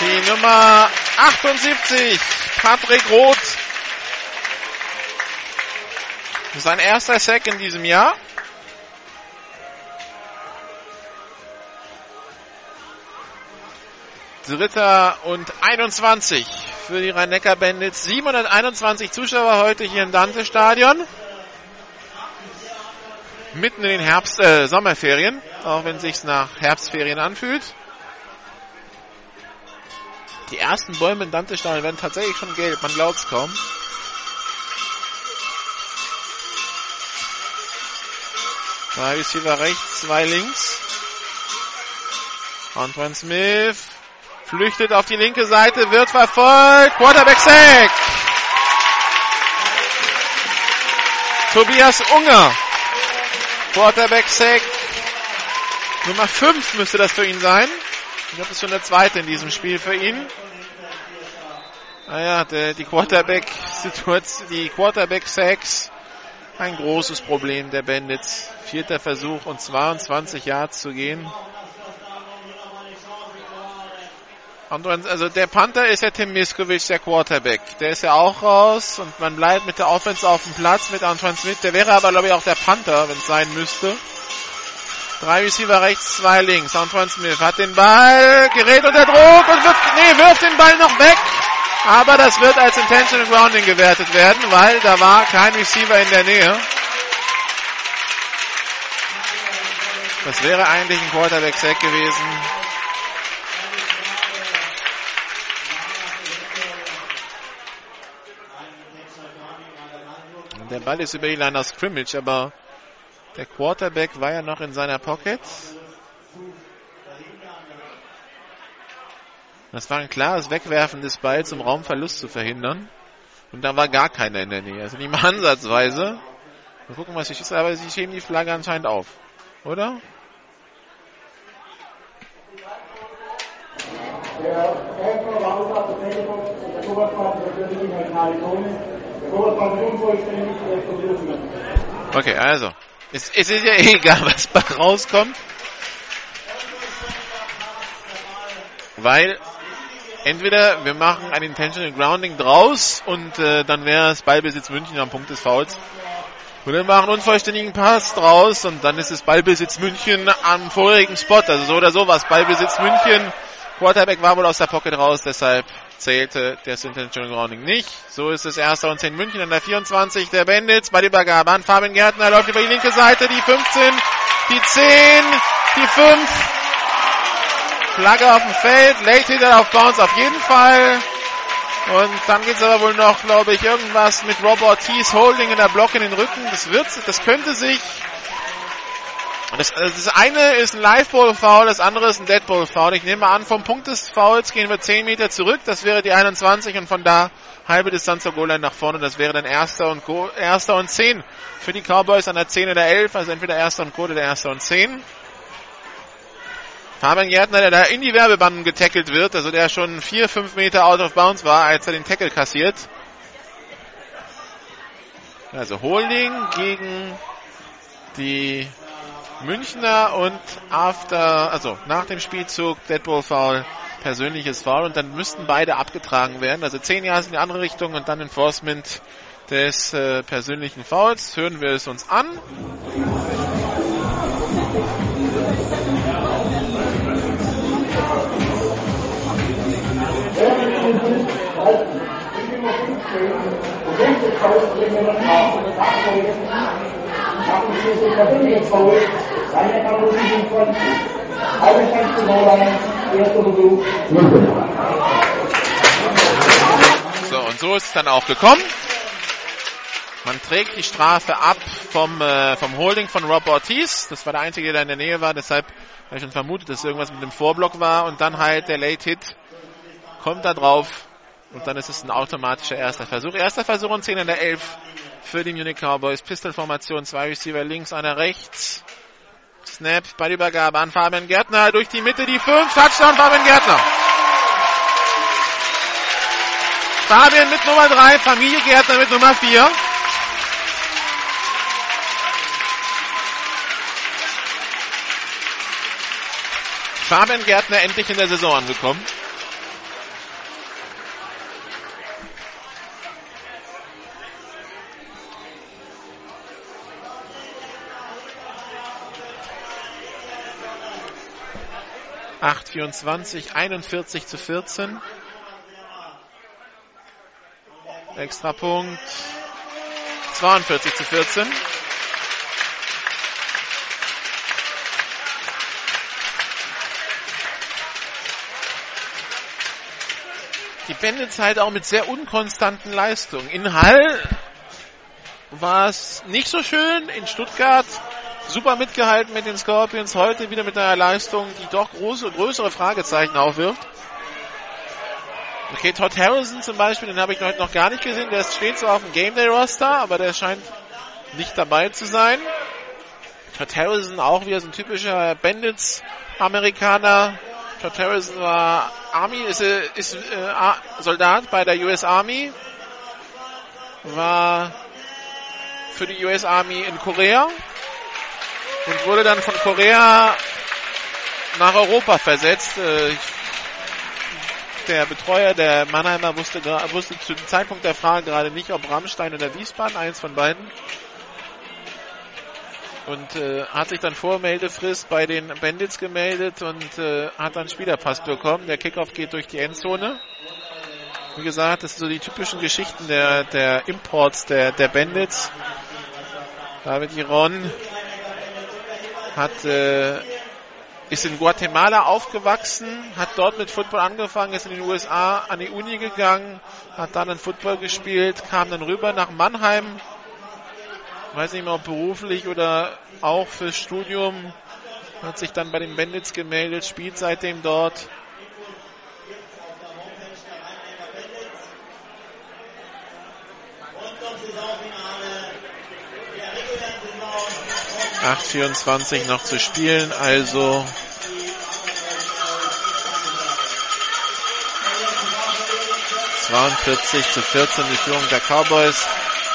[SPEAKER 1] Die Nummer 78, Patrick Roth, sein erster Sack in diesem Jahr. Dritter und 21 für die Rhein-Neckar Bandits. 721 Zuschauer heute hier im Dante-Stadion. Mitten in den Herbst, äh, Sommerferien, auch wenn es sich nach Herbstferien anfühlt. Die ersten Bäume im Dante-Stadion werden tatsächlich schon gelb, man glaubt es kaum. Zwei Receiver rechts, zwei links. Antoine Smith flüchtet auf die linke Seite, wird verfolgt. Quarterback Sack. Tobias Unger. Quarterback Sack. Nummer 5 müsste das für ihn sein. Ich glaube, das ist schon der zweite in diesem Spiel für ihn. Naja, der, die Quarterback-Situation, die Quarterback-Sacks ein großes Problem der Bandits. Vierter Versuch und 22 Yards zu gehen. Also der Panther ist ja Tim Miskovic, der Quarterback. Der ist ja auch raus und man bleibt mit der Offense auf dem Platz mit Antoine Smith. Der wäre aber, glaube ich, auch der Panther, wenn es sein müsste. Drei Receiver rechts, zwei links. Antoine Smith hat den Ball, gerät unter Druck und wird, nee, wirft den Ball noch weg. Aber das wird als Intentional Grounding gewertet werden, weil da war kein Receiver in der Nähe. Das wäre eigentlich ein Quarterback-Sack gewesen. Der Ball ist über die Line of Scrimmage, aber der Quarterback war ja noch in seiner Pocket. Das war ein klares Wegwerfen des Balls, um Raumverlust zu verhindern. Und da war gar keiner in der Nähe. Also nicht mal ansatzweise. Mal gucken, was ich ist, aber sie heben die Flagge anscheinend auf. Oder? Okay, also. Es, es ist ja [laughs] egal, was rauskommt. Weil entweder wir machen ein Intentional Grounding draus und äh, dann wäre es Ballbesitz München am Punkt des Fouls. Oder wir machen einen unvollständigen Pass draus und dann ist es Ballbesitz München am vorigen Spot. Also so oder so was. Ballbesitz München. Quarterback war wohl aus der Pocket raus, deshalb zählte das Intentional Grounding nicht. So ist es erster und 10 München an der 24 der Bandits bei der Übergabe an Fabian Gärtner läuft über die linke Seite, die 15, die 10, die 5. Flagge auf dem Feld, Late Hitter auf Bounce auf jeden Fall. Und dann geht's aber wohl noch, glaube ich, irgendwas mit Rob Ortiz Holding in der Block in den Rücken. Das wird, das könnte sich das, das, eine ist ein Live-Ball-Foul, das andere ist ein Dead-Ball-Foul. Ich nehme an, vom Punkt des Fouls gehen wir 10 Meter zurück. Das wäre die 21 und von da halbe Distanz zur Goal-Line nach vorne. Das wäre dann erster und, Go erster und 10 für die Cowboys an der 10 oder 11. Also entweder erster und Goal oder erster und 10. Fabian Gärtner, der da in die Werbebanden getackelt wird, also der schon 4, 5 Meter out of bounds war, als er den Tackle kassiert. Also Holding gegen die Münchner und after, also nach dem Spielzug Deadball Foul, persönliches Foul und dann müssten beide abgetragen werden. Also 10 Jahre in die andere Richtung und dann Enforcement des äh, persönlichen Fouls. Hören wir es uns an. So, und so ist es dann auch gekommen. Man trägt die Strafe ab vom, äh, vom Holding von Rob Ortiz. Das war der Einzige, der in der Nähe war. Deshalb habe ich schon vermutet, dass irgendwas mit dem Vorblock war. Und dann halt der Late Hit kommt da drauf. Und dann ist es ein automatischer erster Versuch. Erster Versuch und 10 in der 11 für die Munich Cowboys. Pistol-Formation, zwei Receiver links, einer rechts. Snap bei der Übergabe an Fabian Gärtner durch die Mitte, die 5. Touchdown Fabian Gärtner. Fabian mit Nummer 3, Familie Gärtner mit Nummer 4. Fabian Gärtner endlich in der Saison angekommen. Acht, 24, 41 zu 14. Extrapunkt. 42 zu 14. Die halt auch mit sehr unkonstanten Leistungen. In Hall war es nicht so schön. In Stuttgart super mitgehalten mit den Scorpions. Heute wieder mit einer Leistung, die doch große, größere Fragezeichen aufwirft. Okay, Todd Harrison zum Beispiel, den habe ich heute noch gar nicht gesehen. Der steht zwar auf dem Game Day Roster, aber der scheint nicht dabei zu sein. Todd Harrison auch wieder so ein typischer Bandits-Amerikaner. Todd Harrison war Army, ist, ist äh, Soldat bei der US Army. War für die US Army in Korea und wurde dann von Korea nach Europa versetzt. Äh, der Betreuer der Mannheimer, wusste, wusste zu dem Zeitpunkt der Frage gerade nicht, ob Rammstein oder Wiesbaden, eins von beiden. Und äh, hat sich dann vor Meldefrist bei den Bandits gemeldet und äh, hat dann Spielerpass bekommen. Der Kickoff geht durch die Endzone. Wie gesagt, das sind so die typischen Geschichten der, der Imports der, der Bandits. David Iron hat, äh, ist in Guatemala aufgewachsen, hat dort mit Football angefangen, ist in den USA an die Uni gegangen, hat dann in Football gespielt, kam dann rüber nach Mannheim, weiß nicht mehr ob beruflich oder auch fürs Studium, hat sich dann bei den Bandits gemeldet, spielt seitdem dort. Acht 24 noch zu spielen, also ...42 zu 14 die Führung der Cowboys.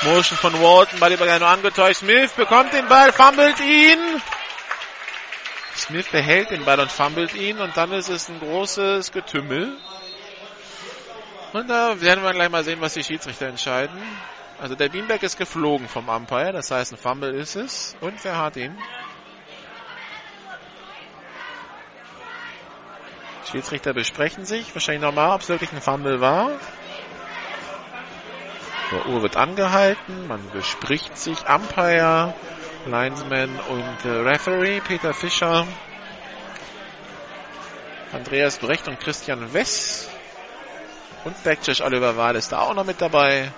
[SPEAKER 1] Motion von Walton, Ball über nur angetäuscht. Smith bekommt den Ball, fummelt ihn. Smith behält den Ball und fummelt ihn und dann ist es ein großes Getümmel. Und da werden wir gleich mal sehen, was die Schiedsrichter entscheiden. Also der Beanbag ist geflogen vom Umpire, das heißt ein Fumble ist es. Und wer hat ihn? Schiedsrichter besprechen sich, wahrscheinlich nochmal, ob es wirklich ein Fumble war. Der Uhr wird angehalten, man bespricht sich, Umpire, Linesman und äh, Referee, Peter Fischer, Andreas Brecht und Christian Wess und Backjudge Oliver Wahl ist da auch noch mit dabei.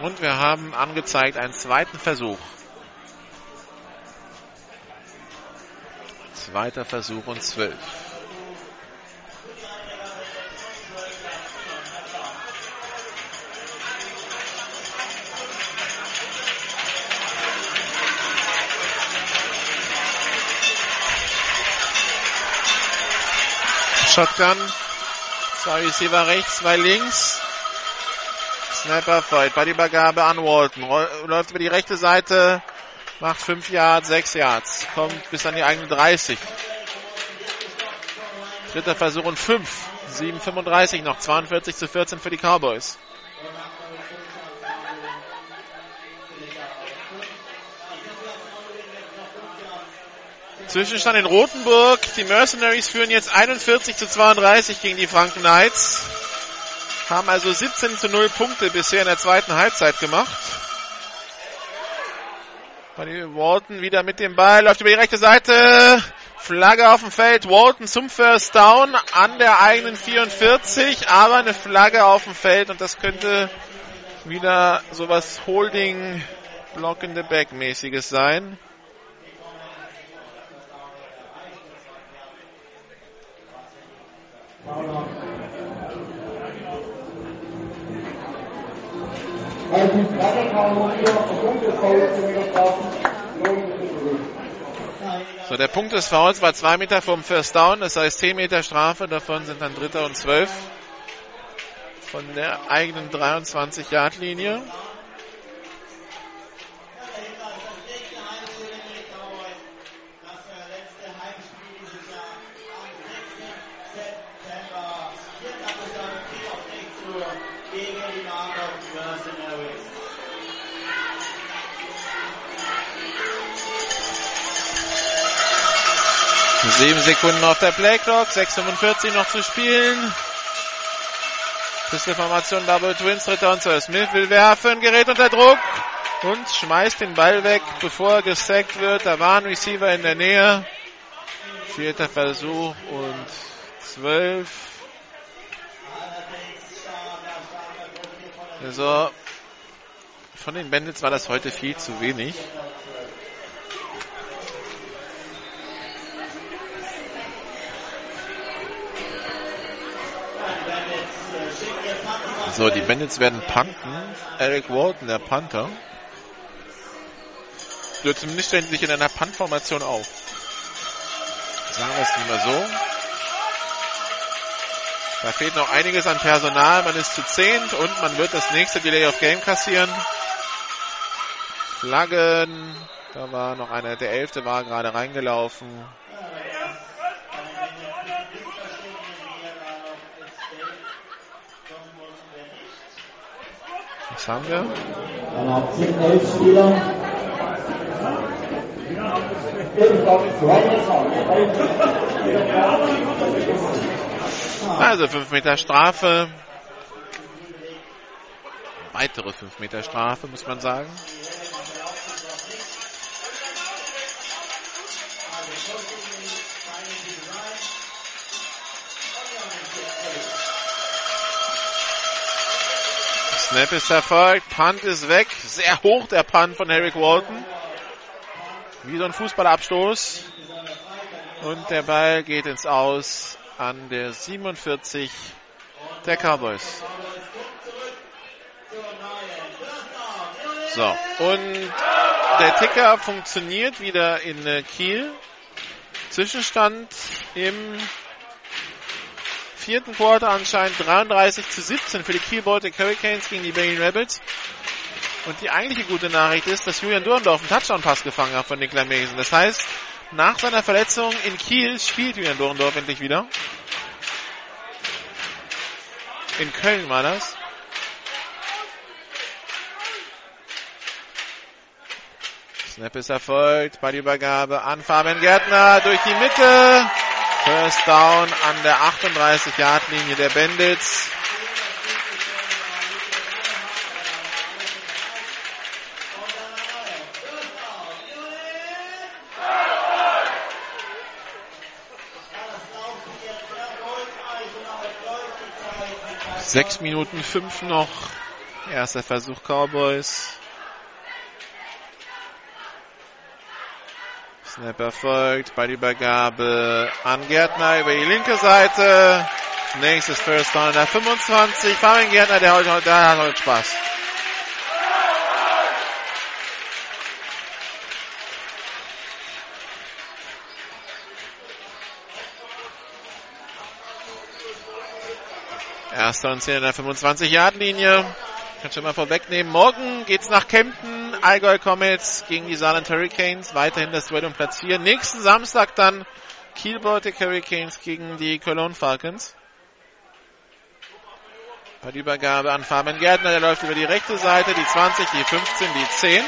[SPEAKER 1] Und wir haben angezeigt einen zweiten Versuch. Zweiter Versuch und zwölf. Shotgun. Zwei Receiver rechts, zwei links. Snapper Fight. Bei der Übergabe an Walton. Läuft über die rechte Seite. Macht 5 Yards, 6 Yards. Kommt bis an die eigene 30. Dritter Versuch und 5. 7,35 noch. 42 zu 14 für die Cowboys. Zwischenstand in Rothenburg. Die Mercenaries führen jetzt 41 zu 32 gegen die Franken Knights. Haben also 17 zu 0 Punkte bisher in der zweiten Halbzeit gemacht. Walton wieder mit dem Ball, läuft über die rechte Seite. Flagge auf dem Feld. Walton zum First Down an der eigenen 44, aber eine Flagge auf dem Feld und das könnte wieder sowas Holding Block in the Back mäßiges sein. So, der Punkt des Fouls war zwei Meter vom First Down, das heißt 10 Meter Strafe, davon sind dann Dritter und Zwölf von der eigenen 23-Yard-Linie. Sieben Sekunden auf der Playclock, 6,45 noch zu spielen. Pistolformation Double Twins, Dritter und Zwölf. Smith will werfen, gerät unter Druck und schmeißt den Ball weg, bevor er gesackt wird. Da war ein Receiver in der Nähe. Vierter Versuch und zwölf. Also, von den Bandits war das heute viel zu wenig. So, die Bandits werden punten. Eric Walton, der Panther. Zumindest stellen sie sich in einer Punt-Formation auf. Sagen wir es lieber so. Da fehlt noch einiges an Personal. Man ist zu zehnt und man wird das nächste Delay of Game kassieren. Flaggen Da war noch einer, der Elfte war gerade reingelaufen. Was haben wir?
[SPEAKER 7] Dann habt 10, 11 Spieler.
[SPEAKER 1] Also 5 Meter Strafe. Weitere 5 Meter Strafe, muss man sagen. Snap ist erfolgt, Punt ist weg. Sehr hoch der Punt von Eric Walton. Wie so ein Fußballabstoß. Und der Ball geht ins Aus an der 47 der Cowboys. So, und der Ticker funktioniert wieder in äh, Kiel. Zwischenstand im vierten Quarter anscheinend 33 zu 17 für die Kiel Baltic Hurricanes gegen die Berlin Rebels. Und die eigentliche gute Nachricht ist, dass Julian Durndorf einen Touchdown-Pass gefangen hat von Niklas Mesen. Das heißt, nach seiner Verletzung in Kiel spielt Julian Durndorf endlich wieder. In Köln war das. Snap ist erfolgt. Bei der Übergabe an Fabian Gärtner durch die Mitte. First down an der 38-Yard-Linie der Bandits. Sechs Minuten fünf noch. Erster Versuch Cowboys. Snap erfolgt. Bei der Übergabe an Gärtner über die linke Seite. Nächstes First Down an der 25. Fabian Gärtner, der, heute, der hat heute Spaß. Erster und 10 an der 25-Yard-Linie. Kann schon mal vorwegnehmen. Morgen geht's nach Kempten. Allgäu Comets gegen die Saarland Hurricanes. Weiterhin das Duell um Platz 4. Nächsten Samstag dann Kiel Baltic Hurricanes gegen die Cologne Falcons. Bei der Übergabe an Fabian Gärtner. Der läuft über die rechte Seite. Die 20, die 15, die 10.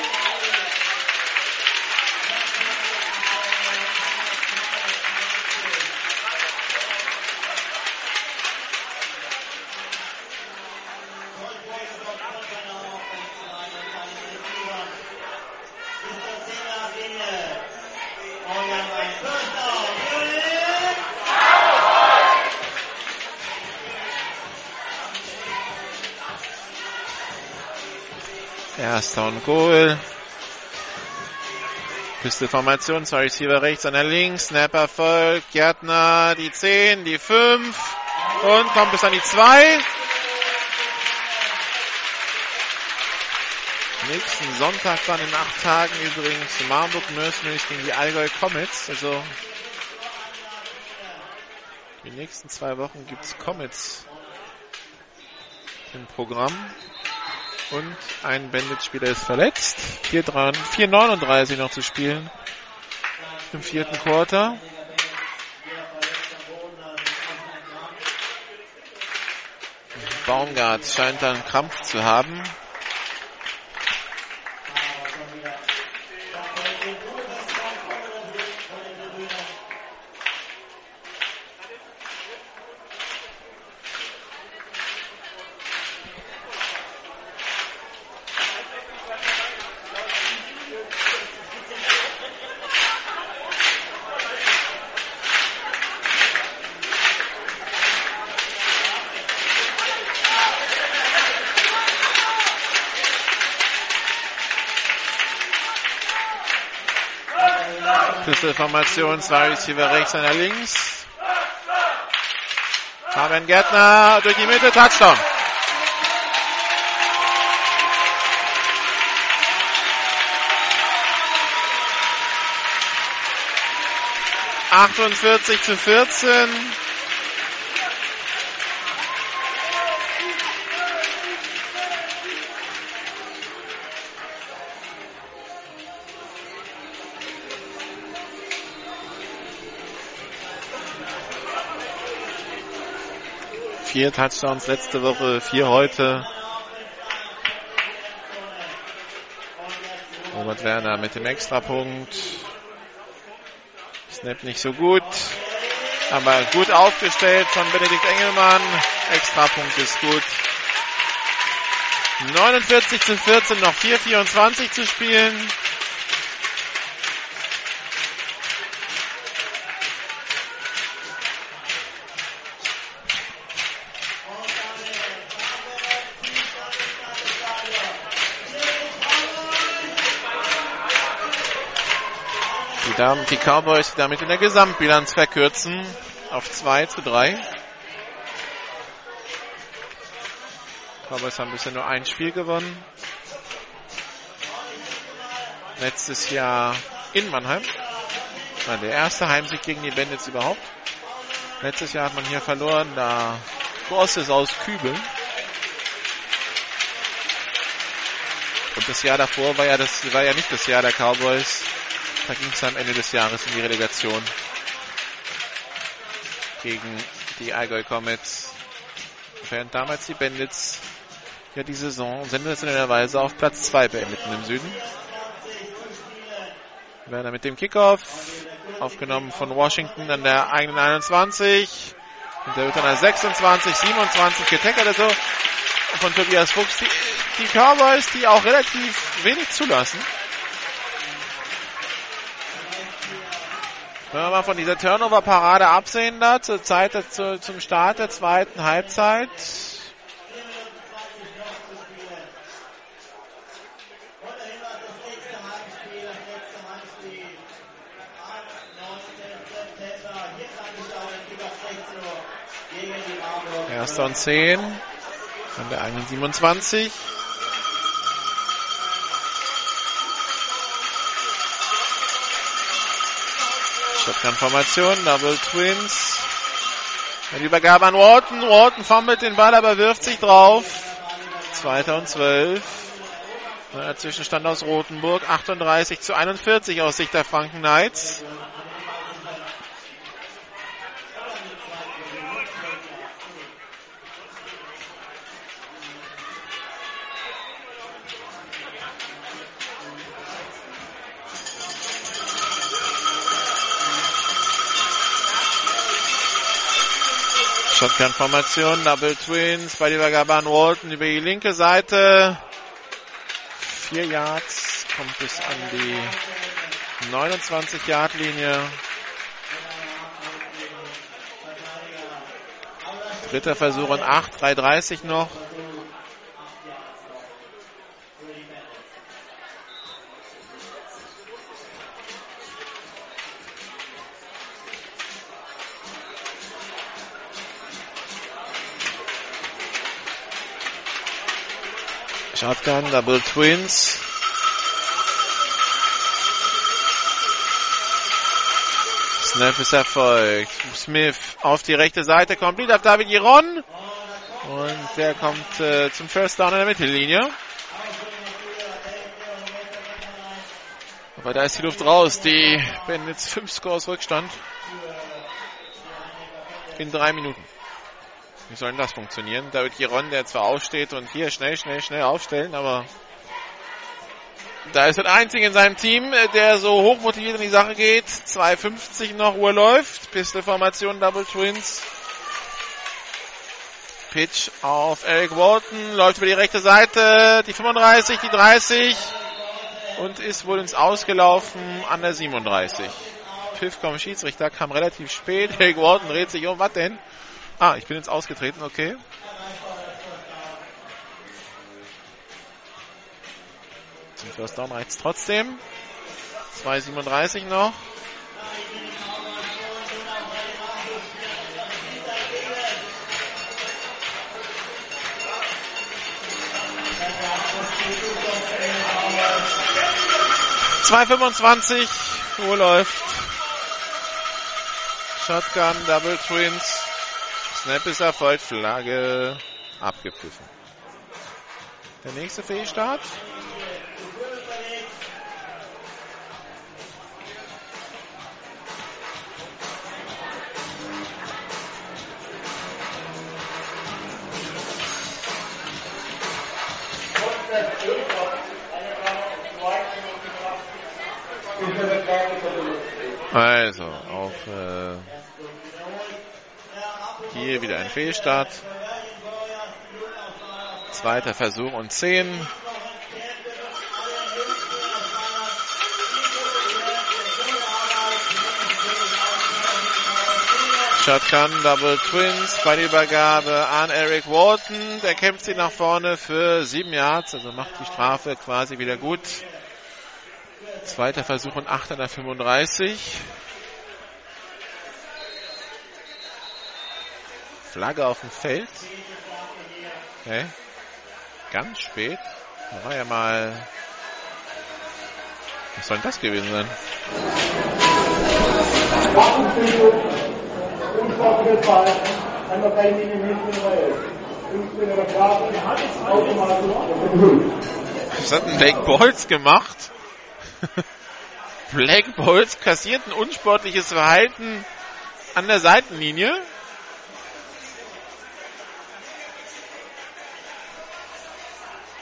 [SPEAKER 1] Und Goal. Pistolformation, zwei Receiver rechts, einer links, Snap Erfolg, Gärtner, die 10, die 5 und kommt bis an die 2. Nächsten Sonntag dann in acht Tagen übrigens Marburg Mercenaries gegen die Allgäu Comets. Also die nächsten zwei Wochen gibt's Comets im Programm. Und ein Bandit-Spieler ist verletzt. 4,39 noch zu spielen. Im vierten Quarter. Baumgart scheint dann Krampf zu haben. Formation, zwei Receiver rechts, einer links. Fabian Gärtner durch die Mitte, Touchdown. Achtundvierzig zu vierzehn. Vier Touchdowns letzte Woche, vier heute. Robert Werner mit dem Extrapunkt. Snap nicht so gut. Aber gut aufgestellt von Benedikt Engelmann. Extrapunkt ist gut. 49 zu 14, noch 4,24 zu spielen. Die, Damen, die Cowboys damit in der Gesamtbilanz verkürzen auf 2 zu 3. Cowboys haben bisher nur ein Spiel gewonnen. Letztes Jahr in Mannheim. War der erste Heimsieg gegen die Bandits überhaupt. Letztes Jahr hat man hier verloren, da Goss ist aus Kübel. Und das Jahr davor war ja das war ja nicht das Jahr der Cowboys. Da ging es am Ende des Jahres in die Relegation gegen die Allgäu Comets. Während damals die Bandits ja die Saison sensationellerweise auf Platz 2 beendeten im Süden. Werner mit dem Kickoff, aufgenommen von Washington an der eigenen 21. Und der wird dann als 26, 27 getackert also von Tobias Fuchs. Die, die Cowboys, die auch relativ wenig zulassen. Wenn wir mal von dieser Turnover-Parade absehen da, zur Zeit, zu, zum Start der zweiten Halbzeit. Erster und 10 an der 1,27. Shotgun-Formation, Double Twins. Die Übergabe an Wharton. Wharton fummelt den Ball, aber wirft sich drauf. Zweiter und 12. Der Zwischenstand aus Rothenburg. 38 zu 41 aus Sicht der Franken Knights. Shotgun-Formation, Double Twins bei der Übergabe an Walton über die linke Seite. Vier Yards, kommt bis an die 29-Yard-Linie. Dritter Versuch und 8, 3,30 noch. Shotgun, Double Twins. Snap ist erfolgt. Smith auf die rechte Seite, komplett auf David Giron. Und der kommt äh, zum First Down in der Mittellinie. Aber da ist die Luft raus. Die Bandits 5 Scores Rückstand. In drei Minuten. Wie soll denn das funktionieren? David Giron, der zwar aufsteht und hier schnell, schnell, schnell aufstellen, aber da ist der Einzige in seinem Team, der so hoch motiviert in die Sache geht. 2,50 noch, Uhr läuft. Pistol-Formation, Double Twins. Pitch auf Eric Walton, läuft über die rechte Seite, die 35, die 30 und ist wohl ins Ausgelaufen an der 37. Pfiff vom Schiedsrichter kam relativ spät. Eric Walton dreht sich um, was denn? Ah, ich bin jetzt ausgetreten, okay. Zum First Down reicht's trotzdem. 2,37 noch. Zwei 25, Uhr läuft. Shotgun, Double Twins. Snap ist erfolgt, Flagge abgepfiffen. Der nächste Fehlstart. Also, auf äh, hier wieder ein Fehlstart. Zweiter Versuch und 10. Shotgun, Double Twins, bei der Übergabe an Eric Walton. Der kämpft sie nach vorne für sieben Yards, also macht die Strafe quasi wieder gut. Zweiter Versuch und 8 an der 35. Flagge auf dem Feld. Okay. Ganz spät. Da war ja mal. Was soll denn das gewesen sein?
[SPEAKER 7] Unfallfritt Ball, einmal bei mir im nächsten Reihe. 15 oder Strafe, automatisch.
[SPEAKER 1] Was hat denn Blake Bolts gemacht? [laughs] Blake Bolts kassiert ein unsportliches Verhalten an der Seitenlinie.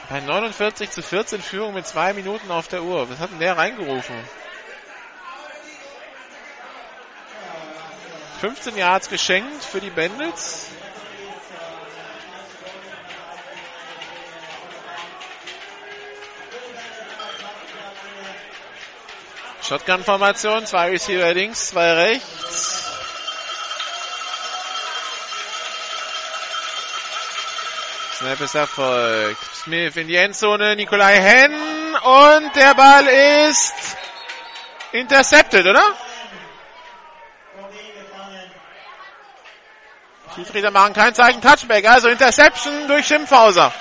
[SPEAKER 1] Bei 49 zu 14 Führung mit zwei Minuten auf der Uhr. Was hat denn der reingerufen? 15 Yards geschenkt für die Bandits. Shotgun-Formation, zwei Receiver links, zwei rechts. Snap ist erfolgt. Smith in die Endzone, Nikolai Henn und der Ball ist intercepted, oder? Schiedsrichter machen kein Zeichen Touchback, also Interception durch Schimpfhauser.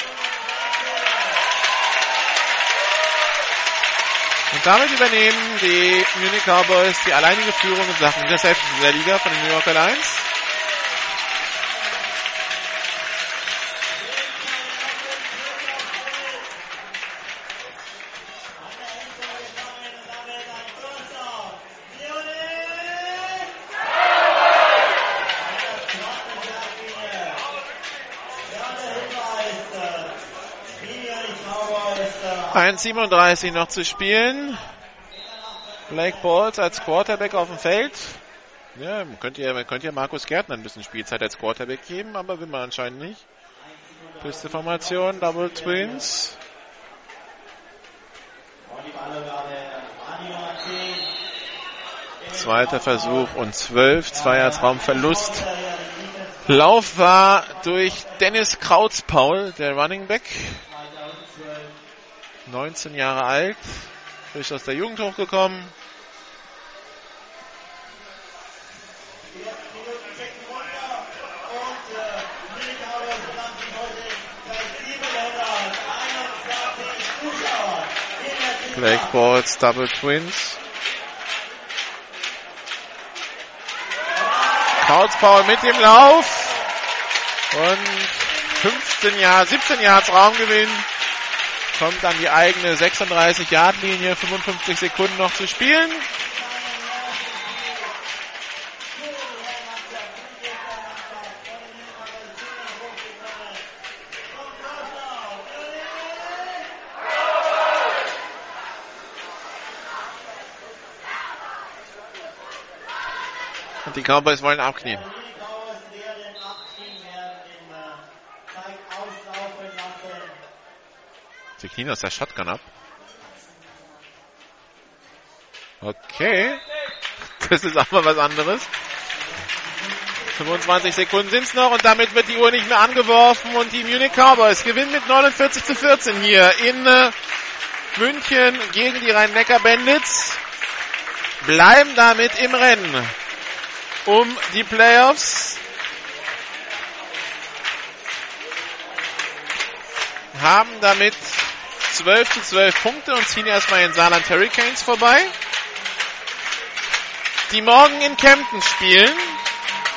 [SPEAKER 1] Und damit übernehmen die Munich Cowboys die alleinige Führung in Sachen Interception in der Liga von den New Yorker Lions. Ein 37 noch zu spielen. Blake Balls als Quarterback auf dem Feld. Ja, man könnte ja, man Markus Gärtner ein bisschen Spielzeit als Quarterback geben, aber will man anscheinend nicht. Piste Formation, Double Twins. Zweiter Versuch und 12, zwei als Raumverlust. Lauf war durch Dennis Krautspaul, der Running Back. 19 Jahre alt, frisch aus der Jugend hochgekommen. Blake Balls, Double Twins. Krautspaul mit dem Lauf. Und 15 Jahre, 17 Yards Raumgewinn. Kommt an die eigene 36-Yard-Linie, 55 Sekunden noch zu spielen. Und die Cowboys wollen abknien. Knien aus der Shotgun ab. Okay. Das ist auch mal was anderes. 25 Sekunden sind es noch und damit wird die Uhr nicht mehr angeworfen und die Munich Cowboys gewinnen mit 49 zu 14 hier in äh, München gegen die Rhein-Neckar Bandits. Bleiben damit im Rennen um die Playoffs. Haben damit 12 zu 12 Punkte und ziehen erstmal in Saarland Hurricanes vorbei. Die morgen in Kempten spielen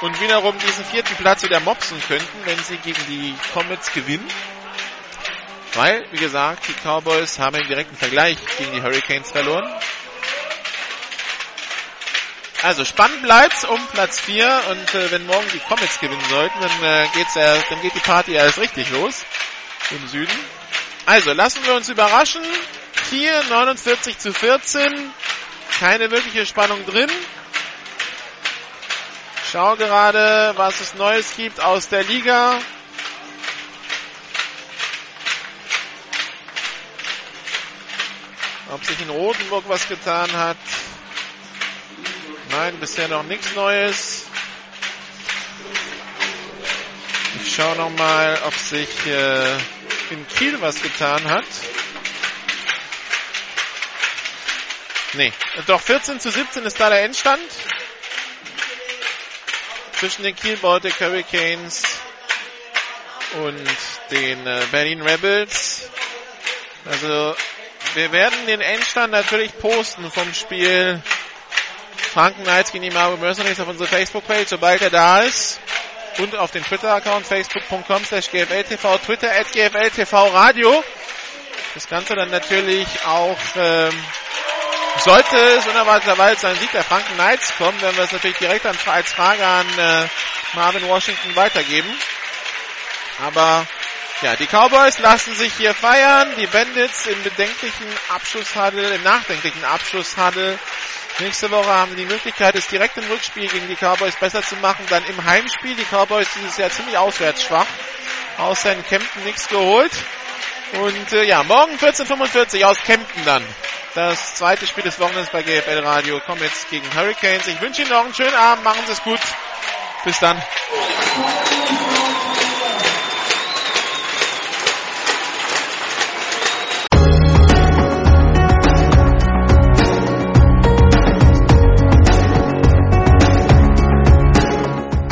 [SPEAKER 1] und wiederum diesen vierten Platz wieder mopsen könnten, wenn sie gegen die Comets gewinnen. Weil, wie gesagt, die Cowboys haben im direkten Vergleich gegen die Hurricanes verloren. Also spannend bleibt's um Platz 4 und äh, wenn morgen die Comets gewinnen sollten, dann, äh, geht's ja, dann geht die Party erst richtig los im Süden. Also lassen wir uns überraschen. 4, 49 zu 14. keine wirkliche Spannung drin. Schau gerade, was es Neues gibt aus der Liga. Ob sich in Rotenburg was getan hat. Nein, bisher noch nichts Neues. Ich schaue noch mal, ob sich äh, in Kiel was getan hat. Nee, doch 14 zu 17 ist da der Endstand. Zwischen den Kiel Baltic Hurricanes und den äh, Berlin Rebels. Also wir werden den Endstand natürlich posten vom Spiel Franken Knights gegen die Marvel Mercenaries auf unsere Facebook-Page, sobald er da ist. Und auf den Twitter-Account facebook.com slash gfltv, Twitter at gfltv radio. Das Ganze dann natürlich auch, ähm, sollte es unerwarteterweise ein Sieg der Franken Knights kommen, werden wir es natürlich direkt als Frage an äh, Marvin Washington weitergeben. Aber ja, die Cowboys lassen sich hier feiern. Die Bandits im bedenklichen Abschlusshandel, im nachdenklichen Abschlusshandel. Nächste Woche haben sie die Möglichkeit, es direkt im Rückspiel gegen die Cowboys besser zu machen. Dann im Heimspiel. Die Cowboys dieses Jahr ziemlich auswärts schwach. Außer in Kempten nichts geholt. Und äh, ja, morgen 14.45 aus Kempten dann. Das zweite Spiel des Wochenends bei GFL Radio. Jetzt gegen Hurricanes. Ich wünsche Ihnen noch einen schönen Abend. Machen Sie es gut. Bis dann.